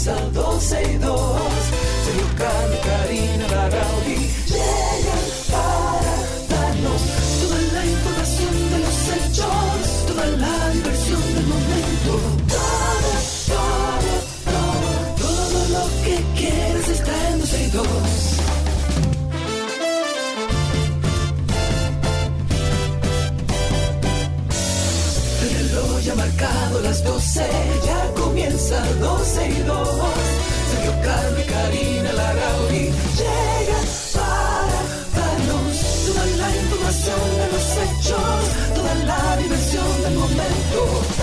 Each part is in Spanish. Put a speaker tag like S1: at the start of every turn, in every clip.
S1: comienza 12 y 2. Sergio Carlos, Karina Larrauri llegan para darnos toda la información de los hechos, toda la diversión del momento. Todo, todo, todo, todo lo que quieres está en 12 y 2. El reloj ya ha marcado las 12, ya comienza 12 y 2. Karina Larrauri llegan para darnos toda la información de los hechos, toda la diversión del momento.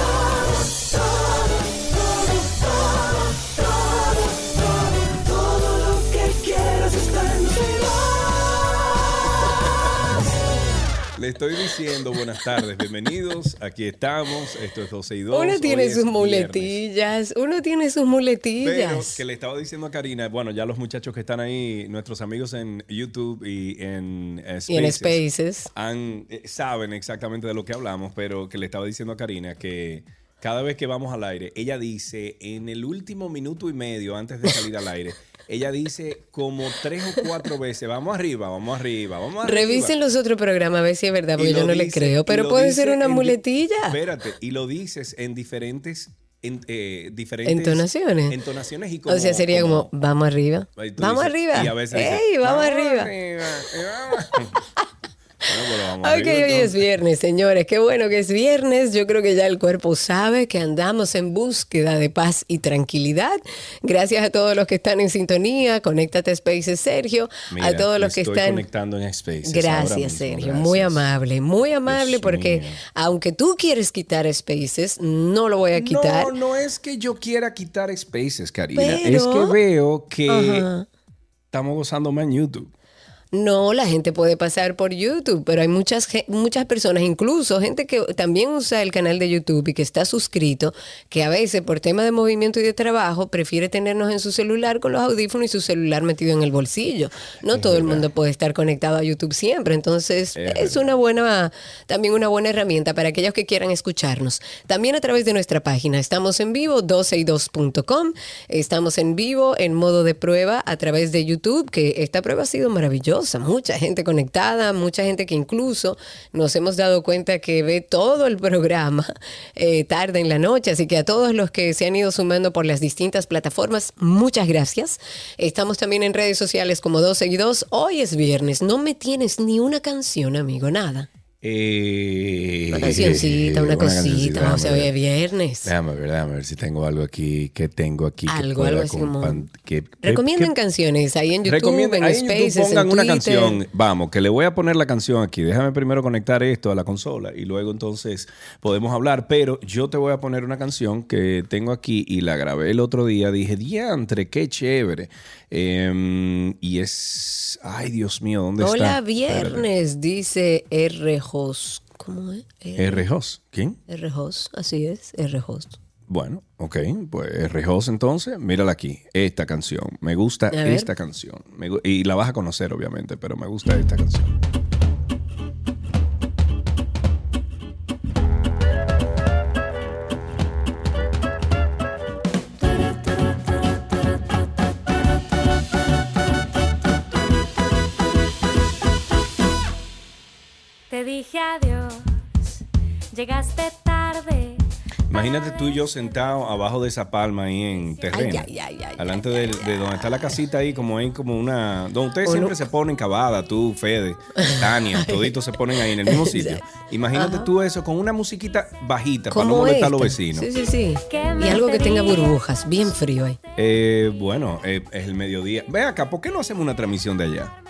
S2: Le estoy diciendo buenas tardes, bienvenidos. Aquí estamos. Esto es 12 y 2.
S3: Uno tiene sus
S2: viernes.
S3: muletillas, uno tiene sus
S2: Pero
S3: muletillas.
S2: que le estaba diciendo a Karina, bueno, ya los muchachos que están ahí, nuestros amigos en YouTube y en eh,
S3: y en
S2: Spaces,
S3: Spaces.
S2: han- eh, saben exactamente de lo que hablamos, pero que le estaba diciendo a Karina que cada vez que vamos al aire, ella dice en el último minuto y medio antes de salir al aire, ella dice como tres o cuatro veces, vamos arriba, vamos arriba, vamos arriba.
S3: Revisen los otros programas a ver si es verdad, porque yo no le creo. Pero puede ser una muletilla.
S2: Espérate, y lo dices en diferentes, en, eh, diferentes
S3: Entonaciones.
S2: Entonaciones y como.
S3: o sea, sería como, vamos arriba. Vamos
S2: dices-
S3: arriba.
S2: Y a veces dices,
S3: ¡Ey, vamos, arriba!
S2: vamos". Bueno,
S3: Ok, hoy es viernes, señores. Qué bueno que es viernes. Yo creo que ya el cuerpo sabe que andamos en búsqueda de paz y tranquilidad. Gracias a todos los que están en sintonía. Conéctate a Spaces, Sergio.
S2: Mira,
S3: a todos los que
S2: estoy
S3: están.
S2: conectando en Spaces
S3: Gracias, Sergio.
S2: gracias.
S3: Muy amable, muy amable,
S2: Dios
S3: porque aunque tú quieres quitar Spaces, no lo voy a quitar.
S2: No, no es que yo quiera quitar Spaces, Karina.
S3: Pero-
S2: Es que veo que
S3: Ajá.
S2: estamos gozando más en YouTube.
S3: No, la gente puede pasar por YouTube, pero hay muchas, muchas personas, incluso gente que también usa el canal de YouTube y que está suscrito, que a veces por tema de movimiento y de trabajo prefiere tenernos en su celular con los audífonos y su celular metido en el bolsillo. No todo el mundo puede estar conectado a YouTube siempre, entonces
S2: Es
S3: es una buena, también una buena herramienta para aquellos que quieran escucharnos. También a través de nuestra página, estamos en vivo, 12y2.com, estamos en vivo en modo de prueba a través de YouTube, que esta prueba ha sido maravillosa, mucha gente conectada, mucha gente que incluso nos hemos dado cuenta que ve todo el programa eh, tarde en la noche, así que a todos los que se han ido sumando por las distintas plataformas, muchas gracias. Estamos también en redes sociales como 12 y 2, hoy es viernes, no me tienes ni una canción, amigo, nada.
S2: Eh,
S3: Una cancioncita, una cosita,
S2: cancioncita,
S3: o sea, hoy es viernes.
S2: Déjame ver, déjame ver si tengo algo aquí que tengo aquí.
S3: Algo, algo así como-
S2: que-
S3: Recomienden
S2: que-
S3: canciones ahí en YouTube,
S2: Recomienden-
S3: en Spaces,
S2: pongan
S3: en
S2: una canción. Vamos, que le voy a poner la canción aquí. Déjame primero conectar esto a la consola y luego entonces podemos hablar. Pero yo te voy a poner una canción que tengo aquí y la grabé el otro día. Dije, diantre, qué chévere. Em, y es. Ay, Dios mío, ¿dónde está?
S3: Hola, viernes, dice R. ¿Cómo es?
S2: R. Hoss. ¿Quién?
S3: R. Así es, R. Host.
S2: Bueno, ok, pues R. Hoss entonces, mírala aquí, esta canción. Me gusta esta canción. Me y la vas a conocer, obviamente, pero me gusta esta canción. Imagínate tú y yo sentado abajo de esa palma ahí en terreno.
S3: Ay, ay, ay, ay,
S2: Delante
S3: ay,
S2: de,
S3: ay,
S2: de donde está la casita ahí, como hay como una. Donde ustedes siempre
S3: no.
S2: se ponen cavada, tú, Fede, Tania, toditos se ponen ahí en el mismo sitio. Imagínate tú eso con una musiquita bajita para no molestar a los vecinos.
S3: Sí, sí, sí. Y algo que tenga burbujas, bien frío ahí.
S2: Eh, bueno, eh, es el mediodía. Ve acá, ¿por qué no hacemos una transmisión de allá?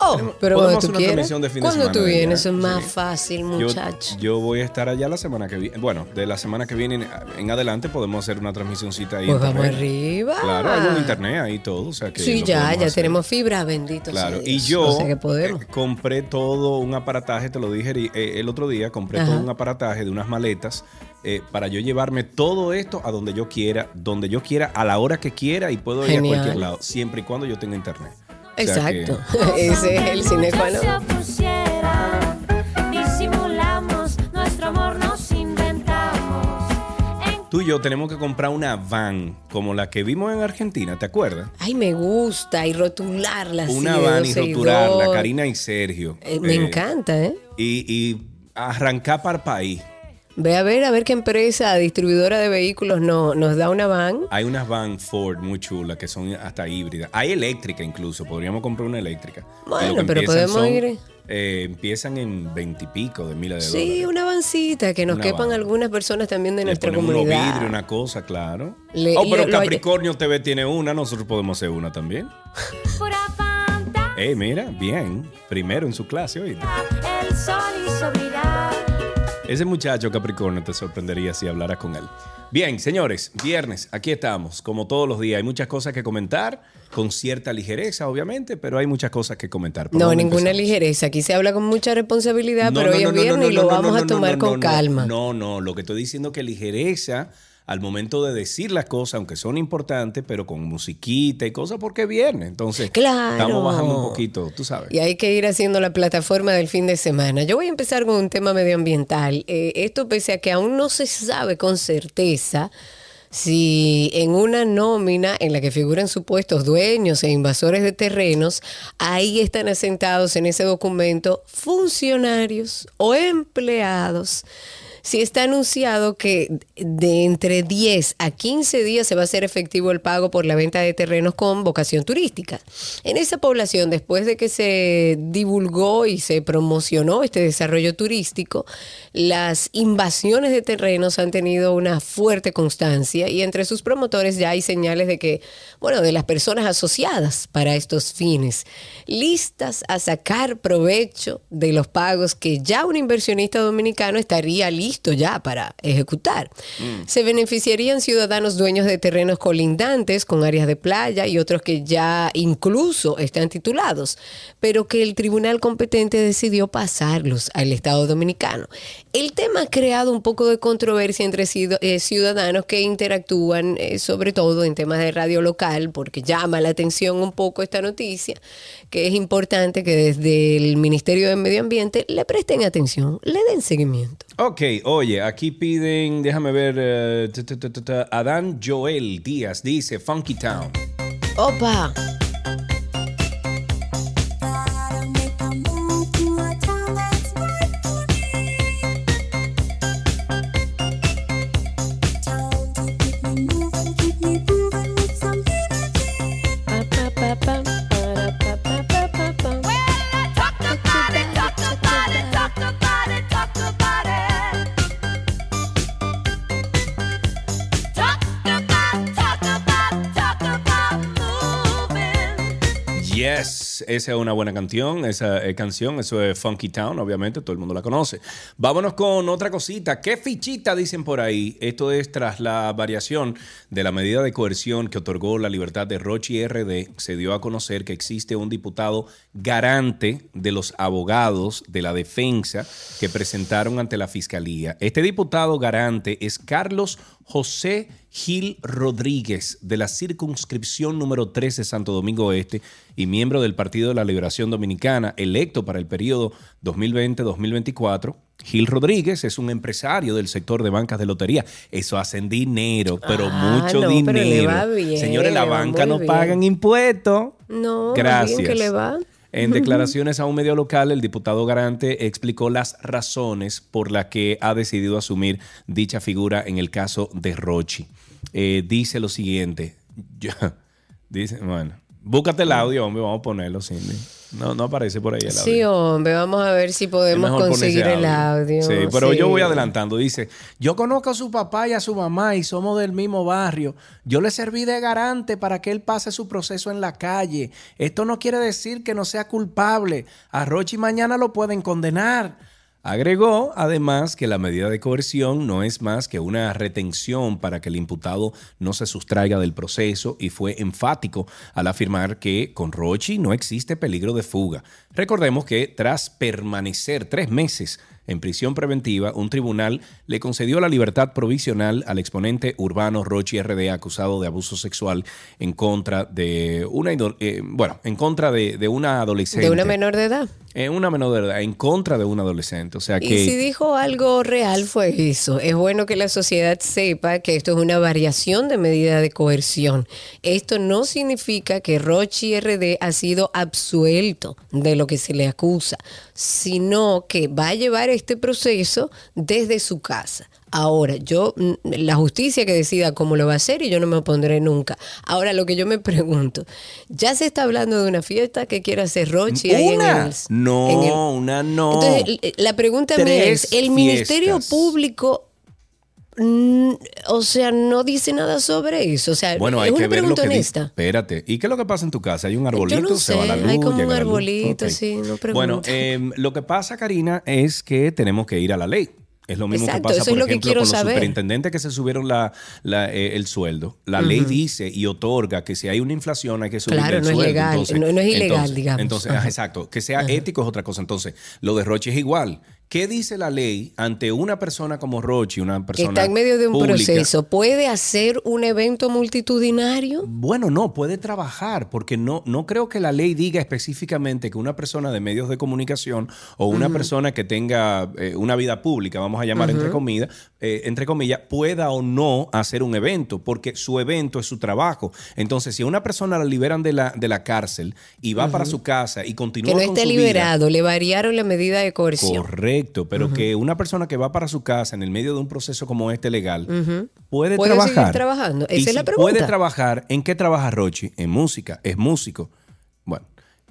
S3: Oh, pero
S2: podemos
S3: cuando tú
S2: una
S3: quieras.
S2: transmisión de fin de
S3: Cuando tú vienes, es más
S2: sí.
S3: fácil, muchacho.
S2: yo voy a estar allá la semana que viene. Bueno, de la semana que viene en, en adelante podemos hacer una transmisioncita ahí.
S3: Pues vamos arriba.
S2: Claro, hay un internet ahí todo. O sea que
S3: Sí, ya, ya
S2: hacer.
S3: tenemos fibra, bendito
S2: Claro,
S3: sea
S2: y yo
S3: O sea que podemos.
S2: eh, compré todo un aparataje, te lo dije eri- eh, el otro día, compré
S3: Ajá.
S2: todo un aparataje de unas maletas eh, para yo llevarme todo esto a donde yo quiera, donde yo quiera, a la hora que quiera y puedo ir a cualquier lado, siempre y cuando yo tenga internet. O sea que-
S3: Exacto. Ese es el cine qua non.
S4: Se opusieran, disimulamos nuestro amor, nos inventamos. En
S2: tú y yo tenemos que comprar una van como la que vimos en Argentina, ¿te acuerdas?
S3: Ay, me gusta. Y rotularla
S2: Una van y rotularla. Karina y Sergio.
S3: Eh, me
S2: Eh,
S3: encanta, ¿eh?
S2: Y, y arrancar para el país.
S3: Ve a ver, a ver qué empresa distribuidora de vehículos no, nos da una van.
S2: Hay unas van Ford muy chulas que son hasta híbridas. Hay eléctrica incluso, podríamos comprar una eléctrica. Y
S3: Bueno, pero podemos ir-
S2: eh, empiezan en veintipico de miles de
S3: Sí,
S2: dólares.
S3: una vancita que nos
S2: Una
S3: quepan
S2: van.
S3: algunas personas también de
S2: Le
S3: nuestra comunidad.
S2: vidrios, una cosa, claro.
S3: Le-
S2: oh,
S3: y
S2: pero
S3: lo- lo-
S2: Capricornio TV tiene una, nosotros podemos hacer una también. Eh, mira, bien. Primero en su clase, oíste.
S4: El sol hizo brillar.
S2: Ese muchacho Capricornio te sorprendería si hablaras con él. Bien, señores, viernes, aquí estamos, como todos los días. Hay muchas cosas que comentar, con cierta ligereza, obviamente, pero hay muchas cosas que comentar. ¿Por
S3: No, ninguna
S2: empezamos?
S3: ligereza. Aquí se habla con mucha responsabilidad,
S2: No,
S3: pero
S2: no,
S3: hoy
S2: no,
S3: es viernes y lo vamos a tomar con calma.
S2: No, no, lo que estoy diciendo es que ligereza al momento de decir las cosas, aunque son importantes, pero con musiquita y cosas, porque es viernes. Entonces,
S3: Claro.
S2: estamos bajando un poquito, tú sabes.
S3: Y hay que ir haciendo la plataforma del fin de semana. Yo voy a empezar con un tema medioambiental. Eh, esto pese a que aún no se sabe con certeza si en una nómina en la que figuran supuestos dueños e invasores de terrenos, ahí están asentados en ese documento funcionarios o empleados. Si está anunciado que de entre 10 a 15 días se va a hacer efectivo el pago por la venta de terrenos con vocación turística. En esa población, después de que se divulgó y se promocionó este desarrollo turístico, las invasiones de terrenos han tenido una fuerte constancia y entre sus promotores ya hay señales de que, bueno, de las personas asociadas para estos fines, listas a sacar provecho de los pagos que ya un inversionista dominicano estaría listo ya para ejecutar. Se beneficiarían ciudadanos dueños de terrenos colindantes con áreas de playa y otros que ya incluso están titulados, pero que el tribunal competente decidió pasarlos al Estado dominicano. El tema ha creado un poco de controversia entre eh, ciudadanos que interactúan eh, sobre todo en temas de radio local, porque llama la atención un poco esta noticia, que es importante que desde el Ministerio de Medio Ambiente le presten atención, le den seguimiento.
S2: Ok, oye, aquí piden, déjame ver, ta, Adán Joel Díaz dice Funky Town.
S3: Opa,
S2: esa es una buena canción, esa eh, canción, eso es Funky Town, obviamente, todo el mundo la conoce. Vámonos con otra cosita. ¿Qué fichita dicen por ahí? Esto es tras la variación de la medida de coerción que otorgó la libertad de Rochi RD, se dio a conocer que existe un diputado garante de los abogados de la defensa que presentaron ante la fiscalía. Este diputado garante es Carlos José Gil Rodríguez, de la circunscripción número 3 de Santo Domingo Este y miembro del Partido de la Liberación Dominicana, electo para el periodo 2020-2024. Gil Rodríguez es un empresario del sector de bancas de lotería. Eso hacen dinero, pero
S3: Ah,
S2: mucho
S3: no, pero
S2: dinero.
S3: le va bien,
S2: Señores, la banca no
S3: bien.
S2: pagan impuestos.
S3: No,
S2: Gracias.
S3: que le va.
S2: En declaraciones a un medio local, el diputado Garante explicó las razones por las que ha decidido asumir dicha figura en el caso de Rochi. Eh, dice lo siguiente. Yo- dice, bueno, búscate el audio, hombre, vamos a ponerlo, Cindy. No, no aparece por ahí el audio.
S3: Sí, hombre, vamos a ver si podemos conseguir el audio.
S2: Sí, pero yo voy adelantando. Dice, yo conozco a su papá y a su mamá y somos del mismo barrio. Yo le serví de garante para que él pase su proceso en la calle. Esto no quiere decir que no sea culpable. A Rochi mañana lo pueden condenar. Agregó, además, que la medida de coerción no es más que una retención para que el imputado no se sustraiga del proceso y fue enfático al afirmar que con Rochi no existe peligro de fuga. Recordemos que tras permanecer tres meses en prisión preventiva, un tribunal le concedió la libertad provisional al exponente urbano Rochi RD acusado de abuso sexual en contra de una, eh, bueno, en contra de, de una adolescente.
S3: De una menor de edad.
S2: Eh, una menor de edad, en contra de un adolescente. O sea que.
S3: Y si dijo algo real fue eso. Es bueno que la sociedad sepa que esto es una variación de medida de coerción. Esto no significa que Rochi RD ha sido absuelto de lo que se le acusa, sino que va a llevar este proceso desde su casa. Ahora, yo, mm, la justicia que decida cómo lo va a hacer y yo no me opondré nunca. Ahora, lo que yo me pregunto, ya se está hablando de una fiesta que quiere hacer Rochi ahí en el,
S2: no,
S3: en el-
S2: una no.
S3: entonces, la pregunta mía es, ¿el Ministerio. Público, o sea, no dice nada sobre eso? O sea,
S2: Bueno, hay
S3: es
S2: que
S3: una
S2: ver lo que dice.
S3: honesta.
S2: Espérate. ¿Y qué es lo que pasa en tu casa? ¿Hay un arbolito?
S3: no
S2: ¿Se va la luz?
S3: hay como un arbolito, sí, no pregunto.
S2: Bueno, eh, lo que pasa, Karina, es que tenemos que ir a la ley. Es lo mismo
S3: Exacto,
S2: que pasa,
S3: es
S2: por
S3: lo que
S2: ejemplo, con los
S3: saber.
S2: superintendentes que se subieron la, la, eh, el sueldo. La ley dice y otorga que si hay una inflación hay que subir
S3: Claro,
S2: el
S3: no es
S2: sueldo.
S3: legal,
S2: Entonces-
S3: no- no es ilegal,
S2: entonces-
S3: digamos.
S2: Entonces,
S3: Ajá.
S2: ajá, exacto. Que sea ético es otra cosa. Entonces, lo de Rochi es igual. ¿Qué dice la ley ante una persona como Rochi, una
S3: que
S2: persona
S3: está en medio de un
S2: pública?
S3: proceso, ¿puede hacer un evento multitudinario?
S2: Bueno, no, puede trabajar, porque no, no creo que la ley diga específicamente que una persona de medios de comunicación o una persona que tenga eh, una vida pública, vamos a llamar entre comillas, eh, entre comillas, pueda o no hacer un evento, porque su evento es su trabajo. Entonces, si a una persona la liberan de la, de la cárcel y va para su casa y continúa
S3: Que no
S2: con
S3: esté
S2: su vida,
S3: liberado, le variaron la medida de coerción.
S2: Correcto, pero que una persona que va para su casa en el medio de un proceso como este legal puede,
S3: Puede seguir
S2: trabajar.
S3: trabajando.
S2: Y
S3: Esa es la pregunta.
S2: Puede trabajar. ¿En qué trabaja Rochi? En música. Es músico.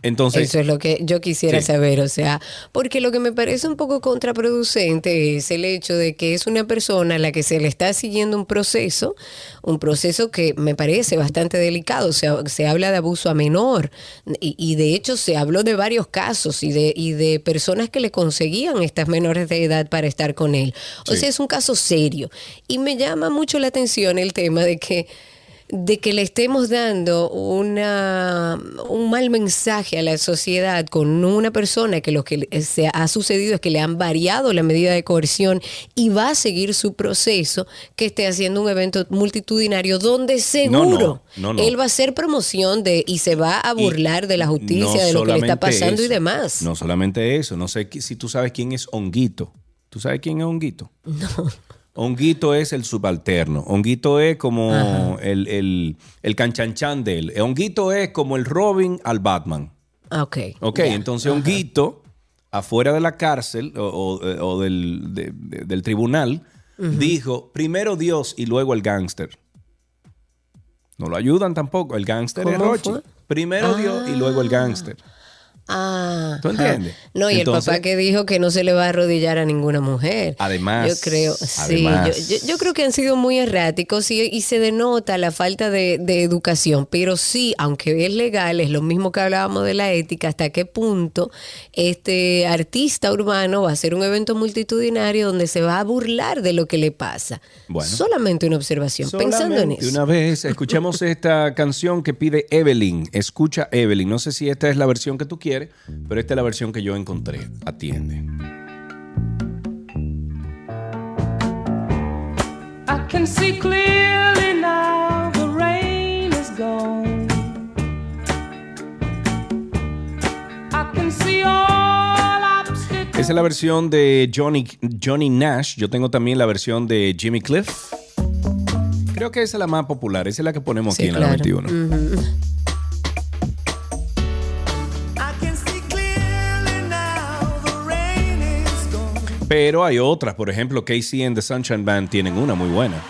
S2: Entonces.
S3: Eso es lo que yo quisiera
S2: Sí.
S3: saber, o sea, porque lo que me parece un poco contraproducente es el hecho de que es una persona a la que se le está siguiendo un proceso, un proceso que me parece bastante delicado, o sea, se habla de abuso a menor y, y de hecho se habló de varios casos y de, y de personas que le conseguían estas menores de edad para estar con él. O
S2: Sí.
S3: sea, es un caso serio y me llama mucho la atención el tema de que de que le estemos dando una, un mal mensaje a la sociedad con una persona que lo que se ha sucedido es que le han variado la medida de coerción y va a seguir su proceso, que esté haciendo un evento multitudinario donde seguro
S2: no, no.
S3: él va a hacer promoción de y se va a
S2: y
S3: burlar de la justicia, de lo que le está pasando y demás.
S2: No solamente eso. No sé si tú sabes quién es Honguito. ¿Tú sabes quién es Honguito? No. Honguito es el subalterno. Honguito es como el, el, el canchanchan de él. Honguito es como el Robin al Batman.
S3: Ah, ok.
S2: Ok, entonces Honguito, afuera de la cárcel o, o- o del, de- de- del tribunal, dijo primero Dios y luego el gángster. No lo ayudan tampoco. El gángster es
S3: ¿Cómo
S2: Rochi.
S3: fue?
S2: Primero Dios y luego el gángster.
S3: Ah,
S2: ¿Tú entiendes?
S3: No, y
S2: Entonces-
S3: el papá que dijo que no se le va a arrodillar a ninguna mujer.
S2: Además,
S3: Yo creo, sí, yo, yo- yo creo que han sido muy erráticos y, y se denota la falta de, de educación. Pero sí, aunque es legal, es lo mismo que hablábamos de la ética, hasta qué punto este artista urbano va a hacer un evento multitudinario donde se va a burlar de lo que le pasa.
S2: Bueno.
S3: Solamente una observación, pensando en eso.
S2: Una vez escuchamos esta canción que pide Evelyn. Escucha Evelyn. No sé si esta es la versión que tú quieres, pero esta es la versión que yo encontré. Atiende.
S5: I can see clearly now the rain is gone. I can see all obstacles.
S2: Esa es la versión de Johnny, Johnny Nash. Yo tengo también la versión de Jimmy Cliff. Creo que esa es la más popular. Esa es la que ponemos
S3: Sí,
S2: aquí en la
S3: claro.
S2: 21.
S1: I
S2: Pero hay otras. Por ejemplo, Casey and the Sunshine Band tienen una muy buena.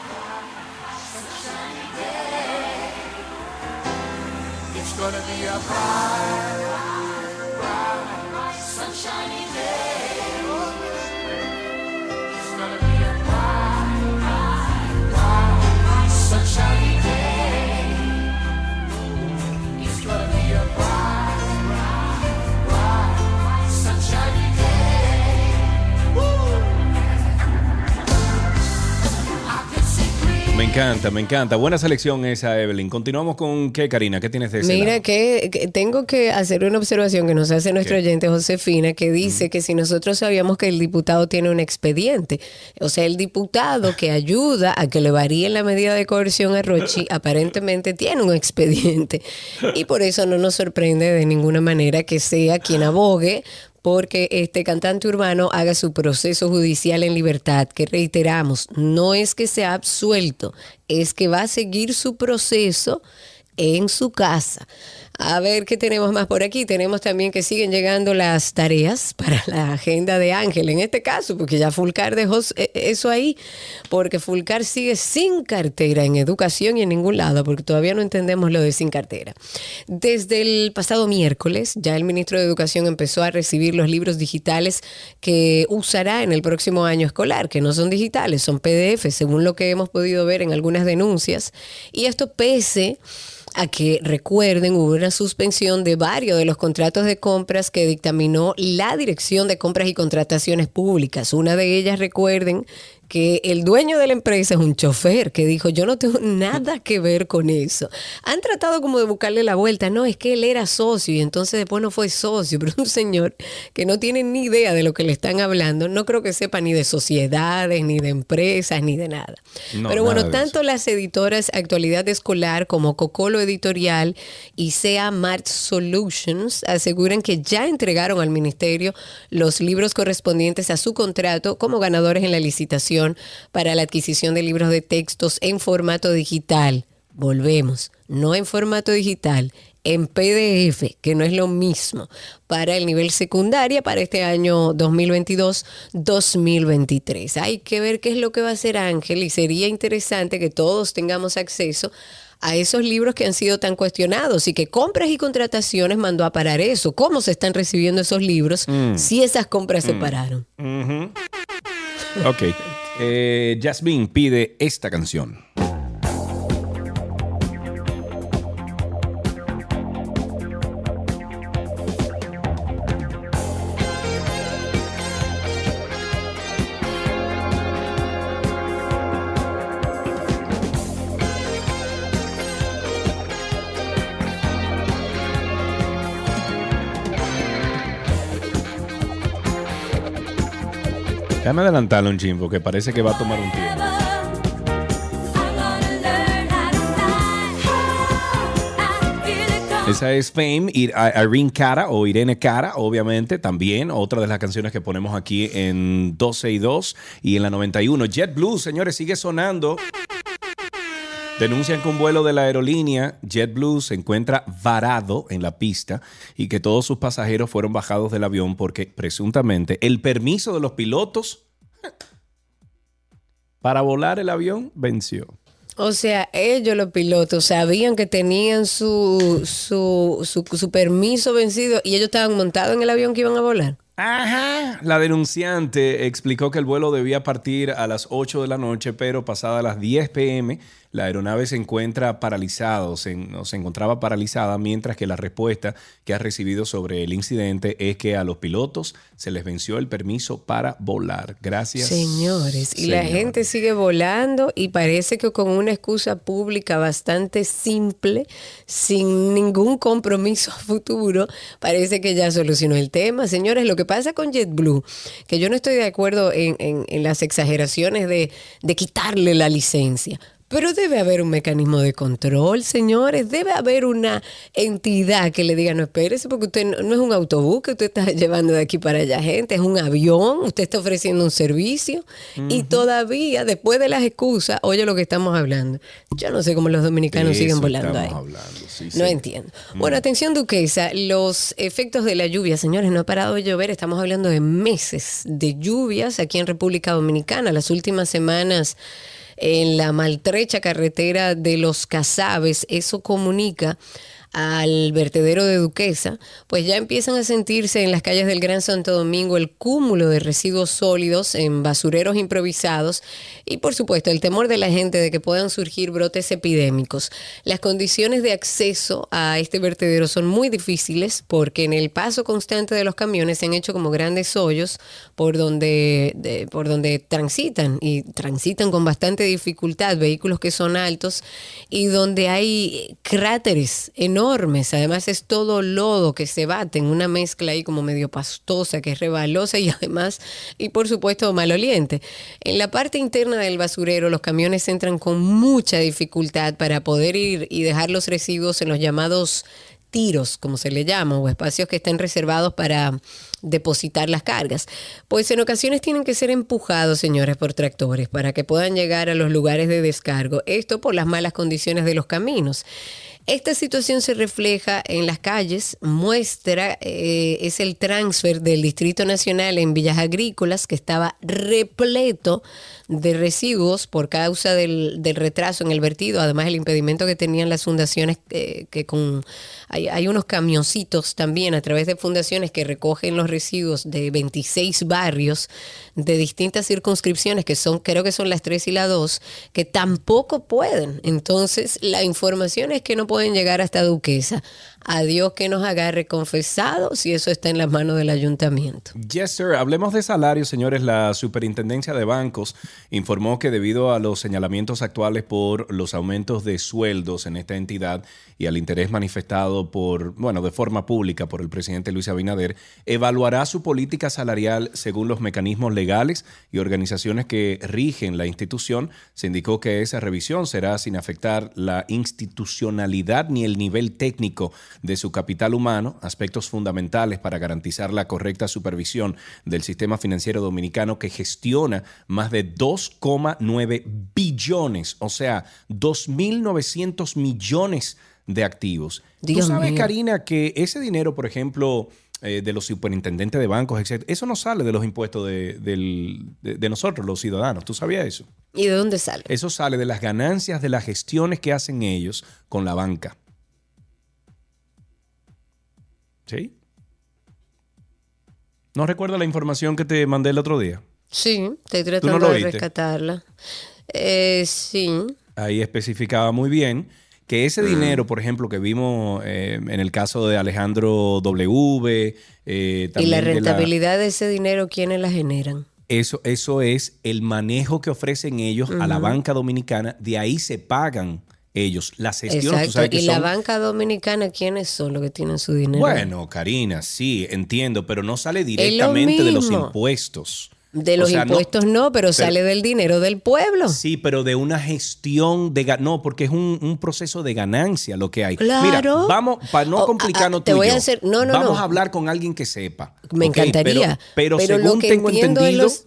S2: Me encanta, me encanta. Buena selección esa, Evelyn. Continuamos con qué, Karina. ¿Qué tienes de ese
S3: Mira
S2: lado?
S3: que, que tengo que hacer una observación que nos hace nuestro
S2: ¿Qué?
S3: oyente Josefina, que dice que si nosotros sabíamos que el diputado tiene un expediente, o sea, el diputado que ayuda a que le varíe la medida de coerción a Rochi, aparentemente tiene un expediente. Y por eso no nos sorprende de ninguna manera que sea quien abogue porque este cantante urbano haga su proceso judicial en libertad, que reiteramos, no es que sea absuelto, es que va a seguir su proceso en su casa. A ver qué tenemos más por aquí. Tenemos también que siguen llegando las tareas para la agenda de Ángel, en este caso, porque ya Fulcar dejó eh, eso ahí, porque Fulcar sigue sin cartera en educación y en ningún lado, porque todavía no entendemos lo de sin cartera. Desde el pasado miércoles, ya el ministro de Educación empezó a recibir los libros digitales que usará en el próximo año escolar, que no son digitales, son PDF, según lo que hemos podido ver en algunas denuncias. Y esto pese a que recuerden hubo suspensión de varios de los contratos de compras que dictaminó la Dirección de Compras y Contrataciones Públicas. Una de ellas, recuerden, que el dueño de la empresa es un chofer que dijo, yo no tengo nada que ver con eso. Han tratado como de buscarle la vuelta, no, es que él era socio y entonces después no fue socio, pero un señor que no tiene ni idea de lo que le están hablando, no creo que sepa ni de sociedades, ni de empresas, ni de nada.
S2: No,
S3: pero bueno,
S2: nada
S3: tanto las editoras Actualidad Escolar como Cocolo Editorial y SEA Mart Solutions aseguran que ya entregaron al ministerio los libros correspondientes a su contrato como ganadores en la licitación para la adquisición de libros de textos en formato digital. Volvemos, no en formato digital, en PDF, que no es lo mismo, para el nivel secundaria para este año 2022-2023. Hay que ver qué es lo que va a hacer Ángel y sería interesante que todos tengamos acceso a esos libros que han sido tan cuestionados y que compras y contrataciones mandó a parar eso. ¿Cómo se están recibiendo esos libros si esas compras se pararon?
S2: Ok. Eh, Jasmine pide esta canción. Déjame adelantarlo un chin porque parece que va a tomar un tiempo. Esa es Fame, Irene Cara o Irene Cara, obviamente, también otra de las canciones que ponemos aquí en 12 y 2 y en la 91. Jet Blue, señores, sigue sonando. Denuncian que un vuelo de la aerolínea JetBlue se encuentra varado en la pista y que todos sus pasajeros fueron bajados del avión porque presuntamente el permiso de los pilotos para volar el avión venció.
S3: O sea, ellos los pilotos sabían que tenían su, su, su, su permiso vencido y ellos estaban montados en el avión que iban a volar.
S2: Ajá. La denunciante explicó que el vuelo debía partir a las 8 de la noche, pero pasada las 10 pm, la aeronave se encuentra paralizada se, se encontraba paralizada, mientras que la respuesta que ha recibido sobre el incidente es que a los pilotos se les venció el permiso para volar. Gracias.
S3: Señores, y la gente sigue volando y parece que con una excusa pública bastante simple, sin ningún compromiso a futuro, parece que ya solucionó el tema. Señores, lo que pasa con JetBlue, que yo no estoy de acuerdo en, en- en las exageraciones de, de quitarle la licencia. Pero debe haber un mecanismo de control, señores. Debe haber una entidad que le diga, no espérese, porque usted no, no es un autobús que usted está llevando de aquí para allá gente, es un avión, usted está ofreciendo un servicio. Y todavía, después de las excusas, oye lo que estamos hablando. Yo no sé cómo los dominicanos
S2: De
S3: siguen volando ahí.
S2: hablando, sí,
S3: No
S2: sí.
S3: entiendo. Bueno, atención, Duquesa. Los efectos de la lluvia, señores, no ha parado de llover. Estamos hablando de meses de lluvias aquí en República Dominicana. Las últimas semanas en la maltrecha carretera de los Casabes, eso comunica al vertedero de Duquesa, pues ya empiezan a sentirse en las calles del Gran Santo Domingo el cúmulo de residuos sólidos en basureros improvisados y por supuesto el temor de la gente de que puedan surgir brotes epidémicos. Las condiciones de acceso a este vertedero son muy difíciles porque en el paso constante de los camiones se han hecho como grandes hoyos por donde, de- por donde transitan y transitan con bastante dificultad vehículos que son altos y donde hay cráteres enormes. Además es todo lodo que se bate en una mezcla ahí como medio pastosa, que es rebalosa y además, y por supuesto maloliente. En la parte interna del basurero los camiones entran con mucha dificultad para poder ir y dejar los residuos en los llamados tiros, como se le llama, o espacios que estén reservados para depositar las cargas. Pues en ocasiones tienen que ser empujados, señores, por tractores para que puedan llegar a los lugares de descargo. Esto por las malas condiciones de los caminos. Esta situación se refleja en las calles, muestra, eh, es el transfer del Distrito Nacional en Villas Agrícolas, que estaba repleto de residuos por causa del, retraso en el vertido, además el impedimento que tenían las fundaciones, eh, que con hay, hay unos camioncitos también a través de fundaciones que recogen los residuos de 26 barrios de distintas circunscripciones, que son, creo que son las 3 y la 2, que tampoco pueden. Entonces, la información es que no pueden llegar hasta Duquesa. A Dios que nos agarre confesados si eso está en las manos del ayuntamiento.
S2: Yes, sir. Hablemos de salarios, señores. La Superintendencia de Bancos informó que debido a los señalamientos actuales por los aumentos de sueldos en esta entidad y al interés manifestado por, bueno, de forma pública por el presidente Luis Abinader, evaluará su política salarial según los mecanismos legales y organizaciones que rigen la institución. Se indicó que esa revisión será sin afectar la institucionalidad ni el nivel técnico de su capital humano, aspectos fundamentales para garantizar la correcta supervisión del sistema financiero dominicano que gestiona más de 2,9 billones, o sea, 2.900 millones de activos.
S3: Dios
S2: Tú sabes,
S3: mío.
S2: Karina, que ese dinero, por ejemplo, eh, de los superintendentes de bancos, etc., eso no sale de los impuestos de, del- de- de nosotros, los ciudadanos. ¿Tú sabías eso?
S3: ¿Y de dónde sale?
S2: Eso sale de las ganancias de las gestiones que hacen ellos con la banca. ¿Sí? ¿No recuerdas la información que te mandé el otro día?
S3: Sí, estoy tratando de rescatarla. Eh, sí.
S2: Ahí especificaba muy bien que ese dinero, por ejemplo, que vimos eh, en el caso de Alejandro W. eh,
S3: ¿Y la
S2: de
S3: rentabilidad de ese dinero quiénes la generan?
S2: Eso, eso es el manejo que ofrecen ellos a la banca dominicana. De ahí se pagan ellos. Las gestiones, tú
S3: Exacto.
S2: sabes que
S3: ¿Y la banca dominicana quiénes son los que tienen su dinero?
S2: Bueno, Karina, sí, entiendo, pero no sale directamente de los impuestos.
S3: De
S2: O
S3: los
S2: sea,
S3: impuestos no, pero, sale del dinero del pueblo.
S2: Sí, pero de una gestión de... No, porque es un, un proceso de ganancia lo que hay.
S3: Claro.
S2: Mira, vamos, para no
S3: Oh,
S2: complicarnos
S3: ah, te
S2: tú y
S3: voy a hacer- no, no,
S2: vamos
S3: no.
S2: a hablar con alguien que sepa.
S3: Me encantaría.
S2: Pero, pero,
S3: Pero lo
S2: según
S3: que
S2: tengo entendido,
S3: los-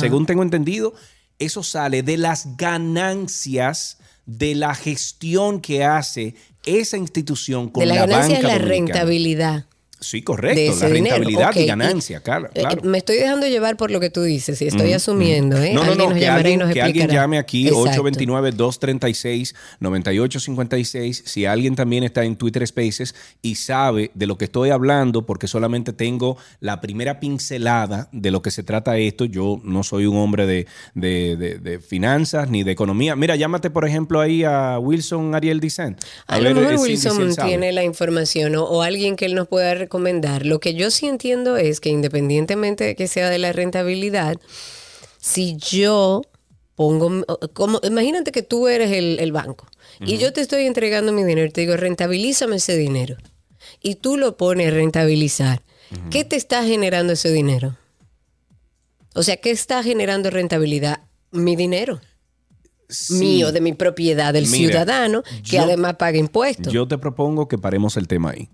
S2: según tengo entendido, eso sale de las ganancias de la gestión que hace esa institución con
S3: de la
S2: la
S3: ganancia es
S2: banca
S3: la
S2: dominicana.
S3: rentabilidad.
S2: Sí,
S3: de
S2: correcto,
S3: ese
S2: la rentabilidad y ganancia, claro.
S3: eh,
S2: claro.
S3: me estoy dejando llevar por lo que tú dices y estoy asumiendo. ¿eh?
S2: No, no,
S3: Alguien
S2: no,
S3: nos
S2: que
S3: llamará y
S2: alguien,
S3: nos
S2: que alguien llame aquí,
S3: Exacto.
S2: 829-236-9856. Si alguien también está en Twitter Spaces y sabe de lo que estoy hablando, porque solamente tengo la primera pincelada de lo que se trata esto, yo no soy un hombre de, de- de- de finanzas ni de economía. Mira, llámate, por ejemplo, ahí a Wilson Ariel Dicen.
S3: A, lo mejor
S2: eh, si- si él
S3: Wilson tiene la información o, o alguien que él nos pueda recomendar. Lo que yo sí entiendo es que independientemente de que sea de la rentabilidad, si yo pongo, como, imagínate que tú eres el, el banco y yo te estoy entregando mi dinero y te digo, rentabilízame ese dinero. Y tú lo pones a rentabilizar. ¿Qué te está generando ese dinero? O sea, ¿qué está generando rentabilidad? Mi dinero.
S2: Sí.
S3: Mío, de mi propiedad, del
S2: Mira,
S3: ciudadano, que
S2: yo-
S3: además paga impuestos.
S2: Yo te propongo que paremos el tema ahí.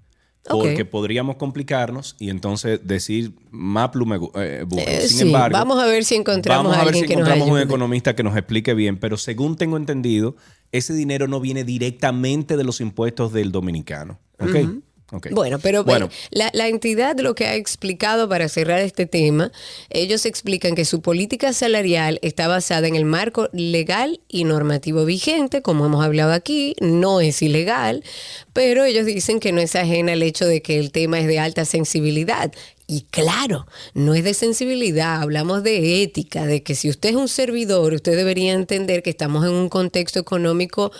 S2: Porque podríamos complicarnos y entonces decir más plume eh.
S3: Eh,
S2: Sin
S3: sí,
S2: embargo,
S3: vamos a ver si encontramos a
S2: a ver
S3: alguien
S2: si
S3: que
S2: encontramos un economista que nos explique bien. Pero según tengo entendido, ese dinero no viene directamente de los impuestos del dominicano. ¿ok?
S3: Bueno, pero
S2: Bueno.
S3: La, la entidad lo que ha explicado para cerrar este tema, ellos explican que su política salarial está basada en el marco legal y normativo vigente, como hemos hablado aquí, no es ilegal, pero ellos dicen que no es ajena al hecho de que el tema es de alta sensibilidad. Y claro, no es de sensibilidad, hablamos de ética, de que si usted es un servidor, usted debería entender que estamos en un contexto económico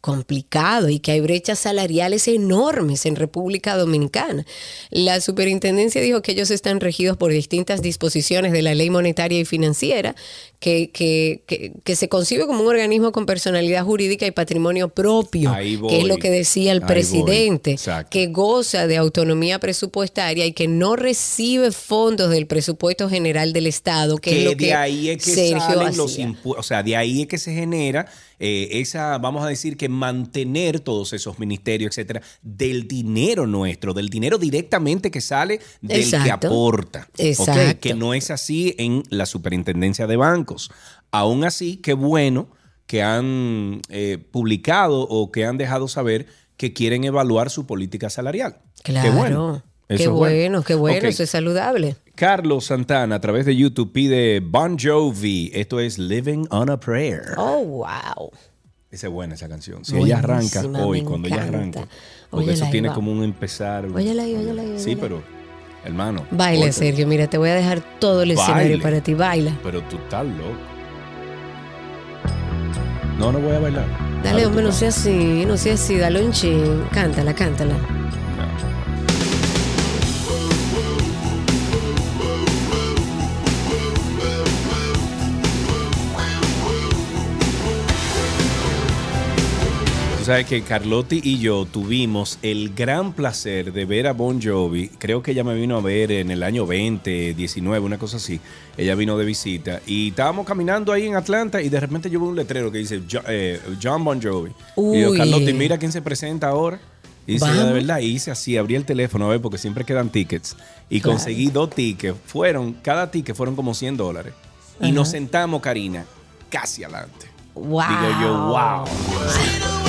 S3: complicado y que hay brechas salariales enormes en República Dominicana. La superintendencia dijo que ellos están regidos por distintas disposiciones de la ley monetaria y financiera, que, que, que, que se concibe como un organismo con personalidad jurídica y patrimonio propio,
S2: Ahí voy.
S3: que es lo que decía el presidente, que goza de autonomía presupuestaria y que no recibe fondos del presupuesto general del Estado, que, es lo que
S2: de ahí es que
S3: Sergio
S2: salen los o sea, de ahí es que se genera eh, esa, vamos a decir que mantener todos esos ministerios, etcétera, del dinero nuestro, del dinero directamente que sale del que aporta.
S3: Exacto.
S2: Que no es así en la superintendencia de bancos. Aún así, qué bueno que han eh, publicado o que han dejado saber que quieren evaluar su política salarial.
S3: Claro.
S2: Qué bueno. Eso
S3: Qué bueno, qué bueno, eso es saludable.
S2: Carlos Santana a través de YouTube pide Bon Jovi. Esto es Living on a Prayer.
S3: Oh, wow.
S2: Esa es buena esa canción. Si ella arranca hoy, cuando ella arranca. Porque
S3: Óyela
S2: eso tiene
S3: va.
S2: como un empezar.
S3: Óyela óyela
S2: Sí, pero, hermano.
S3: Baila. Sergio. Mira, te voy a dejar todo el escenario
S2: Baile.
S3: para ti. Baila.
S2: Pero tú estás loco. No, no voy a bailar.
S3: Dale, hombre,
S2: tú
S3: no sea así, no sea así. Dale un chin. Cántala, cántala.
S2: Sabes que Carlotti y yo tuvimos el gran placer de ver a Bon Jovi. Creo que ella me vino a ver en el año 20, 19, una cosa así. Ella vino de visita y estábamos caminando ahí en Atlanta y de repente yo veo un letrero que dice eh, John Bon Jovi. Y yo. Carlotti, mira quién se presenta ahora. Y dice, de verdad, y hice así, abrí el teléfono a ver, porque siempre quedan tickets. Y
S3: Claro.
S2: conseguí dos tickets. Fueron, cada ticket fueron como 100 dólares. Y nos sentamos, Karina, casi adelante.
S3: Wow.
S2: Digo yo, wow.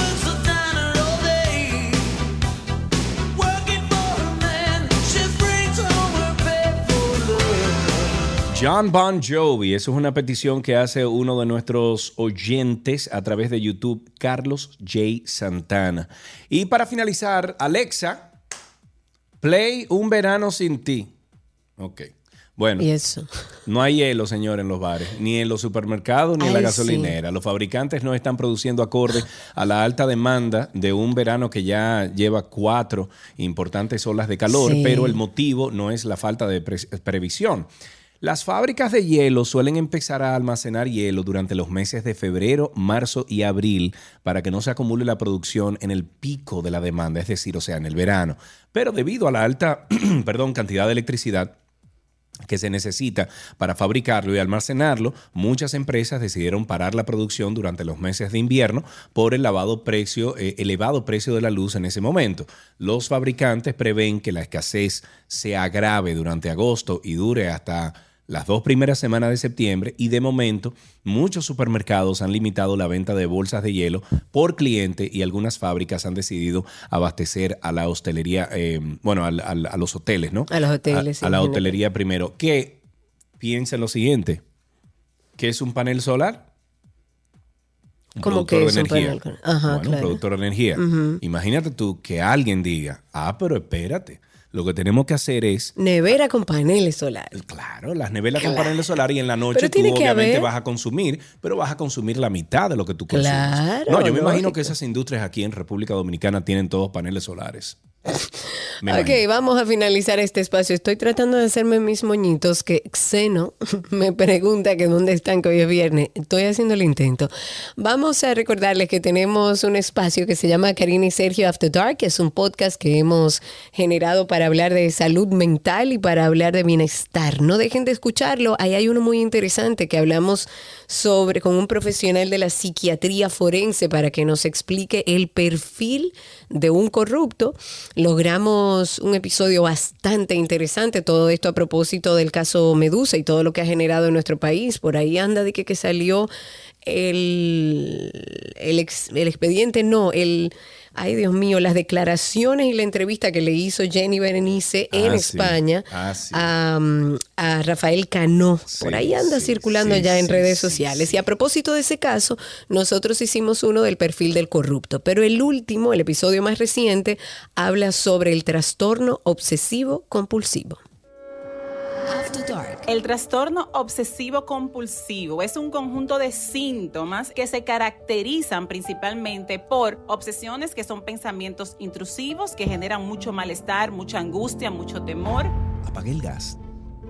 S2: John Bon Jovi, eso es una petición que hace uno de nuestros oyentes a través de YouTube, Carlos J. Santana. Y para finalizar, Alexa, play Un verano sin ti. Ok. Bueno,
S3: Y eso.
S2: no hay hielo, señor, en los bares, ni en los supermercados, ni en la gasolinera. Los fabricantes no están produciendo acorde a la alta demanda de un verano que ya lleva cuatro importantes olas de calor,
S3: Sí.
S2: pero el motivo no es la falta de pre- previsión. Las fábricas de hielo suelen empezar a almacenar hielo durante los meses de febrero, marzo y abril para que no se acumule la producción en el pico de la demanda, es decir, o sea, en el verano. Pero debido a la alta perdón, cantidad de electricidad, que se necesita para fabricarlo y almacenarlo, muchas empresas decidieron parar la producción durante los meses de invierno por el precio, eh, elevado precio de la luz en ese momento. Los fabricantes prevén que la escasez se agrave durante agosto y dure hasta las dos primeras semanas de septiembre y de momento muchos supermercados han limitado la venta de bolsas de hielo por cliente y algunas fábricas han decidido abastecer a la hostelería, eh, bueno, a los hoteles, ¿no?
S3: A los hoteles,
S2: A,
S3: sí,
S2: a la hotelería primero. Que piensa lo siguiente, ¿qué es un panel solar? Un
S3: ¿Cómo
S2: productor
S3: que
S2: de
S3: un
S2: energía.
S3: panel? Ajá,
S2: Bueno, un productor de energía. Imagínate tú que alguien diga, ah, pero espérate, lo que tenemos que hacer es
S3: Nevera con paneles solares.
S2: Claro, las neveras con paneles solares y en la noche tú obviamente
S3: haber-
S2: vas a consumir, pero vas a consumir la mitad de lo que tú consumes.
S3: Claro,
S2: no, yo me imagino que esas industrias aquí en República Dominicana tienen todos paneles solares. Me
S3: Ok,
S2: imagino.
S3: vamos a finalizar este espacio. Estoy tratando de hacerme mis moñitos que Xeno me pregunta que dónde están, que hoy es viernes. Estoy haciendo el intento. Vamos a recordarles que tenemos un espacio que se llama Karina y Sergio After Dark, que es un podcast que hemos generado para hablar de salud mental y para hablar de bienestar. No dejen de escucharlo. Ahí hay uno muy interesante que hablamos sobre con un profesional de la psiquiatría forense para que nos explique el perfil de un corrupto. Logramos un episodio bastante interesante, todo esto a propósito del caso Medusa y todo lo que ha generado en nuestro país. Por ahí anda de que, que salió el, el, ex- el expediente, no, el, ay Dios mío, las declaraciones y la entrevista que le hizo Jenny Berenice en
S2: Ah, sí.
S3: España
S2: Ah, sí.
S3: a, a Rafael Cano. Por ahí anda circulando ya en redes sociales. Y a propósito de ese caso, nosotros hicimos uno del perfil del corrupto, pero el último, el episodio más reciente, habla sobre el trastorno obsesivo compulsivo.
S4: After Dark.
S6: El trastorno obsesivo compulsivo es un conjunto de síntomas que se caracterizan principalmente por obsesiones que son pensamientos intrusivos que generan mucho malestar, mucha angustia, mucho temor.
S2: Apagué el gas,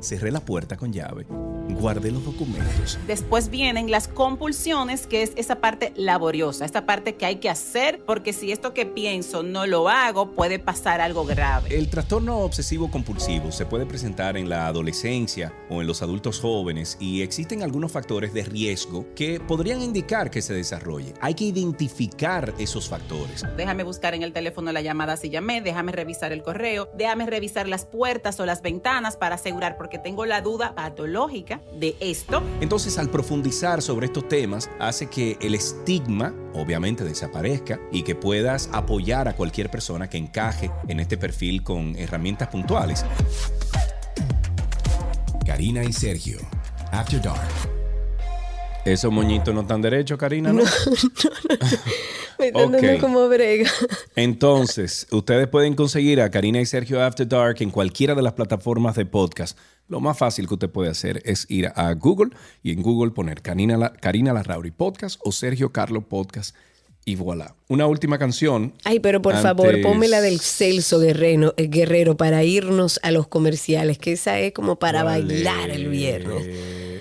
S2: cerré la puerta con llave, guardé los documentos.
S6: Después vienen las compulsiones, que es esa parte laboriosa, esta parte que hay que hacer, porque si esto que pienso no lo hago, puede pasar algo grave.
S2: El trastorno obsesivo compulsivo se puede presentar en la adolescencia o en los adultos jóvenes y existen algunos factores de riesgo que podrían indicar que se desarrolle. Hay que identificar esos factores.
S6: Déjame buscar en el teléfono la llamada si llamé, déjame revisar el correo, déjame revisar las puertas o las ventanas para asegurar, porque tengo la duda patológica de esto.
S2: Entonces, al profundizar sobre estos temas, hace que el estigma, obviamente, desaparezca y que puedas apoyar a cualquier persona que encaje en este perfil con herramientas puntuales.
S7: Karina y Sergio. After Dark.
S2: Esos moñitos no están derechos, Karina, ¿no?
S3: Me están
S2: Ok.
S3: dando como brega.
S2: Entonces, ustedes pueden conseguir a Karina y Sergio After Dark en cualquiera de las plataformas de podcast. Lo más fácil que usted puede hacer es ir a Google y en Google poner Karina, La- Karina Larrauri Podcast o Sergio Carlo Podcast y voilà. Una última canción.
S3: Ay, pero por
S2: Antes-
S3: favor, ponme la del Celso Guerrero, eh, Guerrero para irnos a los comerciales, que esa es como para
S2: ¿Cuál
S3: bailar el viernes.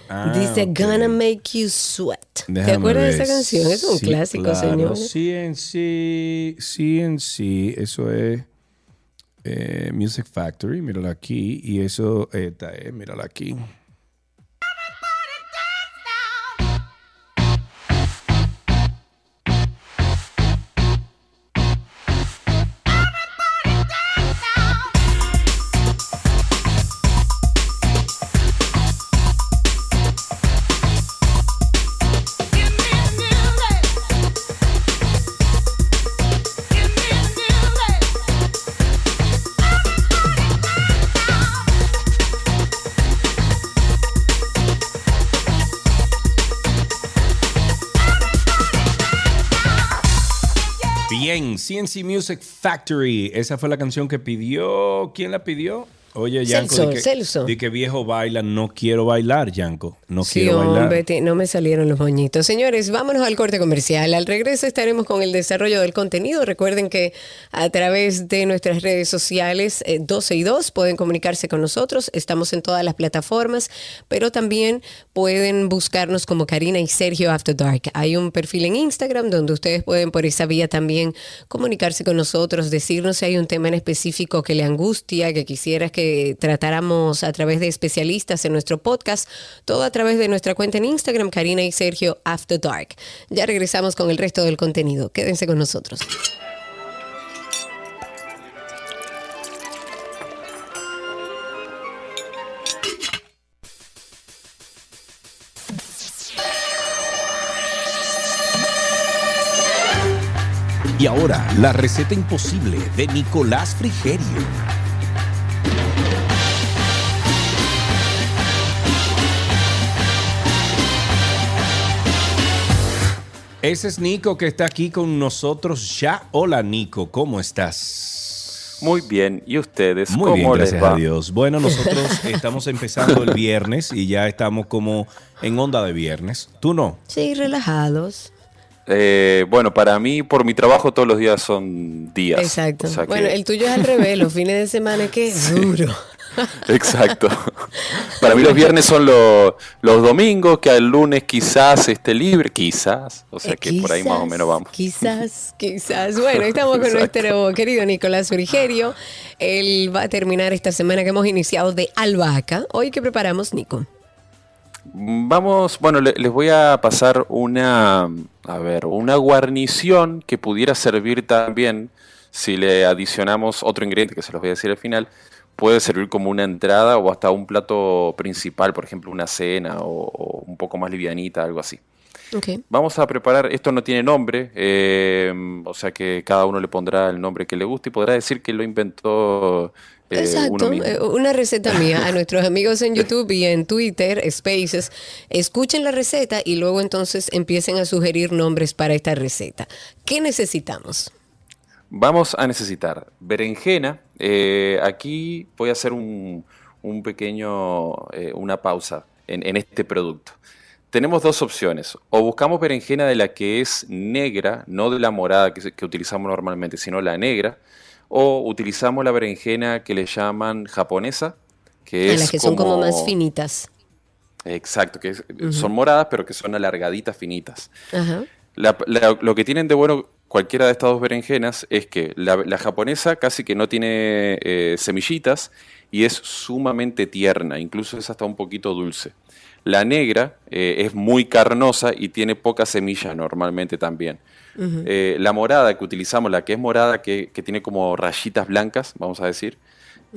S2: Ah,
S3: Dice. Gonna Make You Sweat. ¿Te acuerdas de esa canción? Es un
S2: Sí,
S3: clásico,
S2: claro.
S3: señor.
S2: Sí, en sí, sí, en sí. Eso es eh, Music Factory, mírala aquí. Y eso, esta es, mírala aquí. CNC Music Factory. Esa fue la canción que pidió. ¿Quién la pidió? Oye, Yanko,
S3: Celso,
S2: di que,
S3: Celso.
S2: di que viejo baila, no quiero bailar, Yanko. No
S3: Sí,
S2: quiero bailar.
S3: te- no me salieron los moñitos. Señores, vámonos al corte comercial. Al regreso estaremos con el desarrollo del contenido. Recuerden que a través de nuestras redes sociales, eh, 12 y 2, pueden comunicarse con nosotros. Estamos en todas las plataformas, pero también pueden buscarnos como Karina y Sergio After Dark. Hay un perfil en Instagram donde ustedes pueden por esa vía también comunicarse con nosotros, decirnos si hay un tema en específico que le angustia, que quisieras que tratáramos a través de especialistas en nuestro podcast, todo a través de nuestra cuenta en Instagram, Karina y Sergio After Dark. Ya regresamos con el resto del contenido. Quédense con nosotros.
S2: Y ahora, la receta imposible de Nicolás Frigerio. Ese es Nico que está aquí con nosotros ya. Hola Nico, ¿cómo estás?
S8: Muy bien, ¿y ustedes
S2: Muy
S8: cómo
S2: bien,
S8: les
S2: gracias
S8: va?
S2: a Dios. Bueno, nosotros estamos empezando el viernes y ya estamos como en onda de viernes. ¿Tú no?
S3: Sí, relajados.
S8: Eh, bueno, para mí, por mi trabajo, todos los días son días.
S3: Exacto.
S8: O sea que-
S3: Bueno, el tuyo es al revés. Los fines de semana, qué duro.
S8: Exacto. Para mí los viernes son lo- los domingos, que el lunes quizás esté libre, quizás. O sea
S3: Eh,
S8: que por ahí más o menos vamos.
S3: Quizás, quizás. Bueno, estamos con
S8: Exacto.
S3: nuestro querido Nicolás Frigerio. Él va a terminar esta semana que hemos iniciado de albahaca. Hoy, ¿qué preparamos, Nico?
S8: Vamos, bueno, le- les voy a pasar una, a ver, una guarnición que pudiera servir también si le adicionamos otro ingrediente que se los voy a decir al final. Puede servir como una entrada o hasta un plato principal, por ejemplo, una cena o, o un poco más livianita, algo así. Vamos a preparar, esto no tiene nombre, eh, o sea que cada uno le pondrá el nombre que le guste y podrá decir que lo inventó eh,
S3: Exacto, eh, una receta mía a nuestros amigos en YouTube y en Twitter, Spaces, escuchen la receta y luego entonces empiecen a sugerir nombres para esta receta. ¿Qué necesitamos?
S8: Vamos a necesitar berenjena. eh, aquí voy a hacer un, un pequeño, eh, una pausa en, en este producto. Tenemos dos opciones. O buscamos berenjena de la que es negra, no de la morada que, que utilizamos normalmente, sino la negra. O utilizamos la berenjena que le llaman japonesa, que
S3: A
S8: es
S3: las que son como más finitas.
S8: Exacto, que es- son moradas, pero que son alargaditas, finitas.
S3: Ajá.
S8: La- la- lo que tienen de bueno cualquiera de estas dos berenjenas es que la, la japonesa casi que no tiene eh, semillitas y es sumamente tierna, incluso es hasta un poquito dulce. La negra eh, es muy carnosa y tiene poca semilla normalmente también. Eh, la morada que utilizamos, la que es morada, que, que tiene como rayitas blancas, vamos a decir,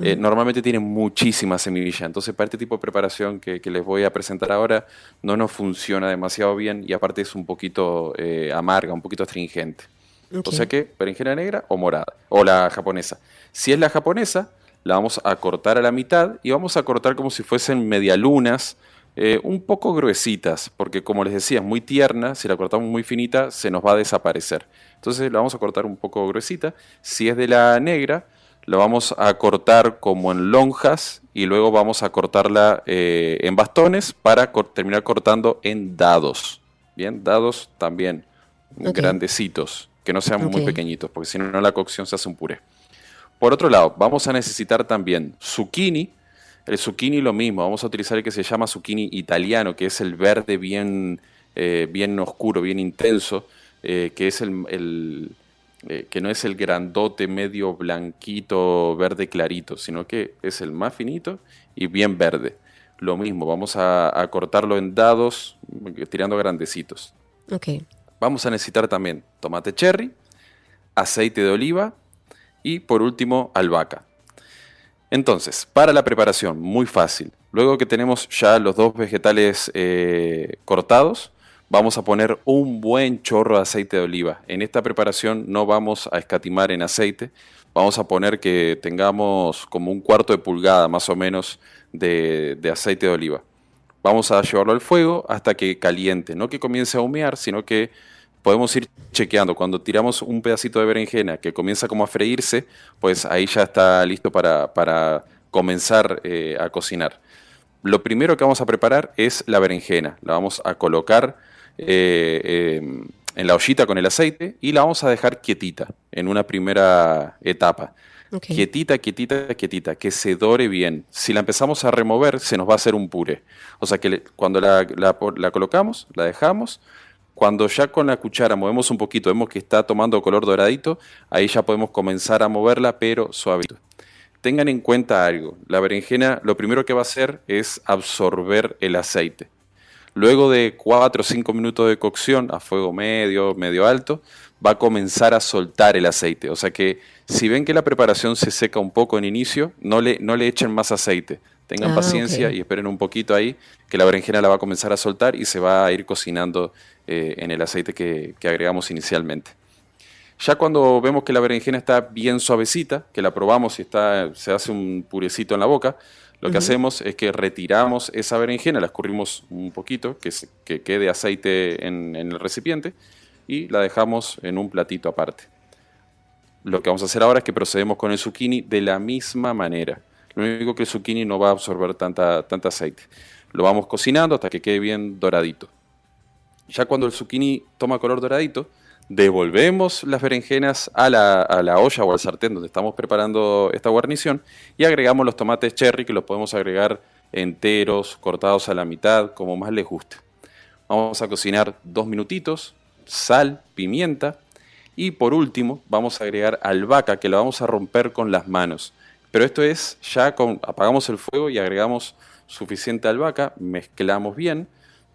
S8: eh, normalmente tiene muchísima semilla. Entonces, para este tipo de preparación que, que les voy a presentar ahora, no nos funciona demasiado bien y aparte es un poquito eh, amarga, un poquito astringente. O sea que, berenjena negra o morada, o la japonesa. Si es la japonesa, la vamos a cortar a la mitad y vamos a cortar como si fuesen medialunas, eh, un poco gruesitas, porque como les decía, es muy tierna, si la cortamos muy finita, se nos va a desaparecer. Entonces la vamos a cortar un poco gruesita. Si es de la negra, la vamos a cortar como en lonjas y luego vamos a cortarla eh, en bastones para cor- terminar cortando en dados. Bien, dados también
S3: Ok.
S8: grandecitos, que no sean muy pequeñitos, porque si no la cocción se hace un puré. Por otro lado, vamos a necesitar también zucchini. El zucchini lo mismo, vamos a utilizar el que se llama zucchini italiano, que es el verde bien, eh, bien oscuro, bien intenso, eh, que es el, el, eh, que no es el grandote medio blanquito, verde clarito, sino que es el más finito y bien verde. Lo mismo, vamos a, a cortarlo en dados, tirando grandecitos.
S3: Ok.
S8: Vamos a necesitar también tomate cherry, aceite de oliva y por último albahaca. Entonces, para la preparación, muy fácil. Luego que tenemos ya los dos vegetales eh, cortados, vamos a poner un buen chorro de aceite de oliva. En esta preparación no vamos a escatimar en aceite, vamos a poner que tengamos como un cuarto de pulgada más o menos de, de aceite de oliva. Vamos a llevarlo al fuego hasta que caliente, no que comience a humear, sino que podemos ir chequeando. Cuando tiramos un pedacito de berenjena que comienza como a freírse, pues ahí ya está listo para, para comenzar eh, a cocinar. Lo primero que vamos a preparar es la berenjena. La vamos a colocar eh, eh, en la ollita con el aceite y la vamos a dejar quietita en una primera etapa. Quietita, quietita, quietita, que se dore bien. Si la empezamos a remover, se nos va a hacer un puré. O sea que le- cuando la, la po- la colocamos, la dejamos, cuando ya con la cuchara movemos un poquito, vemos que está tomando color doradito, ahí ya podemos comenzar a moverla, pero suavito. Tengan en cuenta algo, la berenjena lo primero que va a hacer es absorber el aceite. Luego de 4 o 5 minutos de cocción a fuego medio, medio alto, va a comenzar a soltar el aceite. O sea que si ven que la preparación se seca un poco en inicio, no le, no le echen más aceite. Tengan
S3: Ah,
S8: paciencia y esperen un poquito ahí, que la berenjena la va a comenzar a soltar y se va a ir cocinando eh, en el aceite que, que agregamos inicialmente. Ya cuando vemos que la berenjena está bien suavecita, que la probamos y está, se hace un purecito en la boca, lo que hacemos es que retiramos esa berenjena, la escurrimos un poquito, que, se- que quede aceite en, en el recipiente, y la dejamos en un platito aparte. Lo que vamos a hacer ahora es que procedemos con el zucchini de la misma manera. Lo único que el zucchini no va a absorber tanta, tanta aceite. Lo vamos cocinando hasta que quede bien doradito. Ya cuando el zucchini toma color doradito, devolvemos las berenjenas a la, a la olla o al sartén donde estamos preparando esta guarnición y agregamos los tomates cherry que los podemos agregar enteros, cortados a la mitad, como más les guste. Vamos a cocinar dos minutitos, sal, pimienta y por último vamos a agregar albahaca que la vamos a romper con las manos. Pero esto es ya con, apagamos el fuego y agregamos suficiente albahaca, mezclamos bien,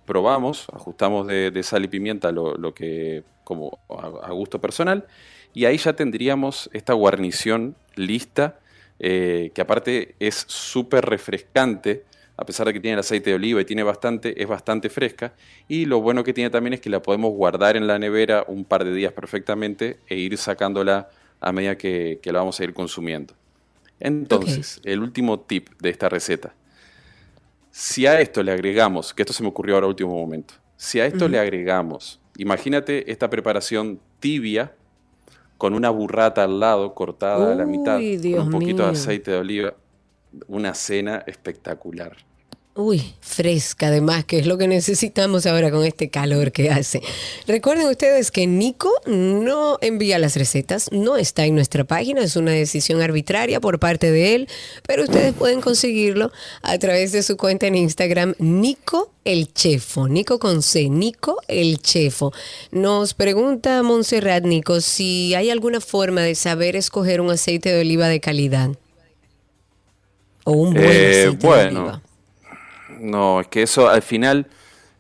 S8: probamos, ajustamos de, sal y pimienta lo, que como a, gusto personal y ahí ya tendríamos esta guarnición lista eh, que aparte es súper refrescante a pesar de que tiene el aceite de oliva y tiene bastante, es bastante fresca. Y lo bueno que tiene también es que la podemos guardar en la nevera un par de días perfectamente e ir sacándola a medida que la vamos a ir consumiendo. Entonces, el último tip de esta receta. Si a esto le agregamos, que esto se me ocurrió ahora último momento, si a esto le agregamos, imagínate esta preparación tibia con una burrata al lado cortada a la mitad,
S3: Dios
S8: con un poquito de aceite de oliva, una cena espectacular.
S3: Uy, fresca además, que es lo que necesitamos ahora con este calor que hace. Recuerden ustedes que Nico no envía las recetas, no está en nuestra página, es una decisión arbitraria por parte de él, pero ustedes pueden conseguirlo a través de su cuenta en Instagram, Nico el Chefo, Nico con C, Nico el Chefo. Nos pregunta Montserrat Nico si hay alguna forma de saber escoger un aceite de oliva de calidad. O un buen
S8: Eh,
S3: aceite de oliva.
S8: No, es que eso al final,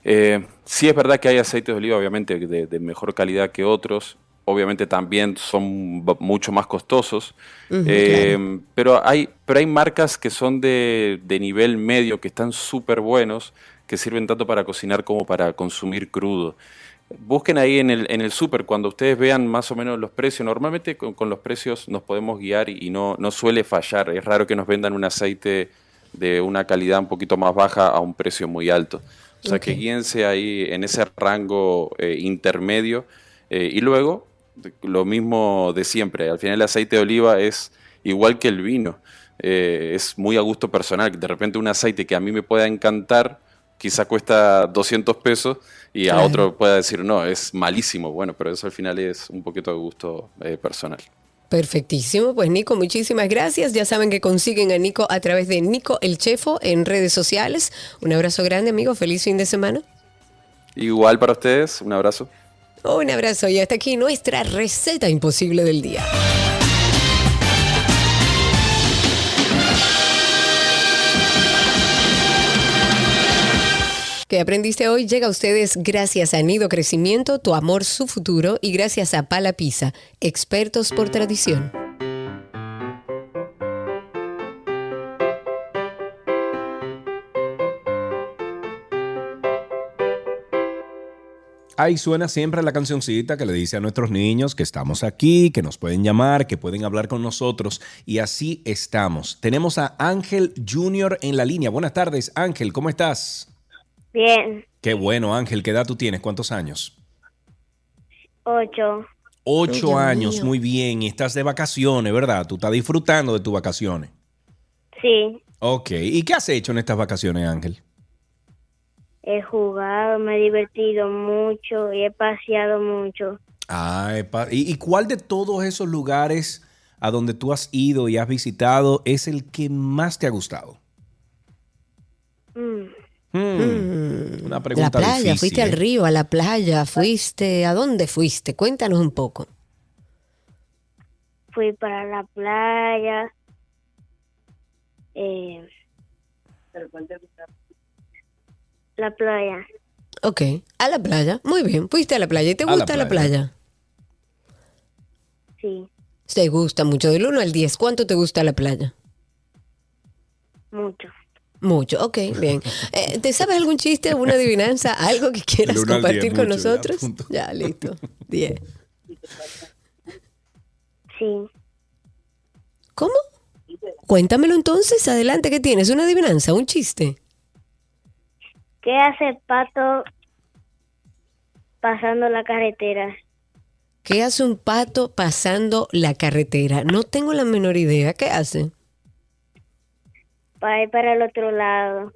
S8: eh, sí es verdad que hay aceites de oliva, obviamente, de, de mejor calidad que otros. Obviamente también son mucho más costosos. Eh, pero, hay, pero hay marcas que son de, de nivel medio, que están súper buenos, que sirven tanto para cocinar como para consumir crudo. Busquen ahí en el, en el súper, cuando ustedes vean más o menos los precios. Normalmente con, con los precios nos podemos guiar y, y no, no suele fallar. Es raro que nos vendan un aceite de una calidad un poquito más baja a un precio muy alto. O sea que guíense ahí en ese rango eh, intermedio. eh, y luego, lo mismo de siempre. Al final el aceite de oliva es igual que el vino. eh, es muy a gusto personal. De repente un aceite que a mí me pueda encantar, quizá cuesta 200 pesos y a otro pueda decir, no, es malísimo. Bueno, pero eso al final es un poquito de gusto eh, personal.
S3: Perfectísimo, pues Nico, muchísimas gracias. Ya saben que consiguen a Nico a través de Nico el Chefo en redes sociales. Un abrazo grande, amigo. Feliz fin de semana.
S8: Igual para ustedes, un abrazo.
S3: Un abrazo y hasta aquí nuestra receta imposible del día. Que aprendiste hoy llega a ustedes gracias a Nido Crecimiento, Tu Amor, Su Futuro y gracias a Pala Pizza, expertos por tradición.
S2: Ahí suena siempre la cancioncita que le dice a nuestros niños que estamos aquí, que nos pueden llamar, que pueden hablar con nosotros. Y así estamos. Tenemos a Ángel Junior en la línea. Buenas tardes, Ángel, ¿cómo estás?
S9: Bien,
S2: Qué bueno, Ángel. ¿Qué edad tú tienes? ¿Cuántos años?
S9: ocho.
S2: Ocho
S3: Dios
S2: años,
S3: mío.
S2: muy bien. Y estás de vacaciones, ¿verdad? Tú estás disfrutando de tus vacaciones.
S9: Sí,
S2: Ok. ¿Y qué has hecho en estas vacaciones, Ángel?
S9: he jugado, me he divertido mucho y he paseado mucho.
S2: Ah. ¿Y, y cuál de todos esos lugares a donde tú has ido y has visitado es el que más te ha gustado?
S9: Mm,
S2: Hmm, Una
S3: La
S2: pregunta
S3: playa,
S2: difícil,
S3: fuiste al
S2: ¿eh?
S3: río, a la playa, fuiste, ¿a dónde fuiste? Cuéntanos un poco.
S9: Fui para la playa. Eh, la playa.
S3: Ok, a la playa, muy bien, fuiste a la playa. ¿Y te
S2: A la
S3: gusta la playa?
S9: Sí,
S3: ¿Te gusta mucho? Del 1 al 10, ¿cuánto te gusta la playa?
S9: mucho.
S3: Mucho, ok, bien. Eh, ¿Te sabes algún chiste, alguna adivinanza, algo que quieras compartir
S2: diez,
S3: con
S2: mucho,
S3: nosotros? Ya, listo. 10.
S9: Sí,
S3: ¿Cómo? Cuéntamelo entonces, adelante, ¿qué tienes? ¿Una adivinanza, un chiste?
S9: ¿qué hace Pato pasando la carretera?
S3: ¿Qué hace un pato pasando la carretera? No tengo la menor idea. ¿Qué hace?
S9: Para ir para el otro lado.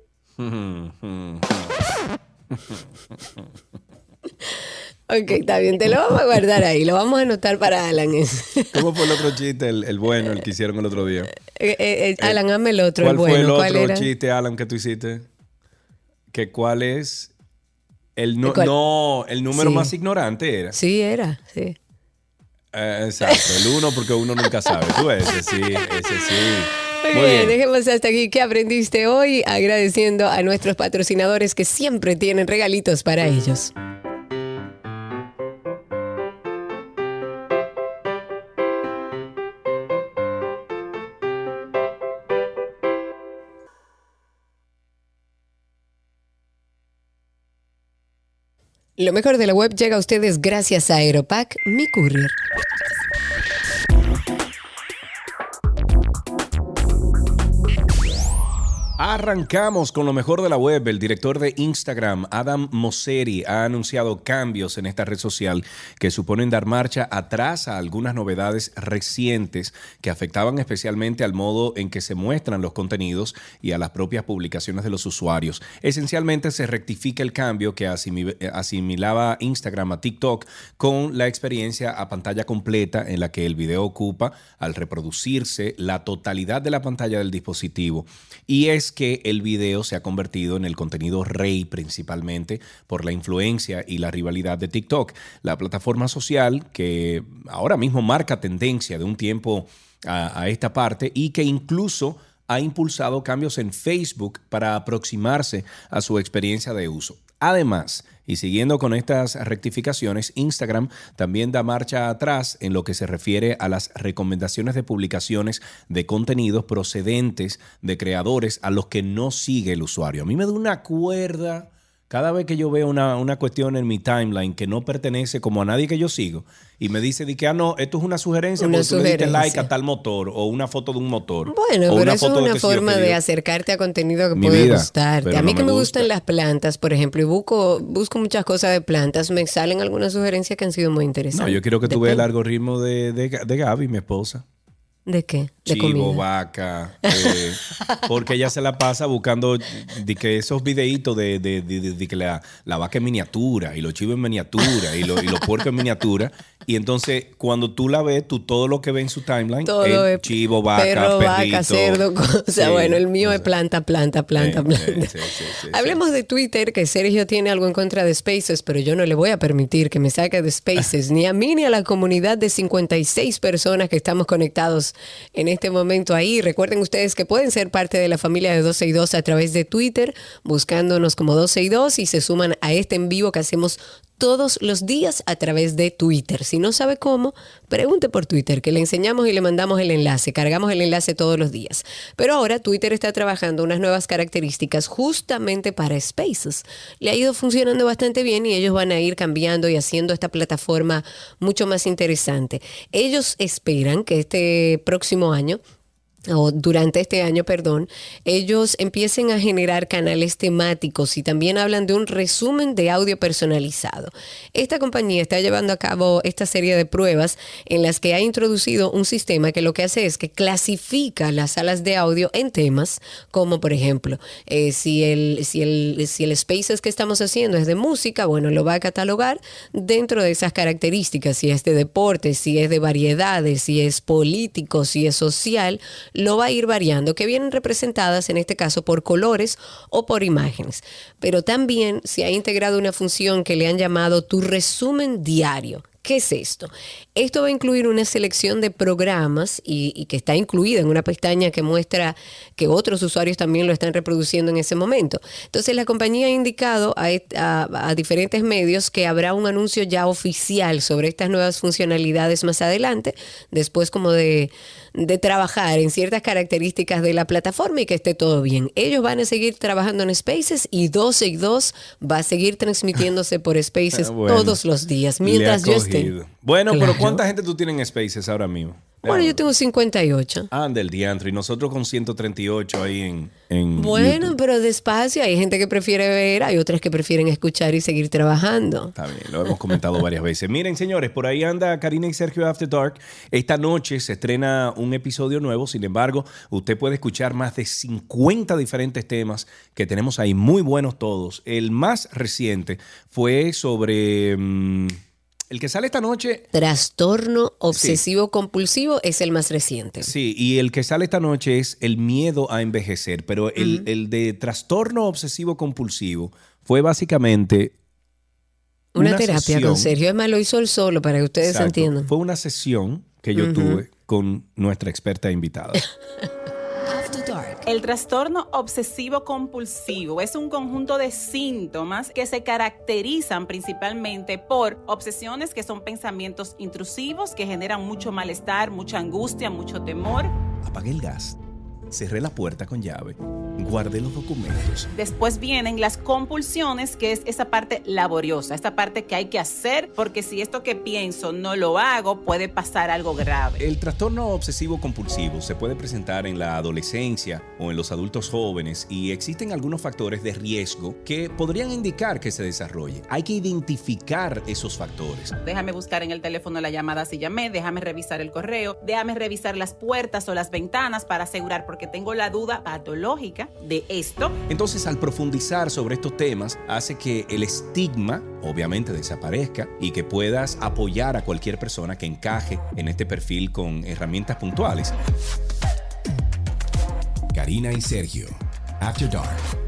S3: Ok, está bien, te lo vamos a guardar ahí, lo vamos a anotar para Alan.
S2: ¿Cómo fue el otro chiste, el, el bueno, el que hicieron el otro día?
S3: Eh, eh, eh, Alan, hazme el otro,
S2: ¿Cuál
S3: el bueno.
S2: fue el
S3: ¿Cuál
S2: otro
S3: era?
S2: chiste, Alan, que tú hiciste? ¿Que cuál es? El no,
S3: ¿Cuál?
S2: no, el número
S3: Sí.
S2: más ignorante era.
S3: Sí, era, sí.
S2: Eh, exacto, el uno porque uno nunca sabe. Tú ese sí, ese sí.
S3: Muy, bien.
S2: bien.
S3: dejemos hasta aquí qué aprendiste hoy, agradeciendo a nuestros patrocinadores que siempre tienen regalitos para ellos. Lo mejor de la web llega a ustedes gracias a Aeropack, mi courier.
S2: Arrancamos con lo mejor de la web. El director de Instagram, Adam Mosseri, ha anunciado cambios en esta red social que suponen dar marcha atrás a algunas novedades recientes que afectaban especialmente al modo en que se muestran los contenidos y a las propias publicaciones de los usuarios. Esencialmente se rectifica el cambio que asimi- asimilaba Instagram a TikTok con la experiencia a pantalla completa en la que el video ocupa al reproducirse la totalidad de la pantalla del dispositivo. Y es que el video se ha convertido en el contenido rey principalmente por la influencia y la rivalidad de TikTok, la plataforma social que ahora mismo marca tendencia de un tiempo a, esta parte y que incluso ha impulsado cambios en Facebook para aproximarse a su experiencia de uso. Además, y siguiendo con estas rectificaciones, Instagram también da marcha atrás en lo que se refiere a las recomendaciones de publicaciones de contenidos procedentes de creadores a los que no sigue el usuario. A mí me da una cuerda cada vez que yo veo una, una cuestión en mi timeline que no pertenece como a nadie que yo sigo y me dice de que, ah, no, esto es una sugerencia
S3: Una
S2: porque tú le diste like a tal motor o una foto de un motor.
S3: Bueno,
S2: o
S3: pero
S2: una
S3: eso es una forma de acercarte a contenido que
S2: Mi
S3: puede
S2: vida,
S3: gustarte. A mí
S2: no
S3: que
S2: me
S3: me
S2: gusta.
S3: gustan las plantas, por ejemplo, y busco, busco muchas cosas de plantas, me salen algunas sugerencias que han sido muy interesantes.
S2: No, yo quiero que tú veas el algoritmo de, de, de Gaby, mi esposa.
S3: ¿De qué? De
S2: Chivo,
S3: comida.
S2: vaca, eh, porque ella se la pasa buscando de que esos videitos de, de- de- de- que la, la vaca en miniatura y los chivos en miniatura y, lo- y los puercos en miniatura. Y entonces, cuando tú la ves, tú todo lo que ves en su timeline
S3: Todo
S2: es
S3: es
S2: chivo, vaca,
S3: perro,
S2: perrito.
S3: vaca, cerdo. O sea,
S2: Sí,
S3: bueno, el mío
S2: o
S3: es planta, planta, planta,
S2: sí,
S3: planta.
S2: sí, sí,
S3: Hablemos de Twitter, que Sergio tiene algo en contra de Spaces, pero yo no le voy a permitir que me saque de Spaces, ni a mí ni a la comunidad de 56 personas que estamos conectados en este momento ahí. Recuerden ustedes que pueden ser parte de la familia de 12 y 2 a través de Twitter, buscándonos como 12 y 2 y se suman a este en vivo que hacemos todos los días a través de Twitter. Si no sabe cómo, pregunte por Twitter, que le enseñamos y le mandamos el enlace. Cargamos el enlace todos los días. Pero ahora Twitter está trabajando unas nuevas características justamente para Spaces. Le ha ido funcionando bastante bien y ellos van a ir cambiando y haciendo esta plataforma mucho más interesante. Ellos esperan que este próximo año o durante este año, perdón, ellos empiecen a generar canales temáticos y también hablan de un resumen de audio personalizado. Esta compañía está llevando a cabo esta serie de pruebas en las que ha introducido un sistema que lo que hace es que clasifica las salas de audio en temas, como por ejemplo, eh, si, el, si, el, si el Spaces que estamos haciendo es de música, bueno, lo va a catalogar dentro de esas características, si es de deporte, si es de variedades, si es político, si es social, lo va a ir variando, que vienen representadas en este caso por colores o por imágenes. Pero también se ha integrado una función que le han llamado tu resumen diario. ¿Qué es esto? Esto va a incluir una selección de programas y, que está incluida en una pestaña que muestra que otros usuarios también lo están reproduciendo en ese momento. Entonces la compañía ha indicado a- a diferentes medios que habrá un anuncio ya oficial sobre estas nuevas funcionalidades más adelante, después como de, de trabajar en ciertas características de la plataforma y que esté todo bien. Ellos van a seguir trabajando en Spaces y 12 y 2 va a seguir transmitiéndose por Spaces
S2: Bueno,
S3: todos los días, mientras yo esté.
S2: Bueno,
S3: Claro.
S2: pero ¿cuánta gente tú tienes en Spaces ahora mismo?
S3: Bueno, yo tengo 58.
S2: Anda el diantro y nosotros con 138 ahí en, en
S3: Bueno,
S2: YouTube.
S3: pero despacio, hay gente que prefiere ver, hay otras que prefieren escuchar y seguir trabajando.
S2: Está bien, lo hemos comentado varias veces. Miren, señores, por ahí anda Karina y Sergio After Dark. Esta noche se estrena un episodio nuevo. Sin embargo, usted puede escuchar más de 50 diferentes temas que tenemos ahí, muy buenos todos. El más reciente fue sobre mm, el que sale esta noche.
S3: Trastorno obsesivo compulsivo es el más reciente.
S2: Sí, y el que sale esta noche es el miedo a envejecer, pero el, el de trastorno obsesivo compulsivo fue básicamente
S3: Una, terapia
S2: sesión-
S3: con Sergio. Es más, lo hizo él solo para que ustedes
S2: Exacto.
S3: entiendan.
S2: Fue una sesión que yo tuve con nuestra experta invitada.
S6: El trastorno obsesivo compulsivo es un conjunto de síntomas que se caracterizan principalmente por obsesiones que son pensamientos intrusivos que generan mucho malestar, mucha angustia, mucho temor.
S2: Apagué el gas, cerré la puerta con llave guardé los documentos.
S6: Después vienen las compulsiones, que es esa parte laboriosa, esta parte que hay que hacer, porque si esto que pienso no lo hago, puede pasar algo grave.
S2: El trastorno obsesivo compulsivo se puede presentar en la adolescencia o en los adultos jóvenes y existen algunos factores de riesgo que podrían indicar que se desarrolle. Hay que identificar esos factores.
S6: Déjame buscar en el teléfono la llamada si llamé, déjame revisar el correo, déjame revisar las puertas o las ventanas para asegurar, porque tengo la duda patológica de esto.
S2: Entonces, al profundizar sobre estos temas, hace que el estigma, obviamente, desaparezca y que puedas apoyar a cualquier persona que encaje en este perfil con herramientas puntuales.
S7: Karina y Sergio. After Dark.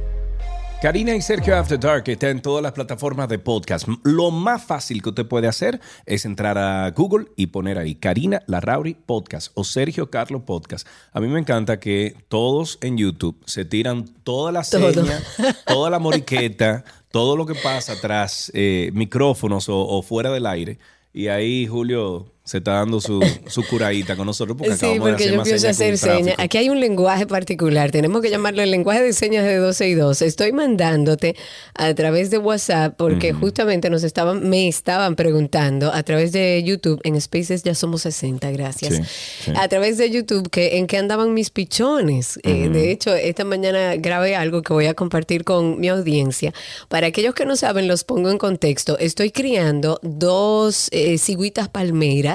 S2: Karina y Sergio After Dark está en todas las plataformas de podcast. Lo más fácil que usted puede hacer es entrar a Google y poner ahí Karina Larrauri Podcast o Sergio Carlo Podcast. A mí me encanta que todos en YouTube se tiran toda la
S3: Todo.
S2: seña, toda la moriqueta, todo lo que pasa tras eh, micrófonos o, o fuera del aire. Y ahí Julio se está dando su, su curadita con nosotros porque
S3: Sí,
S2: acabamos de
S3: porque
S2: hacer
S3: yo
S2: más señas
S3: hacer señas. Aquí hay un lenguaje particular. Tenemos que llamarlo el lenguaje de señas de 12 y 2. Estoy mandándote a través de WhatsApp porque justamente nos estaban, me estaban preguntando a través de YouTube. En Spaces ya somos 60, gracias.
S2: Sí, sí.
S3: A través de YouTube que en qué andaban mis pichones. Eh, de hecho, esta mañana grabé algo que voy a compartir con mi audiencia. Para aquellos que no saben, los pongo en contexto. Estoy criando dos eh, cigüitas palmeras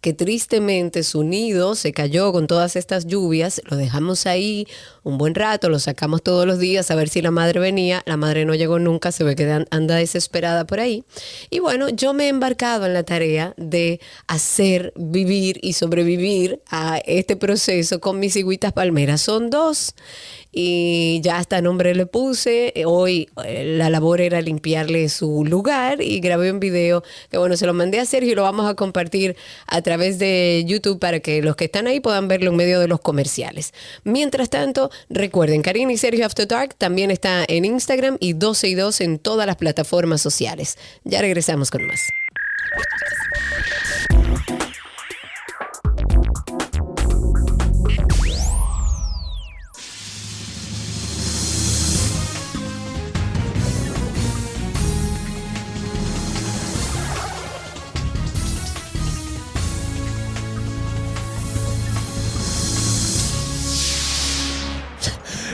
S3: que tristemente su nido se cayó con todas estas lluvias. Lo dejamos ahí un buen rato, lo sacamos todos los días a ver si la madre venía. La madre no llegó nunca, se ve que an- anda desesperada por ahí. Y bueno, yo me he embarcado en la tarea de hacer, vivir y sobrevivir a este proceso con mis cigüitas palmeras. Son dos y ya hasta nombre le puse. Hoy eh, la labor era limpiarle su lugar y grabé un video que bueno, se lo mandé a Sergio y lo vamos a compartir a través de YouTube para que los que están ahí puedan verlo en medio de los comerciales. Mientras tanto, recuerden, Karina y Sergio After Dark también está en Instagram y 12 y 2 en todas las plataformas sociales. Ya regresamos con más.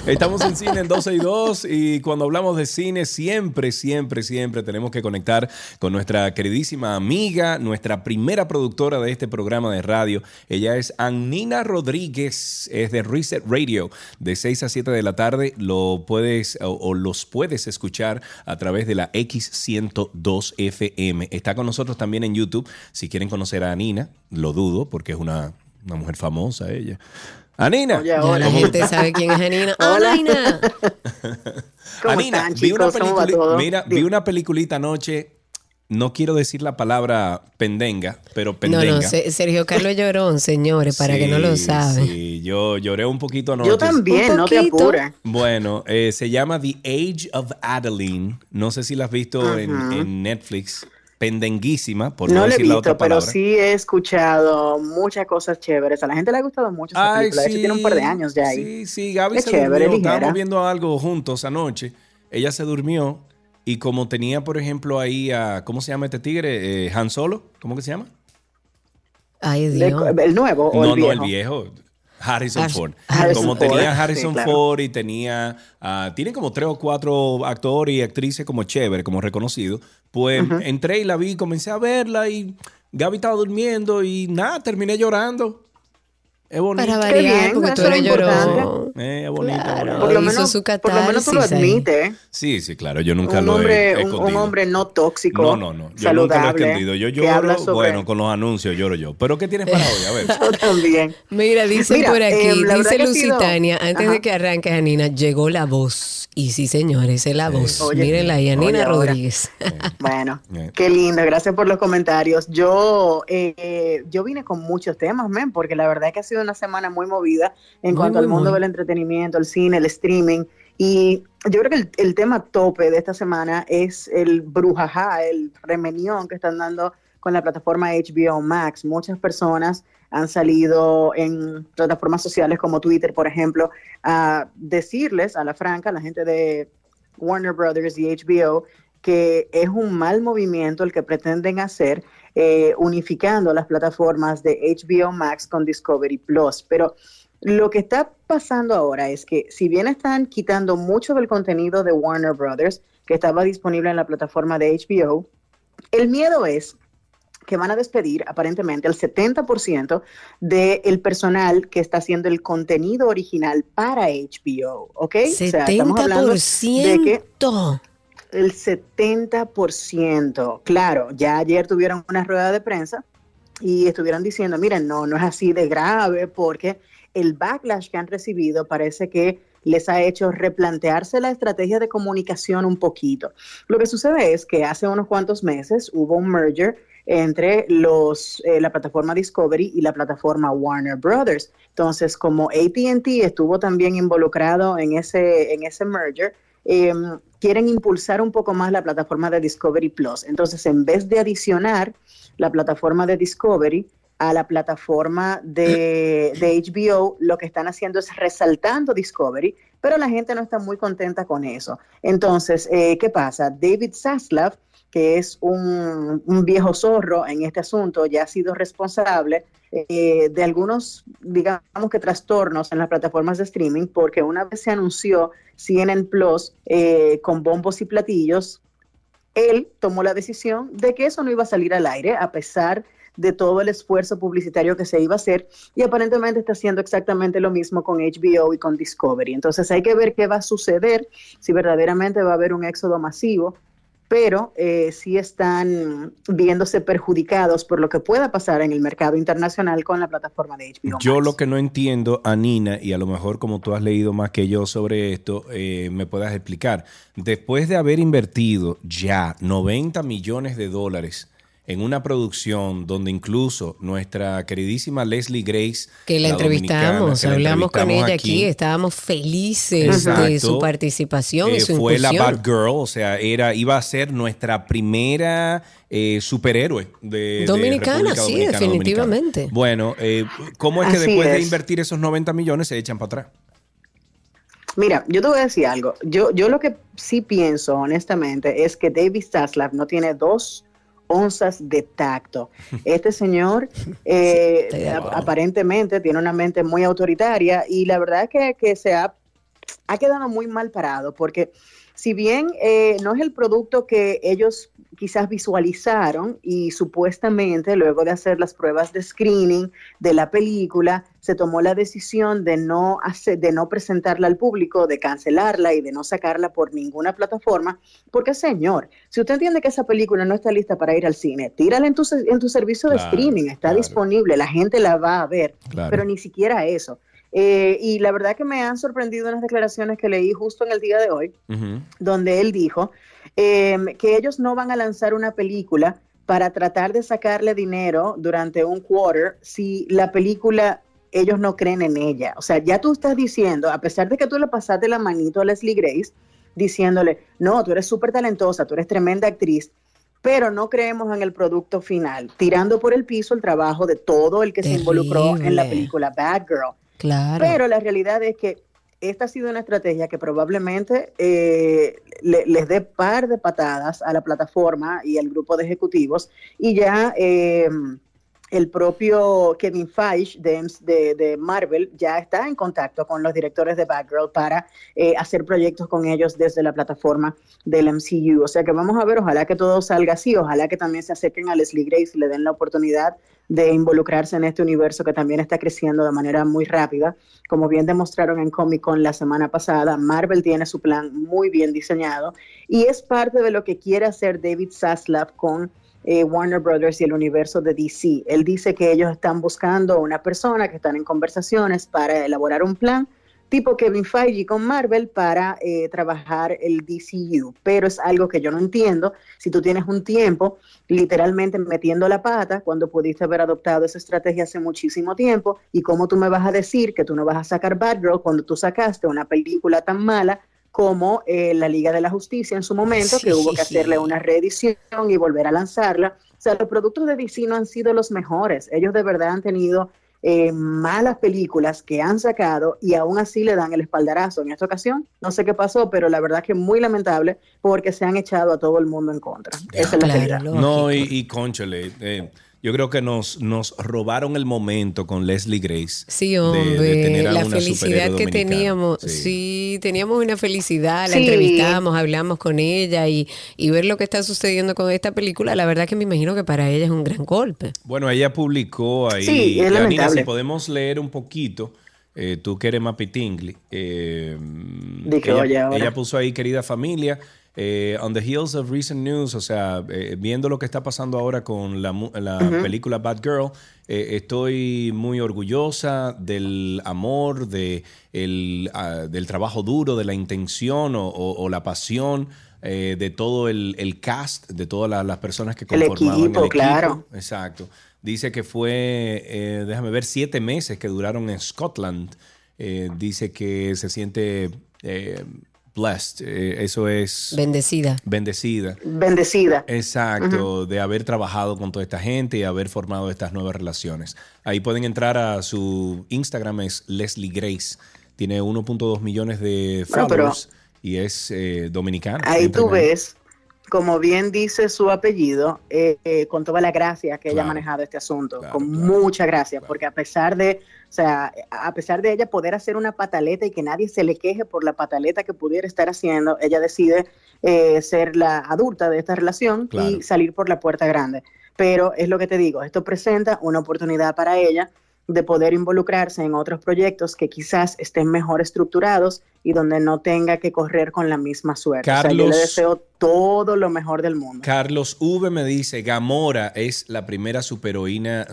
S2: Estamos en cine en 12 y 2 y cuando hablamos de cine siempre, siempre, siempre tenemos que conectar con nuestra queridísima amiga, nuestra primera productora de este programa de radio. Ella es Annina Rodríguez, es de Reset Radio, de 6 a 7 de la tarde. Lo puedes o, o los puedes escuchar a través de la X102 FM. Está con nosotros también en YouTube. Si quieren conocer a Anina, lo dudo porque es una, una mujer famosa ella. Anina.
S10: Oye,
S3: Ya la gente sabe quién es Anina.
S10: Hola.
S3: Anina.
S10: ¿Cómo
S2: Anina,
S10: están,
S2: vi una,
S10: todo?
S2: mira, vi
S10: Dime.
S2: una peliculita anoche. No quiero decir la palabra pendenga, pero
S3: No,
S2: pendenga.
S3: no, Se- Sergio Carlos Llorón, señores, para que no lo
S2: Sí,
S3: saben.
S2: Sí, yo lloré un poquito anoche.
S10: Yo también, no te apures.
S2: Bueno, eh, se llama The Age of Adeline. No sé si la has visto en, en Netflix. Pendenguísima, por no,
S10: No he
S2: decir la
S10: pero sí he escuchado muchas cosas chéveres. A la gente le ha gustado mucho esa
S2: Ay,
S10: película. De hecho, tiene un par de años ya ahí.
S2: Sí, sí, Gaby
S10: Es
S2: se
S10: chévere,
S2: durmió.
S10: ligera.
S2: Estábamos viendo algo juntos anoche. Ella se durmió y como tenía, por ejemplo, ahí a, ¿cómo se llama este tigre? Eh, Han Solo, ¿cómo que se llama?
S3: Ay, Dios.
S10: ¿El nuevo o
S2: no,
S10: el viejo?
S2: no, el viejo. Harrison
S3: Har-
S2: Ford.
S10: Harrison
S2: como
S10: Ford,
S2: tenía
S10: sí,
S2: Harrison
S10: claro.
S2: Ford y tenía, ah, tiene como tres o cuatro actores y actrices como chévere, como reconocidos, pues entré y la vi, comencé a verla y Gaby estaba durmiendo y nada, terminé llorando. Es bonito.
S3: Para
S10: Qué
S3: variar,
S10: bien,
S3: porque tú
S10: eso es
S3: eres llorón.
S10: importante.
S2: Eh, es bonito,
S3: Claro.
S10: Por lo, menos,
S3: su
S10: por lo menos tú lo admites. ¿eh?
S2: Sí, sí, claro, yo nunca
S10: Un
S2: lo he
S10: hombre, un, un hombre no tóxico,
S2: No, no, no. Yo nunca lo he
S10: saludable,
S2: escondido. Yo
S10: que habla
S2: lloro,
S10: sobre...
S2: bueno, con los anuncios lloro yo. ¿Pero qué tienes para hoy? A ver.
S10: Yo también.
S3: Mira, dice
S10: Mira,
S3: por aquí,
S10: em,
S3: dice
S10: sido-
S3: Lusitania, antes
S10: Ajá.
S3: de que arranque Janina, llegó la voz. Y sí, señores, es la voz.
S10: Oye,
S3: Mírenla ahí, Janina
S10: oye.
S3: Rodríguez.
S10: Bueno,
S2: Eh.
S10: qué lindo, gracias por los comentarios. Yo, eh, yo vine con muchos temas, men, porque la verdad es que ha sido una semana muy movida en
S3: Muy,
S10: cuanto
S3: muy,
S10: al mundo
S3: muy.
S10: del entretenimiento, el cine, el streaming. Y yo creo que el, el tema tope de esta semana es el brujajá, el remenión que están dando con la plataforma HBO Max. Muchas personas han salido en plataformas sociales como Twitter, por ejemplo, a decirles a la franca, a la gente de Warner Brothers y HBO, que es un mal movimiento el que pretenden hacer eh, unificando las plataformas de HBO Max con Discovery Plus. Pero lo que está pasando ahora es que si bien están quitando mucho del contenido de Warner Brothers que estaba disponible en la plataforma de HBO, el miedo es que van a despedir aparentemente el 70% del personal que está haciendo el contenido original para HBO, ¿ok? O sea, estamos hablando de que
S3: 70%.
S10: El 70%. Claro, ya ayer tuvieron una rueda de prensa y estuvieron diciendo, miren, no, no es así de grave porque el backlash que han recibido parece que les ha hecho replantearse la estrategia de comunicación un poquito. Lo que sucede es que hace unos cuantos meses hubo un merger entre los, eh, la plataforma Discovery y la plataforma Warner Brothers. Entonces, como ATT estuvo también involucrado en ese, en ese merger, eh, quieren impulsar un poco más la plataforma de Discovery Plus. Entonces, en vez de adicionar la plataforma de Discovery a la plataforma de, HBO, lo que están haciendo es resaltando Discovery, pero la gente no está muy contenta con eso. Entonces, eh, ¿qué pasa? David Zaslav, que es un, un viejo zorro en este asunto, ya ha sido responsable eh, de algunos, digamos que trastornos en las plataformas de streaming, porque una vez se anunció CNN Plus eh, con bombos y platillos, él tomó la decisión de que eso no iba a salir al aire, a pesar de todo el esfuerzo publicitario que se iba a hacer, y aparentemente está haciendo exactamente lo mismo con HBO y con Discovery. Entonces hay que ver qué va a suceder, si verdaderamente va a haber un éxodo masivo pero eh, sí están viéndose perjudicados por lo que pueda pasar en el mercado internacional con la plataforma de HBO.
S2: Yo lo que no entiendo, a Nina, y a lo mejor como tú has leído más que yo sobre esto, eh, me puedas explicar. Después de haber invertido ya 90 millones de dólares en una producción donde incluso nuestra queridísima Leslie Grace,
S3: Que la, entrevistamos,
S2: que la
S3: hablamos con ella aquí, estábamos felices de su participación y
S2: eh,
S3: su
S2: fue la
S3: incursión.
S2: Bad Girl, o sea, era, iba a ser nuestra primera eh, superhéroe de,
S3: Dominicana, sí,
S2: Dominicana,
S3: definitivamente.
S2: dominicana. Bueno, eh, ¿cómo es que
S10: Así
S2: después de invertir esos 90 millones se echan para atrás?
S10: Mira, yo te voy a decir algo. Yo, yo lo que sí pienso, honestamente, es que David Zaslav no tiene dos onzas de tacto. Este señor eh, aparentemente tiene una mente muy autoritaria y la verdad es que, que se ha, ha quedado muy mal parado porque si bien eh, no es el producto que ellos quizás visualizaron y supuestamente luego de hacer las pruebas de screening de la película se tomó la decisión de no hacer, de no presentarla al público, de cancelarla y de no sacarla por ninguna plataforma, porque señor, si usted entiende que esa película no está lista para ir al cine, tírala en tu, en tu servicio de
S2: Claro,
S10: streaming, está
S2: claro.
S10: disponible, la gente la va a ver,
S2: Claro.
S10: pero ni siquiera eso. Eh, y la verdad que me han sorprendido unas declaraciones que leí justo en el día de hoy, donde él dijo eh, que ellos no van a lanzar una película para tratar de sacarle dinero durante un quarter si la película ellos no creen en ella. O sea, ya tú estás diciendo, a pesar de que tú le pasaste la manito a Leslie Grace, diciéndole, no, tú eres súper talentosa, tú eres tremenda actriz, pero no creemos en el producto final, tirando por el piso el trabajo de todo el que se involucró en la película Bad Girl.
S3: Claro.
S10: Pero la realidad es que esta ha sido una estrategia que probablemente eh, le- les dé par de patadas a la plataforma y al grupo de ejecutivos y ya eh, el propio Kevin Feige de, Marvel ya está en contacto con los directores de Batgirl para eh, hacer proyectos con ellos desde la plataforma del MCU. O sea que vamos a ver, ojalá que todo salga así, ojalá que también se acerquen a Leslie Grace y le den la oportunidad de involucrarse en este universo que también está creciendo de manera muy rápida. Como bien demostraron en Comic Con la semana pasada, Marvel tiene su plan muy bien diseñado y es parte de lo que quiere hacer David Zaslav con eh, Warner Brothers y el universo de DC. Él dice que ellos están buscando una persona que están en conversaciones para elaborar un plan tipo Kevin Feige con Marvel para eh, trabajar el DCU, pero es algo que yo no entiendo. Si tú tienes un tiempo literalmente metiendo la pata cuando pudiste haber adoptado esa estrategia hace muchísimo tiempo, y cómo tú me vas a decir que tú no vas a sacar Batgirl cuando tú sacaste una película tan mala como eh, la Liga de la Justicia en su momento, que hubo que hacerle una reedición y volver a lanzarla. O sea, los productos de DC no han sido los mejores. Ellos de verdad han tenido eh, malas películas que han sacado y aún así le dan el espaldarazo. En esta ocasión, no sé qué pasó, pero la verdad que muy lamentable porque se han echado a todo el mundo en contra. Esa es la realidad.
S2: No, y, y cónchale, eh, yo creo que nos, nos robaron el momento con Leslie Grace.
S3: Sí,
S2: de-
S3: hombre,
S2: de tener a
S3: la
S2: una
S3: felicidad que teníamos.
S2: Sí.
S3: Sí. teníamos una felicidad, la
S10: Sí.
S3: entrevistamos, hablamos con ella y, y ver lo que está sucediendo con esta película, la verdad que me imagino que para ella es un gran golpe.
S2: Bueno, ella publicó ahí.
S10: Sí, es
S2: Janina,
S10: lamentable.
S2: si podemos leer un poquito, eh, tú que eres Mapi Tingley. eh, ella, ella puso ahí, querida familia, eh, on the heels of recent news, o sea, eh, viendo lo que está pasando ahora con la, la película Bad Girl, eh, estoy muy orgullosa del amor, de el, ah, del trabajo duro, de la intención o, o- o la pasión. de todo el, el cast, de todas la- las personas que
S10: El
S2: conformaban
S10: equipo,
S2: el equipo.
S10: claro.
S2: Exacto. Dice que fue, déjame ver, siete meses que duraron en Scotland. Dice que se siente blessed. Eh, eso es
S3: Bendecida.
S2: bendecida.
S10: Bendecida.
S2: Exacto, de haber trabajado con toda esta gente y haber formado estas nuevas relaciones. Ahí pueden entrar a su Instagram, es Leslie Grace. Tiene 1.2 millones de
S10: Bueno,
S2: followers y es eh, dominicana.
S10: Ahí tú ves, como bien dice su apellido, eh, eh, con toda la gracia que ella
S2: Claro.
S10: ha manejado este asunto,
S2: Claro,
S10: con
S2: claro,
S10: mucha gracia,
S2: claro.
S10: porque a pesar de, o sea, a pesar de ella poder hacer una pataleta y que nadie se le queje por la pataleta que pudiera estar haciendo, ella decide eh, ser la adulta de esta relación
S2: Claro.
S10: y salir por la puerta grande. Pero es lo que te digo, esto presenta una oportunidad para ella de poder involucrarse en otros proyectos que quizás estén mejor estructurados y donde no tenga que correr con la misma suerte. o sea, yo le
S2: Carlos-
S10: deseo todo lo mejor del mundo.
S2: Carlos V me dice, Gamora es la primera superheroína,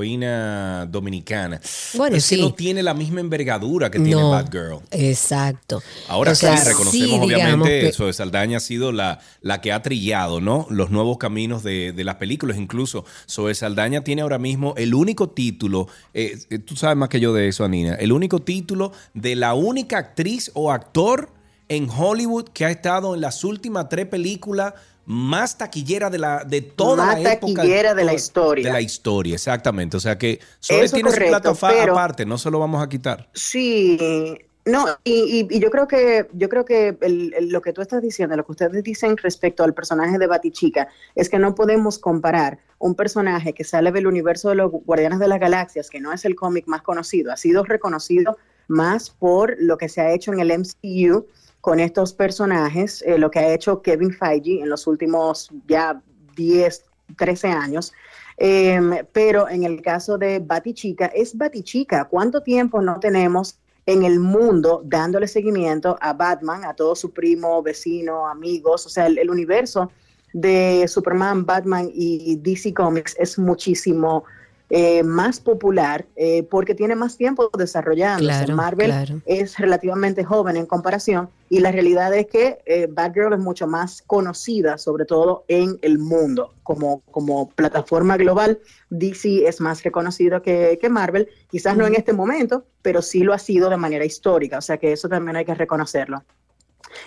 S2: superheroína dominicana.
S3: Bueno,
S2: es que
S3: sí.
S2: no tiene la misma envergadura que tiene
S3: No.
S2: Batgirl.
S3: Exacto.
S2: Ahora
S3: O sea,
S2: sí, reconocemos
S3: sí,
S2: obviamente
S3: que-
S2: eso Saldaña ha sido la, la que ha trillado, ¿no? Los nuevos caminos de, de las películas. Incluso Zoe Saldaña tiene ahora mismo el único título, eh, eh, tú sabes más que yo de eso, Anina, el único título de la única actriz o actor en Hollywood que ha estado en las últimas tres películas más taquillera de la de toda
S10: Más
S2: la época
S10: taquillera de la historia.
S2: de la historia exactamente o sea que
S10: Eso
S2: tiene
S10: correcto,
S2: su
S10: pero-
S2: aparte no se lo vamos a quitar
S10: Sí, no, y, y- y yo creo que yo creo que el- el- lo que tú estás diciendo, lo que ustedes dicen respecto al personaje de Batichica, es que no podemos comparar un personaje que sale del universo de los Guardianes de las Galaxias, que no es el cómic más conocido, ha sido reconocido más por lo que se ha hecho en el MCU con estos personajes, eh, lo que ha hecho Kevin Feige en los últimos ya 10, 13 años. Em, pero en el caso de Batichica, es Batichica. ¿Cuánto tiempo no tenemos en el mundo dándole seguimiento a Batman, a todo su primo, vecino, amigos? O sea, el, el universo de Superman, Batman y DC Comics es muchísimo eh, más popular eh, porque tiene más tiempo desarrollándose.
S3: Claro,
S10: Marvel
S3: claro.
S10: es relativamente joven en comparación y la realidad es que eh, Batgirl es mucho más conocida, sobre todo en el mundo. Como, como plataforma global, DC es más reconocido que, que Marvel, quizás no en este momento, pero sí lo ha sido de manera histórica, o sea que eso también hay que reconocerlo.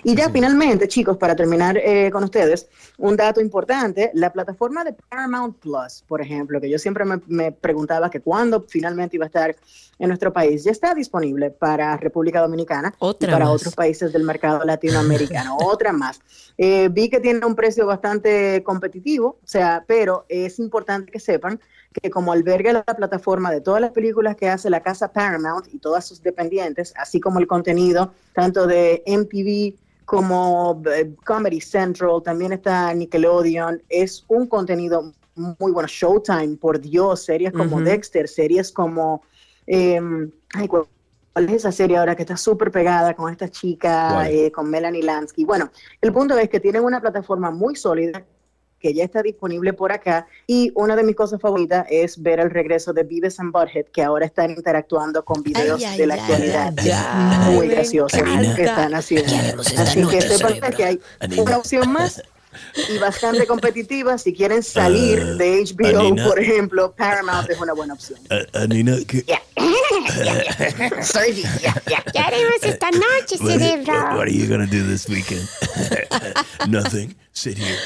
S10: Y ya finalmente, chicos, para terminar eh, con ustedes, un dato importante, la plataforma de Paramount Plus, por ejemplo, que yo siempre me, me preguntaba que cuándo finalmente iba a estar en nuestro país, ya está disponible para República Dominicana
S3: Otra
S10: y para
S3: más.
S10: otros países del mercado latinoamericano, otra más. Eh, vi que tiene un precio bastante competitivo, o sea, pero es importante que sepan que como alberga la plataforma de todas las películas que hace la casa Paramount y todas sus dependientes, así como el contenido tanto de MTV como eh, Comedy Central, también está Nickelodeon, es un contenido muy bueno, Showtime, por Dios, series como. Dexter, series como... eh, ay, ¿cuál es esa serie ahora que está súper pegada con esta chica, eh, con Melanie Lansky? Bueno, el punto es que tienen una plataforma muy sólida que ya está disponible por acá. Y una de mis cosas favoritas es ver el regreso de Beavis and Butthead que ahora están interactuando con videos
S3: Ay,
S10: de la
S3: ay,
S10: actualidad.
S3: ay,
S10: Es
S3: ay,
S10: muy gracioso. lo que están haciendo. Así que sepan que hay una opción más y bastante competitivas. Si quieren salir
S2: Ah,
S10: de HBO,
S11: Anina.
S10: por ejemplo, Paramount es una buena opción.
S11: Anina, ¿qué,
S10: Soy yeah, yeah.
S4: ¿Qué haremos esta noche,
S11: what,
S4: cerebro?
S11: are you gonna do this weekend? Nothing. Sit here.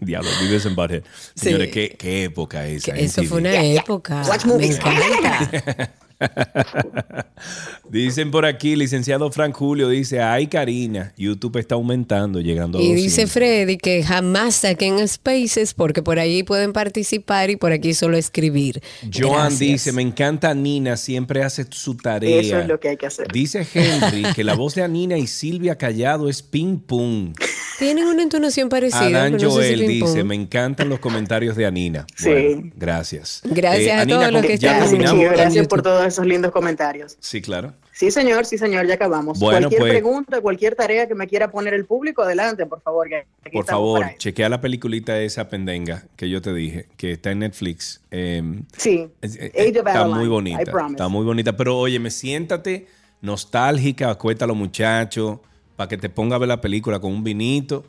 S2: Diablo, vives en Butthead.
S3: Sí.
S2: Señores, ¿qué, qué época.
S3: Que Eso fue una época.
S10: Watch
S3: Me
S10: movies.
S3: encanta.
S2: Dicen por aquí, licenciado Frank Julio, dice, ay Karina, YouTube está aumentando, llegando a
S3: Y dice
S2: 200".
S3: Freddy que jamás saquen spaces porque por ahí pueden participar y por aquí solo escribir.
S2: Joan
S3: Gracias.
S2: dice, me encanta Nina, siempre hace su tarea.
S10: Eso es lo que hay que hacer.
S2: Dice Henry que la voz de Anina y Silvia Callado es ping pong.
S3: Tienen una entonación parecida.
S2: Adán
S3: pero no sé si
S2: Joel dice, me encantan los comentarios de Anina.
S10: Sí.
S2: Bueno, gracias.
S3: Gracias a todos los
S2: ¿cómo-
S3: que están
S10: gracias por todos esos lindos comentarios.
S2: Sí, claro.
S10: Sí, señor, sí, señor, ya acabamos.
S2: Bueno,
S10: cualquier
S2: pues-
S10: pregunta, cualquier tarea que me quiera poner el público, adelante, por favor.
S2: Por favor, chequea la peliculita esa pendenga que yo te dije, que está en Netflix. Eh,
S10: Sí,
S2: es- eh,
S10: Age of
S2: está
S10: Adeline,
S2: muy bonita. Está muy bonita. Pero oye, me siéntate nostálgica, acuesta a los muchachos, para que te ponga a ver la película con un vinito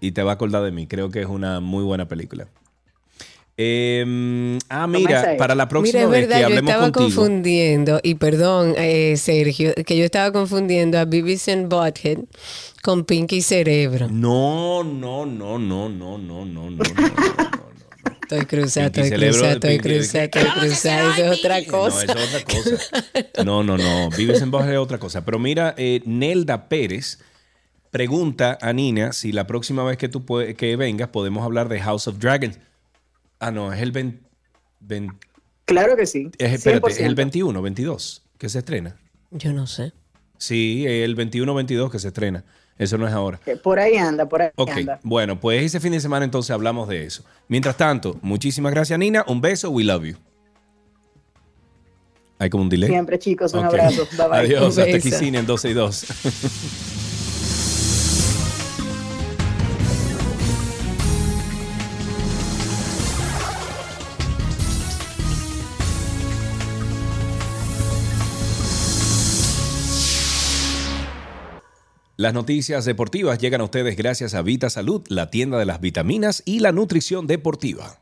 S2: y te va a acordar de mí. Creo que es una muy buena película. Eh, ah, mira, para la próxima
S3: Mira, es
S2: vez
S3: verdad,
S2: que
S3: yo estaba
S2: contigo.
S3: confundiendo, y perdón, eh, Sergio, que yo estaba confundiendo a Beavis and Butthead con Pinky Cerebro.
S2: No, no, no, no, no, no, no, no, no.
S3: Estoy cruzada, estoy cruzada, estoy cruzada, estoy cruzada. Eso es otra
S2: No,
S3: cosa.
S2: eso es otra cosa. No, no, no. Vives en Baja es otra cosa. Pero mira, eh, Nelda Pérez pregunta a Nina si la próxima vez que tú que vengas podemos hablar de House of Dragons. Ah, no, es el 20,
S10: Claro que sí.
S2: es, espérate, es
S10: 100%.
S2: el 21, 22 que se estrena.
S3: Yo no sé.
S2: Sí, el 21, 22 que se estrena. Eso no es ahora.
S10: Por ahí anda, por ahí
S2: Ok,
S10: anda.
S2: bueno, pues ese fin de semana entonces hablamos de eso. Mientras tanto, muchísimas gracias Nina, un beso, we love you. Hay como un delay.
S10: Siempre, chicos, un
S2: Ok.
S10: abrazo. Bye bye.
S2: Adiós,
S3: Un
S2: hasta aquí cine en 12 y 2. Las noticias deportivas llegan a ustedes gracias a Vita Salud, la tienda de las vitaminas y la nutrición deportiva.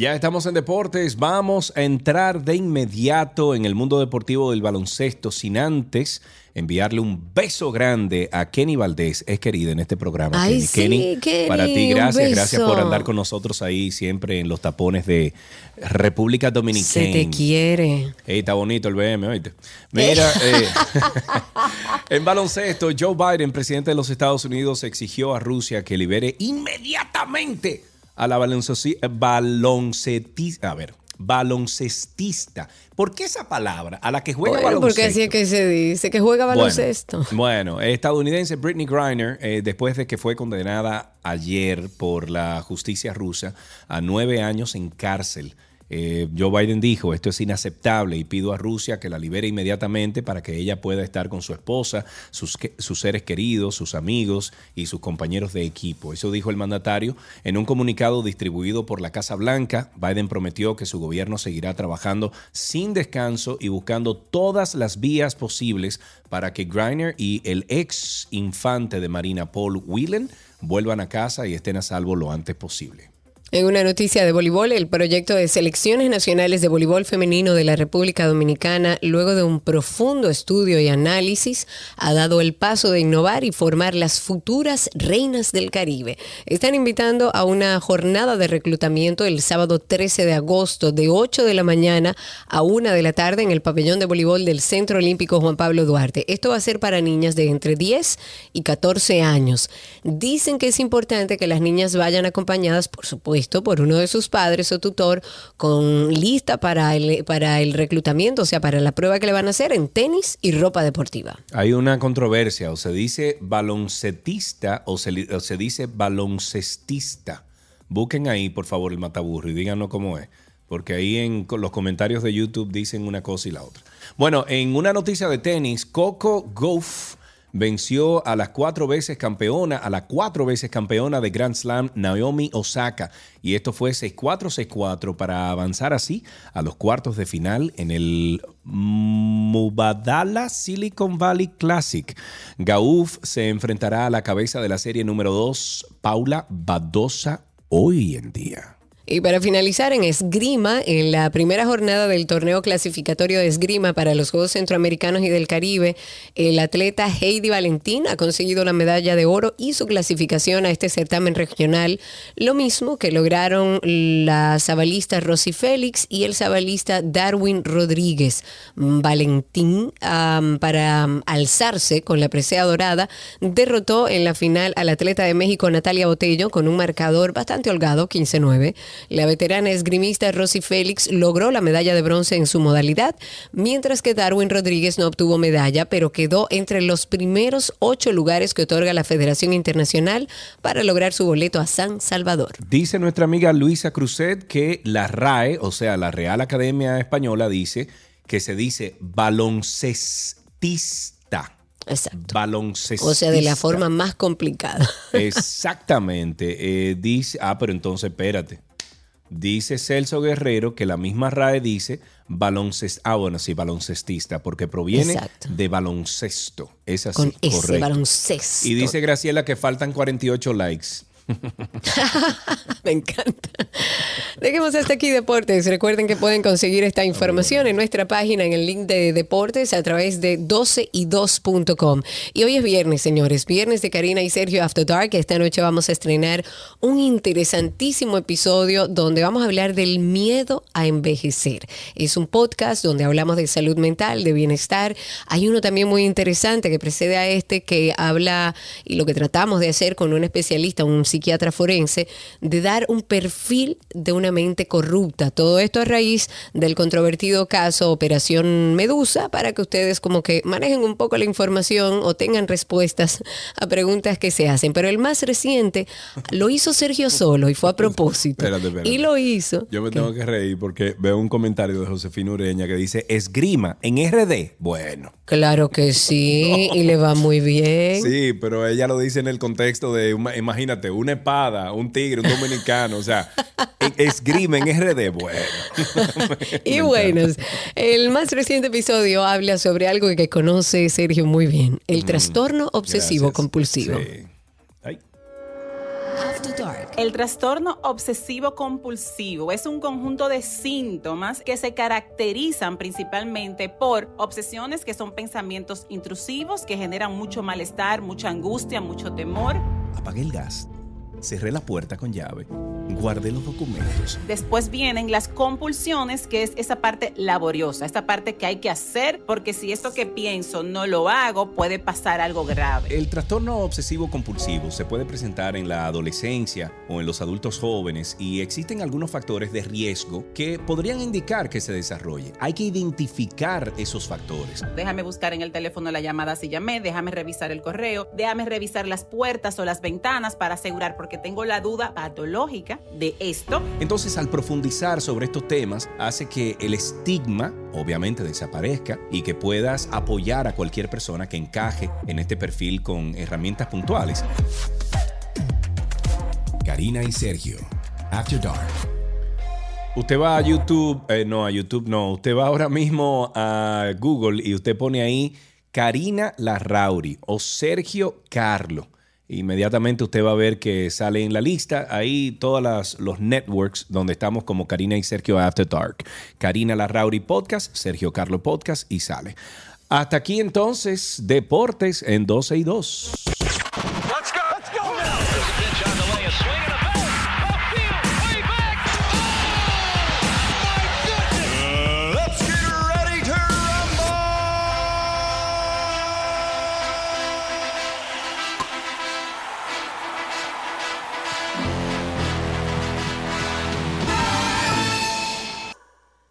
S2: Ya estamos en deportes, vamos a entrar de inmediato en el mundo deportivo del baloncesto sin antes enviarle un beso grande a Kenny Valdés, es querida en este programa.
S3: Ay,
S2: Kenny.
S3: sí, Kenny,
S2: para ti, gracias, gracias por andar con nosotros ahí siempre en los tapones de República Dominicana.
S3: Se te quiere.
S2: Ey, está bonito el BM, oíste. Mira, eh, en baloncesto, Joe Biden, presidente de los Estados Unidos, exigió a Rusia que libere inmediatamente a la baloncesti- baloncetista. A ver, baloncestista. ¿Por qué esa palabra? A la que juega
S3: Bueno, porque
S2: baloncesto.
S3: así es que se dice, que juega baloncesto.
S2: Bueno, bueno, estadounidense Britney Griner, eh, después de que fue condenada ayer por la justicia rusa a nueve años en cárcel. Eh, Joe Biden dijo, esto es inaceptable y pido a Rusia que la libere inmediatamente para que ella pueda estar con su esposa, sus, sus seres queridos, sus amigos y sus compañeros de equipo. Eso dijo el mandatario en un comunicado distribuido por la Casa Blanca. Biden prometió que su gobierno seguirá trabajando sin descanso y buscando todas las vías posibles para que Griner y el ex infante de Marina Paul Whelan vuelvan a casa y estén a salvo lo antes posible.
S3: En una noticia de voleibol, el proyecto de selecciones nacionales de voleibol femenino de la República Dominicana, luego de un profundo estudio y análisis, ha dado el paso de innovar y formar las futuras reinas del Caribe. Están invitando a una jornada de reclutamiento el sábado 13 de agosto de 8 de la mañana a 1 de la tarde en el pabellón de voleibol del Centro Olímpico Juan Pablo Duarte. Esto va a ser para niñas de entre 10 y 14 años. Dicen que es importante que las niñas vayan acompañadas, por supuesto, por uno de sus padres o tutor con lista para el, para el reclutamiento, o sea, para la prueba que le van a hacer en tenis y ropa deportiva.
S2: Hay una controversia, o se dice baloncetista o se, o se dice baloncestista. busquen ahí, por favor, el mataburro y díganos cómo es. Porque ahí en los comentarios de YouTube dicen una cosa y la otra. Bueno, en una noticia de tenis, Coco Gauff venció a las cuatro veces campeona, a la cuatro veces campeona de Grand Slam, Naomi Osaka. Y esto fue 6-4, 6-4 para avanzar así a los cuartos de final en el Mubadala Silicon Valley Classic. Gauff se enfrentará a la cabeza de la serie número 2, Paula Badosa, hoy en día.
S3: Y para finalizar en esgrima, en la primera jornada del torneo clasificatorio de esgrima para los Juegos Centroamericanos y del Caribe, el atleta Heidi Valentín ha conseguido la medalla de oro y su clasificación a este certamen regional, lo mismo que lograron la sabalista Rosy Félix y el sabalista Darwin Rodríguez. Valentín, am, para alzarse con la presea dorada, derrotó en la final al atleta de México Natalia Botello con un marcador bastante holgado, 15-9. La veterana esgrimista Rosy Félix logró la medalla de bronce en su modalidad, mientras que Darwin Rodríguez no obtuvo medalla, pero quedó entre los primeros ocho lugares que otorga la Federación Internacional para lograr su boleto a San Salvador.
S2: Dice nuestra amiga Luisa Cruzet que la RAE, o sea, la Real Academia Española, dice que se dice baloncestista.
S3: Exacto.
S2: Baloncestista.
S3: O sea, de la forma más complicada.
S2: Exactamente. Eh, dice, ah, pero entonces espérate. Dice Celso Guerrero que la misma RAE dice baloncest, ah, bueno, sí, baloncestista, porque proviene
S3: Exacto.
S2: de baloncesto. Es así,
S3: Con ese
S2: correcto.
S3: baloncesto.
S2: Y dice Graciela que faltan 48 likes.
S3: Me encanta. Dejemos hasta aquí deportes. Recuerden que pueden conseguir esta información en nuestra página en el link de deportes a través de 12y2.com. Y hoy es viernes, señores, viernes de Karina y Sergio After Dark. Esta noche vamos a estrenar un interesantísimo episodio donde vamos a hablar del miedo a envejecer. Es un podcast donde hablamos de salud mental, de bienestar. Hay uno también muy interesante que precede a este que habla y lo que tratamos de hacer con un especialista, un psiquiatra forense, de dar un perfil de una mente corrupta. Todo esto a raíz del controvertido caso Operación Medusa para que ustedes como que manejen un poco la información o tengan respuestas a preguntas que se hacen. Pero el más reciente lo hizo Sergio solo y fue a propósito.
S2: Espérate, espérate.
S3: Y lo hizo.
S2: Yo me tengo que reír porque veo un comentario de Josefina Ureña que dice esgrima en RD. Bueno.
S3: Claro que sí, y le va muy bien.
S2: Sí, pero ella lo dice en el contexto de, imagínate, una espada, un tigre, un dominicano, o sea, e- esgrima en RD. Bueno.
S3: Y bueno, el más reciente episodio habla sobre algo que conoce Sergio muy bien, el trastorno obsesivo
S2: Gracias.
S3: compulsivo.
S2: Sí. Ay.
S3: After Dark.
S6: El trastorno obsesivo compulsivo es un conjunto de síntomas que se caracterizan principalmente por obsesiones que son pensamientos intrusivos que generan mucho malestar, mucha angustia, mucho temor.
S2: Apagué el gas, cerré la puerta con llave, guardé los documentos.
S6: Después vienen las compulsiones, que es esa parte laboriosa, esta parte que hay que hacer, porque si esto que pienso no lo hago, puede pasar algo grave.
S2: El trastorno obsesivo compulsivo se puede presentar en la adolescencia o en los adultos jóvenes y existen algunos factores de riesgo que podrían indicar que se desarrolle. Hay que identificar esos factores.
S6: Déjame buscar en el teléfono la llamada si llamé, déjame revisar el correo, déjame revisar las puertas o las ventanas para asegurar, porque tengo la duda patológica de esto.
S2: Entonces, al profundizar sobre estos temas, hace que el estigma, obviamente, desaparezca y que puedas apoyar a cualquier persona que encaje en este perfil con herramientas puntuales.
S7: Karina y Sergio. After Dark.
S2: Usted va a YouTube, eh, no, a YouTube no, usted va ahora mismo a Google y usted pone ahí Karina Larrauri o Sergio Carlo. Inmediatamente usted va a ver que sale en la lista ahí todos los networks donde estamos como Karina y Sergio After Dark. Karina Larrauri Podcast, Sergio Carlo Podcast y sale. Hasta aquí entonces, Deportes en 12 y 2.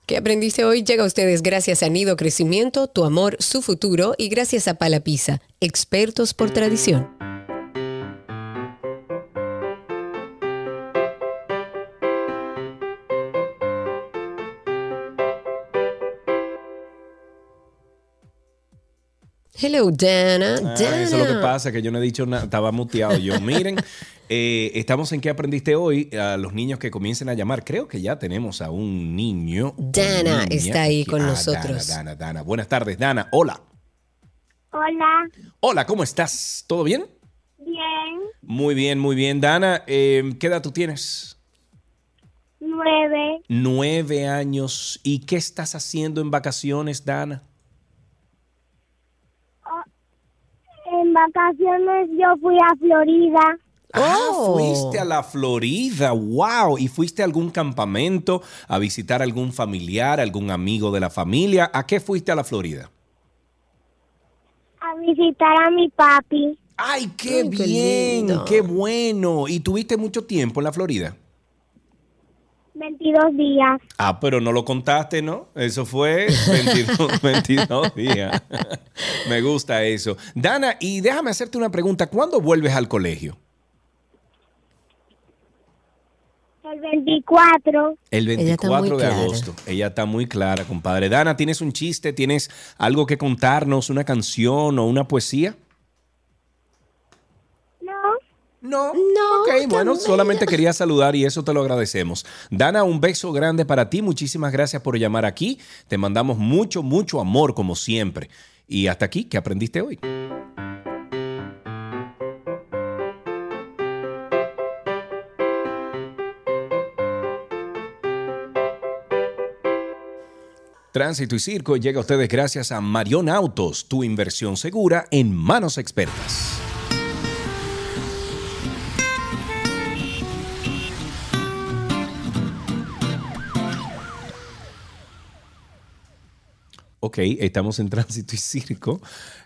S3: ¿Qué aprendiste hoy? Llega a ustedes gracias a Nido Crecimiento, Tu Amor, Su Futuro y gracias a Palapisa, expertos por tradición. Hello, Dana.
S2: Ah,
S3: Dana.
S2: eso es lo que pasa, que yo no he dicho nada, estaba muteado yo. Miren, eh, estamos en qué aprendiste hoy a los niños que comiencen a llamar. Creo que ya tenemos a un niño.
S3: Dana está ahí con
S2: Ah,
S3: nosotros.
S2: Dana, Dana, Dana. Buenas tardes, Dana. Hola.
S9: Hola,
S2: Hola, ¿cómo estás? ¿Todo bien?
S9: bien,
S2: Muy bien, muy bien. Dana, eh, ¿qué edad tú tienes?
S9: nueve,
S2: Nueve años. ¿Y qué estás haciendo en vacaciones, Dana?
S9: En vacaciones yo fui a Florida,
S2: Ah,
S3: Oh.
S2: fuiste a la Florida, wow. ¿Y fuiste a algún campamento a visitar a algún familiar, algún amigo de la familia? ¿A qué fuiste a la Florida?
S9: a visitar a mi papi,
S2: ¡Ay, qué
S3: Ay, qué
S2: bien!
S3: lindo.
S2: ¡Qué bueno! ¿Y tuviste mucho tiempo en la Florida?
S9: 22 días,
S2: Ah, pero no lo contaste, ¿no? Eso fue 22, 22 días. Me gusta eso. Dana, y déjame hacerte una pregunta. ¿Cuándo vuelves al colegio?
S9: el 24,
S2: El
S3: Ella está muy
S2: 24 de
S3: clara.
S2: agosto. Ella está muy clara, compadre. Dana, ¿tienes un chiste? ¿Tienes algo que contarnos? ¿Una canción o una poesía?
S9: No,
S2: No. Ok, bueno, solamente quería saludar y eso te lo agradecemos. Dana, un beso grande para ti. Muchísimas gracias por llamar aquí. Te mandamos mucho, mucho amor, como siempre. Y hasta aquí, ¿qué aprendiste hoy? Tránsito y Circo llega a ustedes gracias a Marion Autos, tu inversión segura en manos expertas. Ok, estamos en tránsito y circo.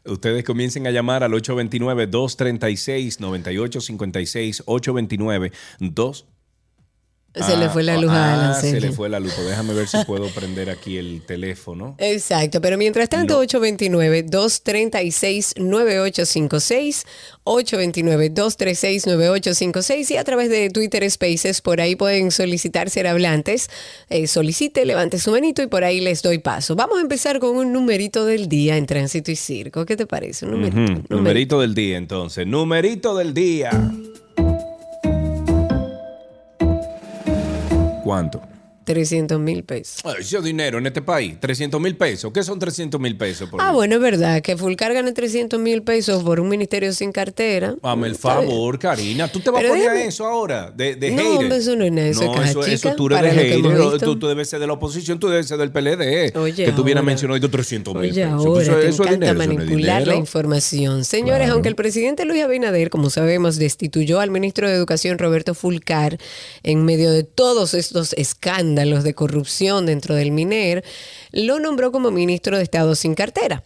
S2: Ustedes comiencen a llamar al 829-236-9856, 829-2...
S3: Se le fue la luz a Alan
S2: Ah, se le fue la luz. Déjame ver si puedo prender aquí el teléfono.
S3: Exacto, pero mientras tanto, 829-236-9856, 829-236-9856 y a través de Twitter Spaces, por ahí pueden solicitar ser hablantes. Eh, solicite, levante su manito y por ahí les doy paso. Vamos a empezar con un numerito del día en Tránsito y Circo. ¿Qué te parece? Un numerito.
S2: Ujú,
S3: numerito.
S2: Numerito del día, entonces. Numerito del día. ¿Cuánto?
S3: 300 mil pesos.
S2: Ese dinero en este país, 300 mil pesos. ¿Qué son 300 mil pesos? Por
S3: Ah, bueno, es verdad que Fulcar gana 300 mil pesos por un ministerio sin cartera.
S2: Hazme el favor, Karina. ¿Tú te vas
S3: Pero
S2: a poner
S3: déjame-
S2: a eso ahora? De, de
S3: No, hombre, eso no es nada, eso
S2: No, eso, tú eres de hater. Tú, tú debes ser de la oposición, tú debes ser del PLD.
S3: Oye,
S2: que tú vienes mencionando 300 mil pesos.
S3: ahora
S2: eso,
S3: te
S2: eso es dinero, eso no es
S3: manipular la información. Señores,
S2: Claro.
S3: aunque el presidente Luis Abinader, como sabemos, destituyó al ministro de Educación Roberto Fulcar en medio de todos estos escándalos de corrupción dentro del MINER, lo nombró como ministro de Estado sin cartera.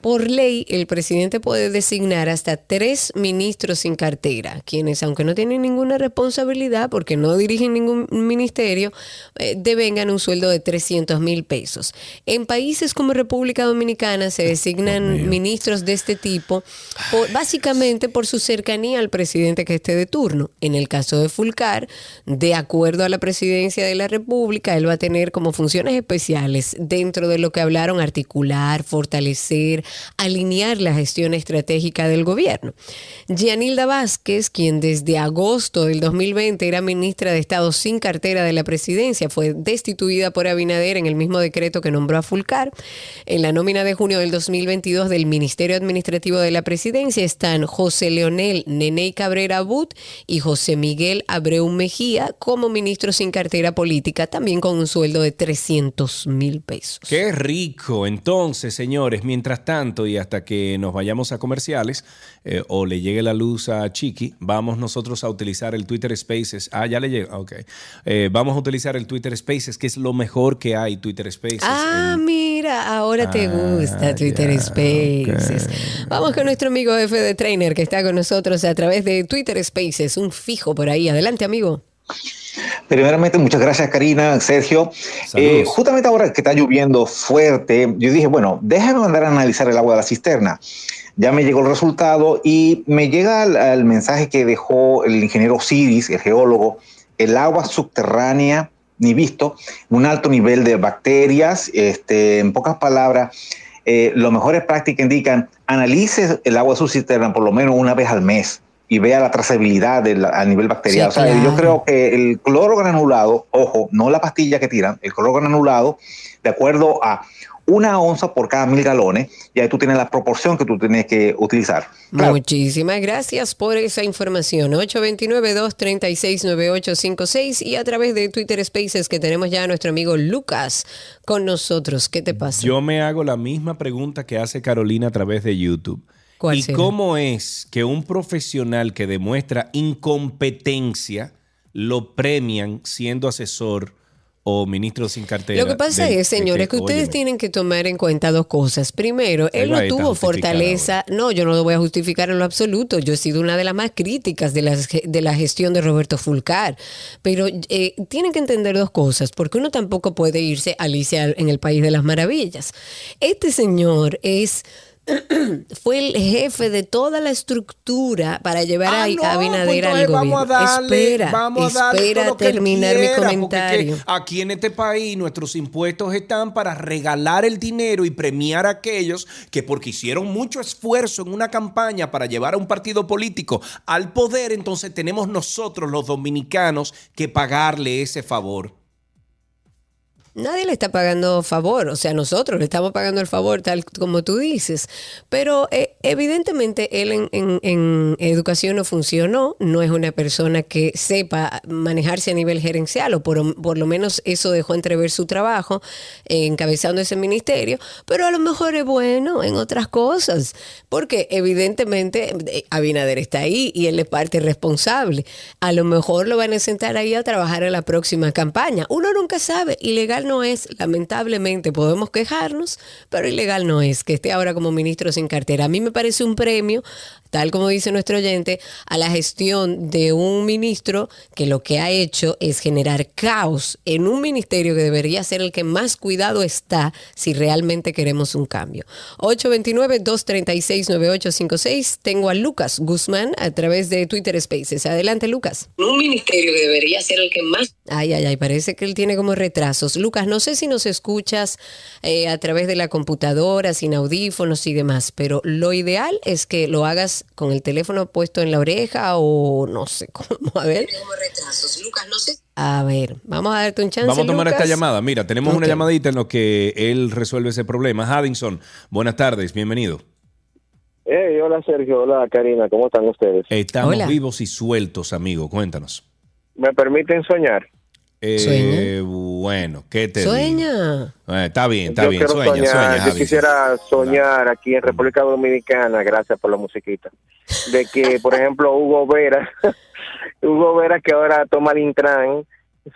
S3: Por ley, el presidente puede designar hasta tres ministros sin cartera, quienes, aunque no tienen ninguna responsabilidad porque no dirigen ningún ministerio, eh, devengan un sueldo de 300 mil pesos. En países como República Dominicana se designan ministros de este tipo por- básicamente por su cercanía al presidente que esté de turno. En el caso de Fulcar, de acuerdo a la presidencia de la República, él va a tener como funciones especiales dentro de lo que hablaron articular, fortalecer, alinear la gestión estratégica del gobierno. Gianilda Vázquez, quien desde agosto del 2020 era ministra de Estado sin cartera de la presidencia, fue destituida por Abinader en el mismo decreto que nombró a Fulcar. En la nómina de junio del 2022 del Ministerio Administrativo de la Presidencia están José Leonel Neney Cabrera But y José Miguel Abreu Mejía como ministros sin cartera política, también con un sueldo de 300 mil pesos.
S2: Qué rico. Entonces, señores, mientras tanto y hasta que nos vayamos a comerciales eh, o le llegue la luz a Chiqui, vamos nosotros a utilizar el Twitter Spaces. Ah, ya le llega. Ok. Eh, vamos a utilizar el Twitter Spaces, que es lo mejor que hay, Twitter Spaces.
S3: Ah, mira, ahora te
S2: Ah,
S3: gusta Twitter Spaces. Vamos con nuestro amigo F de Trainer que está con nosotros a través de Twitter Spaces, un fijo por ahí. Adelante, amigo.
S12: Primeramente, muchas gracias Karina, Sergio. Eh, justamente ahora que está lloviendo fuerte, yo dije, bueno, déjame mandar a analizar el agua de la cisterna. Ya me llegó el resultado y me llega el, el mensaje que dejó el ingeniero Ciris, el geólogo, el agua subterránea, ni visto, un alto nivel de bacterias, este, en pocas palabras, eh, las mejores prácticas indican, analice el agua de su cisterna por lo menos una vez al mes y vea la trazabilidad del- a nivel bacterial.
S3: Sí,
S12: o sea, yo creo que el cloro granulado, ojo, no la pastilla que tiran, el cloro granulado, de acuerdo a una onza por cada mil galones, y ahí tú tienes la proporción que tú tienes que utilizar.
S3: Muchísimas gracias por esa información. 829-236-9856 y a través de Twitter Spaces que tenemos ya a nuestro amigo Lucas con nosotros. ¿Qué te pasa?
S2: Yo me hago la misma pregunta que hace Carolina a través de YouTube.
S3: ¿Cuál
S2: ¿Y
S3: será?
S2: cómo es que un profesional que demuestra incompetencia lo premian siendo asesor o ministro sin cartera?
S3: Lo que pasa
S2: de-
S3: es, señores, que ustedes
S2: óyeme,
S3: tienen que tomar en cuenta dos cosas. Primero, él no tuvo fortaleza. No, yo no lo voy a justificar en lo absoluto. Yo he sido una de las más críticas de la, de la gestión de Roberto Fulcar. Pero eh, tienen que entender dos cosas, porque uno tampoco puede irse a Alicia en el País de las Maravillas. Este señor es fue el jefe de toda la estructura para llevar
S2: Ah,
S3: a,
S2: no,
S3: Abinader
S2: pues
S3: al gobierno.
S2: vamos a darle,
S3: espera,
S2: vamos a darle
S3: espera terminar mi
S2: quiera, porque
S3: comentario.
S2: aquí en este país nuestros impuestos están para regalar el dinero y premiar a aquellos que porque hicieron mucho esfuerzo en una campaña para llevar a un partido político al poder, entonces tenemos nosotros los dominicanos que pagarle ese favor.
S3: Nadie le está pagando favor, o sea, nosotros le estamos pagando el favor, tal como tú dices. Pero eh, evidentemente él en, educación no funcionó, no es una persona que sepa manejarse a nivel gerencial, o por, por lo menos eso dejó entrever su trabajo eh, encabezando ese ministerio, pero a lo mejor es bueno en otras cosas, porque evidentemente eh, Abinader está ahí y él es parte responsable. A lo mejor lo van a sentar ahí a trabajar en la próxima campaña. Uno nunca sabe, ilegal no es, lamentablemente podemos quejarnos, pero ilegal no es que esté ahora como ministro sin cartera. A mí me parece un premio, tal como dice nuestro oyente, a la gestión de un ministro que lo que ha hecho es generar caos en un ministerio que debería ser el que más cuidado está si realmente queremos un cambio. 829-236-9856. Tengo a Lucas Guzmán a través de Twitter Spaces. Adelante, Lucas. Un ministerio que debería ser el que más... Ay, ay, ay, parece que él tiene como retrasos. Lucas, no sé si nos escuchas eh, a través de la computadora, sin audífonos y demás, pero lo ideal es que lo hagas con el teléfono puesto en la oreja o no sé cómo. A ver. Lucas, no sé. A ver, vamos a darte un chance.
S2: Vamos a tomar
S3: Lucas.
S2: esta llamada. Mira, tenemos una llamadita en lo que él resuelve ese problema. Haddington, buenas tardes, bienvenido.
S13: Hey, hola Sergio, hola Karina, ¿cómo están ustedes?
S2: Estamos
S3: Hola.
S2: vivos y sueltos, amigo. Cuéntanos.
S13: ¿Me permiten soñar?
S2: Eh,
S3: Sueña.
S2: Bueno, ¿qué te digo?
S3: Sueña.
S2: Eh, está bien, está
S13: yo
S2: bien.
S13: quiero
S2: Sueña,
S13: soñar,
S2: sueña,
S13: yo quisiera soñar aquí en República Dominicana, gracias por la musiquita, de que, por ejemplo, Hugo Vera, Hugo Vera que ahora toma el Intran,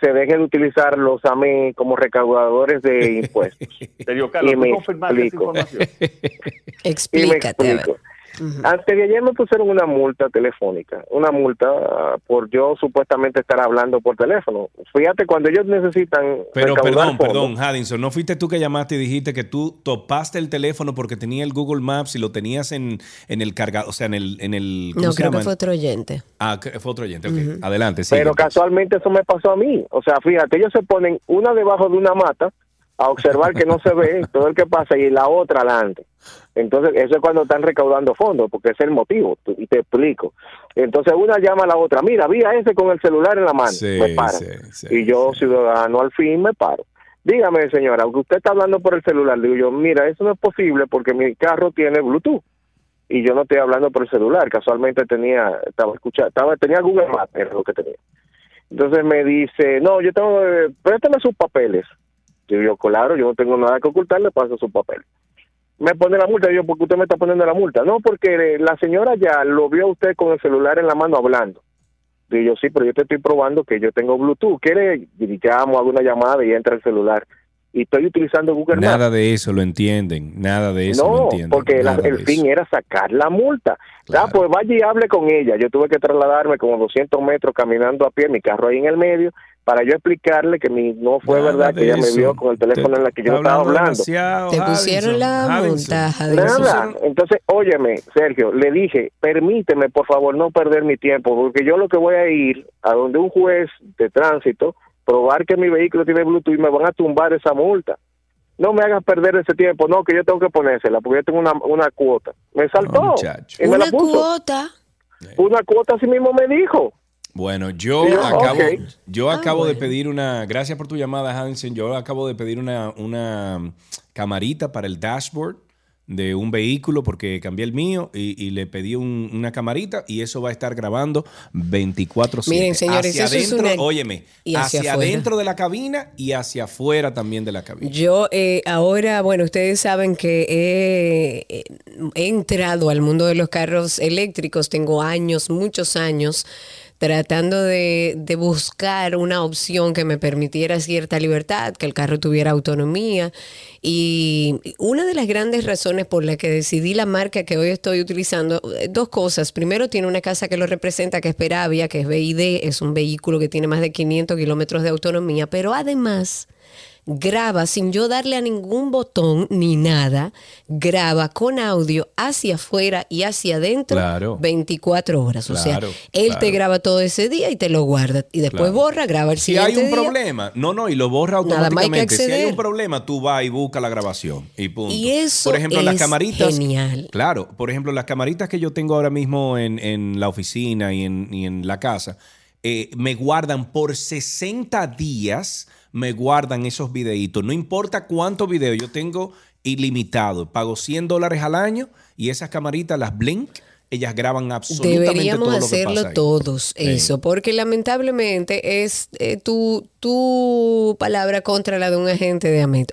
S13: se deje de utilizar los AME como recaudadores de impuestos.
S14: Sergio Carlos,
S13: Y
S14: ¿tú
S13: me
S14: esa
S13: explico.
S14: información?
S13: Y me
S3: Explícate. a ver.
S13: Antes de ayer me pusieron una multa telefónica, una multa por yo supuestamente estar hablando por teléfono. Fíjate, cuando ellos necesitan
S2: Pero perdón,
S13: fondos,
S2: perdón, Haddington, ¿no fuiste tú que llamaste y dijiste que tú topaste el teléfono porque tenía el Google Maps y lo tenías en, en el cargador, o sea, en el... En el ¿cómo
S3: No,
S2: se
S3: creo que fue otro oyente.
S2: Ah, fue otro oyente, ok. Adelante, sí.
S13: Pero casualmente eso me pasó a mí. O sea, fíjate, ellos se ponen una debajo de una mata a observar que no se ve todo el que pasa y la otra adelante. Entonces, eso es cuando están recaudando fondos, porque ese es el motivo, y te explico. Entonces, una llama a la otra, mira, vi a ese con el celular en la mano,
S2: Sí,
S13: me para.
S2: sí, sí,
S13: y yo, ciudadano, al fin me paro. Dígame, señora, aunque usted está hablando por el celular, digo yo, mira, eso no es posible porque mi carro tiene Bluetooth y yo no estoy hablando por el celular. Casualmente tenía, estaba escuchando, estaba, tenía Google Maps, era lo que tenía. Entonces me dice, no, yo tengo, eh, préstame sus papeles. Digo yo, claro, yo no tengo nada que ocultar, le paso sus papeles. Me pone la multa, yo, ¿por qué usted me está poniendo la multa? No, porque eh, la señora ya lo vio a usted con el celular en la mano hablando. Digo yo, sí, pero yo te estoy probando que yo tengo Bluetooth. ¿Quiere? Y llamo, hago una llamada y entra el celular. Y estoy utilizando Google Maps.
S2: Nada de eso lo entienden, nada de eso lo
S13: No,
S2: entienden.
S13: porque la- el fin era sacar la multa. Ah, pues vaya y hable con ella. Yo tuve que trasladarme como 200 metros caminando a pie, mi carro ahí en el medio, para yo explicarle que mi, no fue
S2: Nada
S13: verdad que ella me vio con el teléfono en la que yo estaba
S2: hablando
S3: Te pusieron la.
S2: Haddington.
S13: Nada. Entonces, óyeme, Sergio, le dije, permíteme, por favor, no perder mi tiempo, porque yo lo que voy a ir a donde un juez de tránsito, probar que mi vehículo tiene Bluetooth y me van a tumbar esa multa. no me hagas perder ese tiempo, no, que yo tengo que ponérsela, porque yo tengo una, una cuota. Me saltó.
S2: muchacho.
S13: y me la
S3: Una
S13: puso.
S3: cuota.
S13: Una cuota así mismo me dijo.
S2: Bueno, yo acabo, yo
S3: Ah,
S2: acabo de pedir una, gracias por tu llamada, Hansen, yo acabo de pedir una, una camarita para el dashboard de un vehículo porque cambié el mío y, y le pedí un- una camarita y eso va a estar grabando 24/7.
S3: Miren, señores,
S2: hacia
S3: eso es
S2: adentro,
S3: una-
S2: óyeme,
S3: y hacia
S2: adentro de la cabina y hacia afuera también de la cabina.
S3: Yo eh, ahora, bueno, ustedes saben que he, he entrado al mundo de los carros eléctricos, tengo años, muchos años, tratando de, de buscar una opción que me permitiera cierta libertad, que el carro tuviera autonomía. Y una de las grandes razones por la que decidí la marca que hoy estoy utilizando, eh, dos cosas. Primero, tiene una casa que lo representa, que es Peravia, que es BID, es un vehículo que tiene más de 500 kilómetros de autonomía, pero además graba sin yo darle a ningún botón ni nada, graba con audio hacia afuera y hacia adentro
S2: Claro.
S3: 24 horas. o sea, él
S2: claro.
S3: te graba todo ese día y te lo guarda. Y después borra, graba el
S2: Si hay
S3: siguiente
S2: un
S3: día.
S2: problema, no, no, y lo borra
S3: Nada más hay que
S2: automáticamente. Si hay un problema, tú vas y buscas la grabación y punto.
S3: Y eso
S2: por ejemplo, las
S3: es
S2: camaritas.
S3: genial.
S2: Claro, por ejemplo, las camaritas que yo tengo ahora mismo en, en la oficina y en, y en la casa, eh, me guardan por 60 días, me guardan esos videitos. No importa cuántos videos, yo tengo ilimitado. Pago 100 dólares al año y esas camaritas, las Blink, ellas graban absolutamente
S3: Deberíamos
S2: todo lo que
S3: hacerlo
S2: ahí.
S3: todos,
S2: Sí.
S3: eso, porque lamentablemente es eh, tu, tu palabra contra la de un agente de AMET.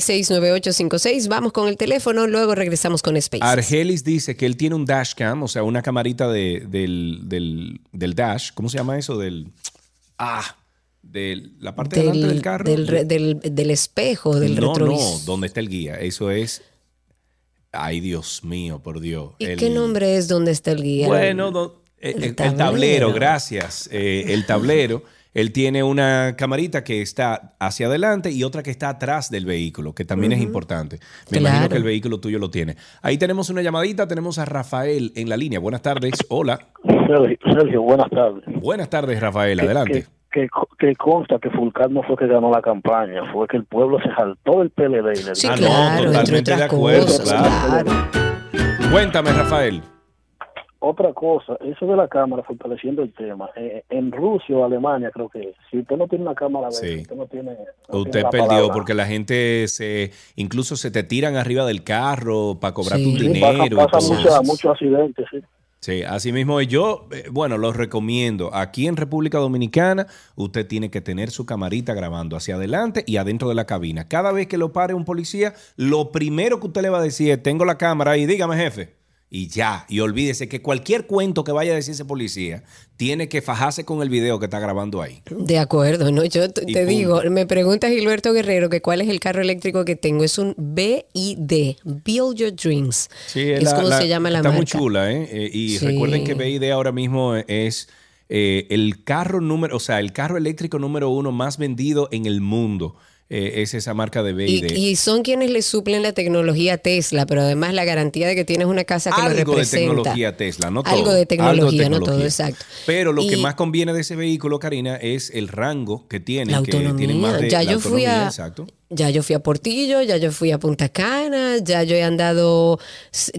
S3: 829-236-9856. Vamos con el teléfono, luego regresamos con Space.
S2: Argelis dice que él tiene un dashcam, o sea, una camarita de- del, del- del dash. ¿Cómo se llama eso? Del. Ah, de la parte de delante del carro.
S3: del, re- del- del espejo, del
S2: no,
S3: retrovisor.
S2: no, donde está el guía. Eso es. Ay, Dios mío, por Dios.
S3: ¿Y
S2: El-
S3: qué nombre es donde está el guía?
S2: Bueno, do- eh, el, el tablero. gracias. Eh, el tablero. Él tiene una camarita que está hacia adelante y otra que está atrás del vehículo, que también es importante. Me imagino que el vehículo tuyo lo tiene. Ahí tenemos una llamadita, tenemos a Rafael en la línea. Buenas tardes. Hola.
S14: Sergio, Sergio, buenas tardes.
S2: Buenas tardes, Rafael. Adelante.
S14: Que, que consta que Fulcar no fue que ganó la campaña, fue que el pueblo se saltó del PLD y le
S3: Sí,
S2: Ah, no,
S3: claro, entre
S2: totalmente de
S3: otras
S2: acuerdo,
S3: cosas,
S2: claro. Cuéntame, Rafael.
S14: Otra cosa, eso de la cámara, fortaleciendo el tema. eh, en Rusia o Alemania, creo que si usted no tiene una cámara, de
S2: Sí.
S14: usted no tiene. no
S2: Usted
S14: tiene
S2: perdió
S14: palabra.
S2: porque la gente se incluso se te tiran arriba del carro para cobrar
S3: Sí.
S2: tu
S14: Sí,
S2: dinero.
S14: pasa,
S2: y
S14: pasa mucho- muchos accidentes, sí.
S2: Sí, así mismo yo, eh, bueno, los recomiendo. Aquí en República Dominicana, usted tiene que tener su camarita grabando hacia adelante y adentro de la cabina. Cada vez que lo pare un policía, lo primero que usted le va a decir es, tengo la cámara ahí, dígame jefe. Y ya, y olvídese que cualquier cuento que vaya a decir ese policía, tiene que fajarse con el video que está grabando ahí.
S3: De acuerdo, ¿no? Yo te
S2: punto.
S3: digo, me pregunta Gilberto Guerrero que cuál es el carro eléctrico que tengo. Es un BID, Build Your Dreams.
S2: Sí,
S3: es
S2: la-
S3: como
S2: la-
S3: se llama la
S2: está
S3: marca.
S2: muy chula, ¿eh? Eh, y
S3: Sí.
S2: recuerden que BID ahora mismo es eh, el carro número, o sea, el carro eléctrico número uno más vendido en el mundo. Eh, es esa marca de BID.
S3: Y, y son quienes le suplen la tecnología Tesla, pero además la garantía de que tienes una casa que lo
S2: algo de
S3: representa.
S2: tecnología Tesla, no todo.
S3: Algo de tecnología, no todo, exacto.
S2: Pero lo que más conviene de ese vehículo, Karina, es el rango que tiene.
S3: La
S2: que tiene
S3: autonomía.
S2: más de
S3: Ya
S2: la
S3: yo fui
S2: autonomía,
S3: a-
S2: Exacto.
S3: Ya yo fui a Portillo, ya yo fui a Punta Cana, ya yo he andado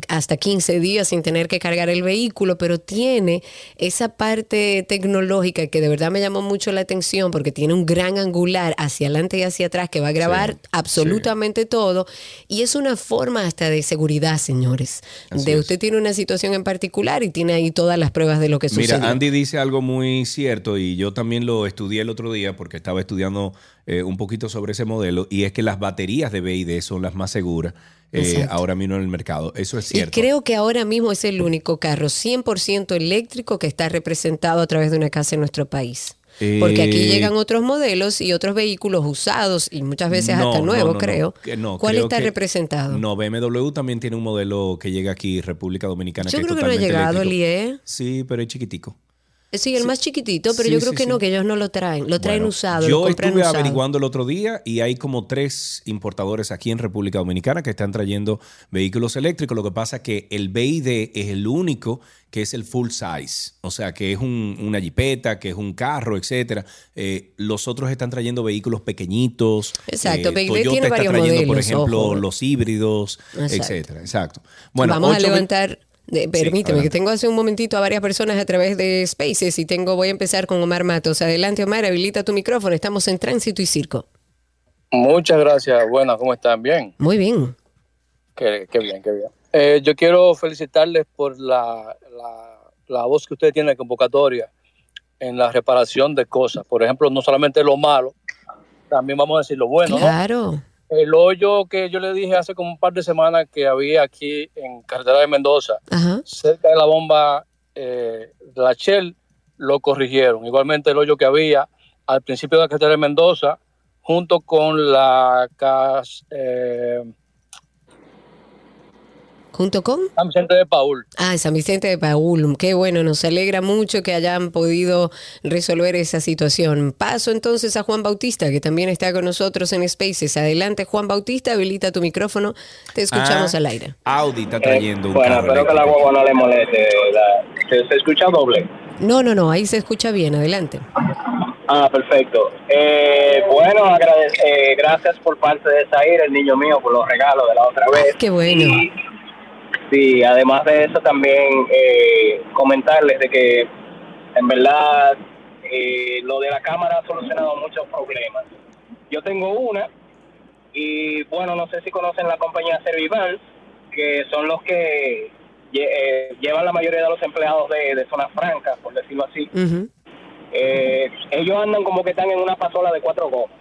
S3: hasta 15 días sin tener que cargar el vehículo, pero tiene esa parte tecnológica que de verdad me llamó mucho la atención porque tiene un gran angular hacia adelante y hacia atrás que va a grabar absolutamente todo y es una forma hasta de seguridad, señores.
S2: Así
S3: de
S2: es.
S3: usted tiene una situación en particular y tiene ahí todas las pruebas de lo que sucedió.
S2: Mira, Andy dice algo muy cierto y yo también lo estudié el otro día porque estaba estudiando eh, un poquito sobre ese modelo y es que las baterías de BID son las más seguras eh, ahora mismo en el mercado. Eso es
S3: Y
S2: cierto.
S3: creo que ahora mismo es el único carro 100% eléctrico que está representado a través de una casa en nuestro país. Porque aquí
S2: Eh,
S3: llegan otros modelos y otros vehículos usados y muchas veces
S2: No,
S3: hasta nuevos,
S2: no, no,
S3: creo.
S2: que
S3: ¿Cuál
S2: creo
S3: está
S2: que-
S3: representado?
S2: No, BMW también tiene un modelo que llega aquí, República Dominicana.
S3: Yo
S2: que
S3: creo
S2: es
S3: que no ha llegado. Elie.
S2: Sí, pero es chiquitico.
S3: Sí, el más chiquitito, pero
S2: Sí,
S3: yo creo
S2: sí,
S3: que no, que ellos no lo traen. Lo traen
S2: Bueno,
S3: usado, lo
S2: Yo
S3: compran
S2: estuve
S3: usado.
S2: averiguando el otro día y hay como tres importadores aquí en República Dominicana que están trayendo vehículos eléctricos. Lo que pasa es que el BID es el único que es el full size, o sea, que es un- una jipeta, que es un carro, etcétera. Eh, los otros están trayendo vehículos pequeñitos.
S3: Exacto,
S2: Eh, Toyota
S3: tiene
S2: está
S3: varios
S2: trayendo, por
S3: modelos,
S2: ejemplo,
S3: ojo.
S2: los híbridos,
S3: Exacto.
S2: etcétera. Exacto. Bueno,
S3: Vamos a levantar. De- permíteme, que tengo hace un momentito a varias personas a través de Spaces y tengo, voy a empezar con Omar Matos. Adelante, Omar, habilita tu micrófono. Estamos en tránsito y circo.
S15: Muchas gracias. Buenas, ¿cómo están? Bien.
S3: Muy bien.
S15: Qué, qué bien, qué bien. Eh, yo quiero felicitarles por la, la, la voz que ustedes tienen en convocatoria en la reparación de cosas. Por ejemplo, no solamente lo malo, también vamos a decir lo bueno. ¿no? El hoyo que yo le dije hace como un par de semanas que había aquí en carretera de Mendoza,
S3: Ajá.
S15: cerca de la bomba eh, de la Shell, lo corrigieron. Igualmente el hoyo que había al principio de la carretera de Mendoza, junto con la cas, eh,
S3: ¿Junto con?
S15: San Vicente de Paul.
S3: Ah, San Vicente de Paul. Qué bueno, nos alegra mucho que hayan podido resolver esa situación. Paso entonces a Juan Bautista, que también está con nosotros en Spaces. Adelante, Juan Bautista, habilita tu micrófono. Te escuchamos
S2: Ah,
S3: al aire.
S2: Audi está trayendo un
S16: Bueno, espero que la guagua no le moleste. la- ¿se, se escucha doble?
S3: No, no, no, ahí se escucha bien. Adelante.
S16: Ah, perfecto. Eh, bueno, agradec- eh, gracias por parte de Zaire, el niño mío, por los regalos de la otra vez.
S3: Qué bueno.
S16: Y, sí, además de eso también eh, comentarles de que en verdad eh, lo de la cámara ha solucionado muchos problemas. Yo tengo una y bueno, no sé si conocen la compañía Servival, que son los que eh, llevan la mayoría de los empleados de, de zonas francas, por decirlo así. Eh, ellos andan como que están en una pasola de cuatro gomas.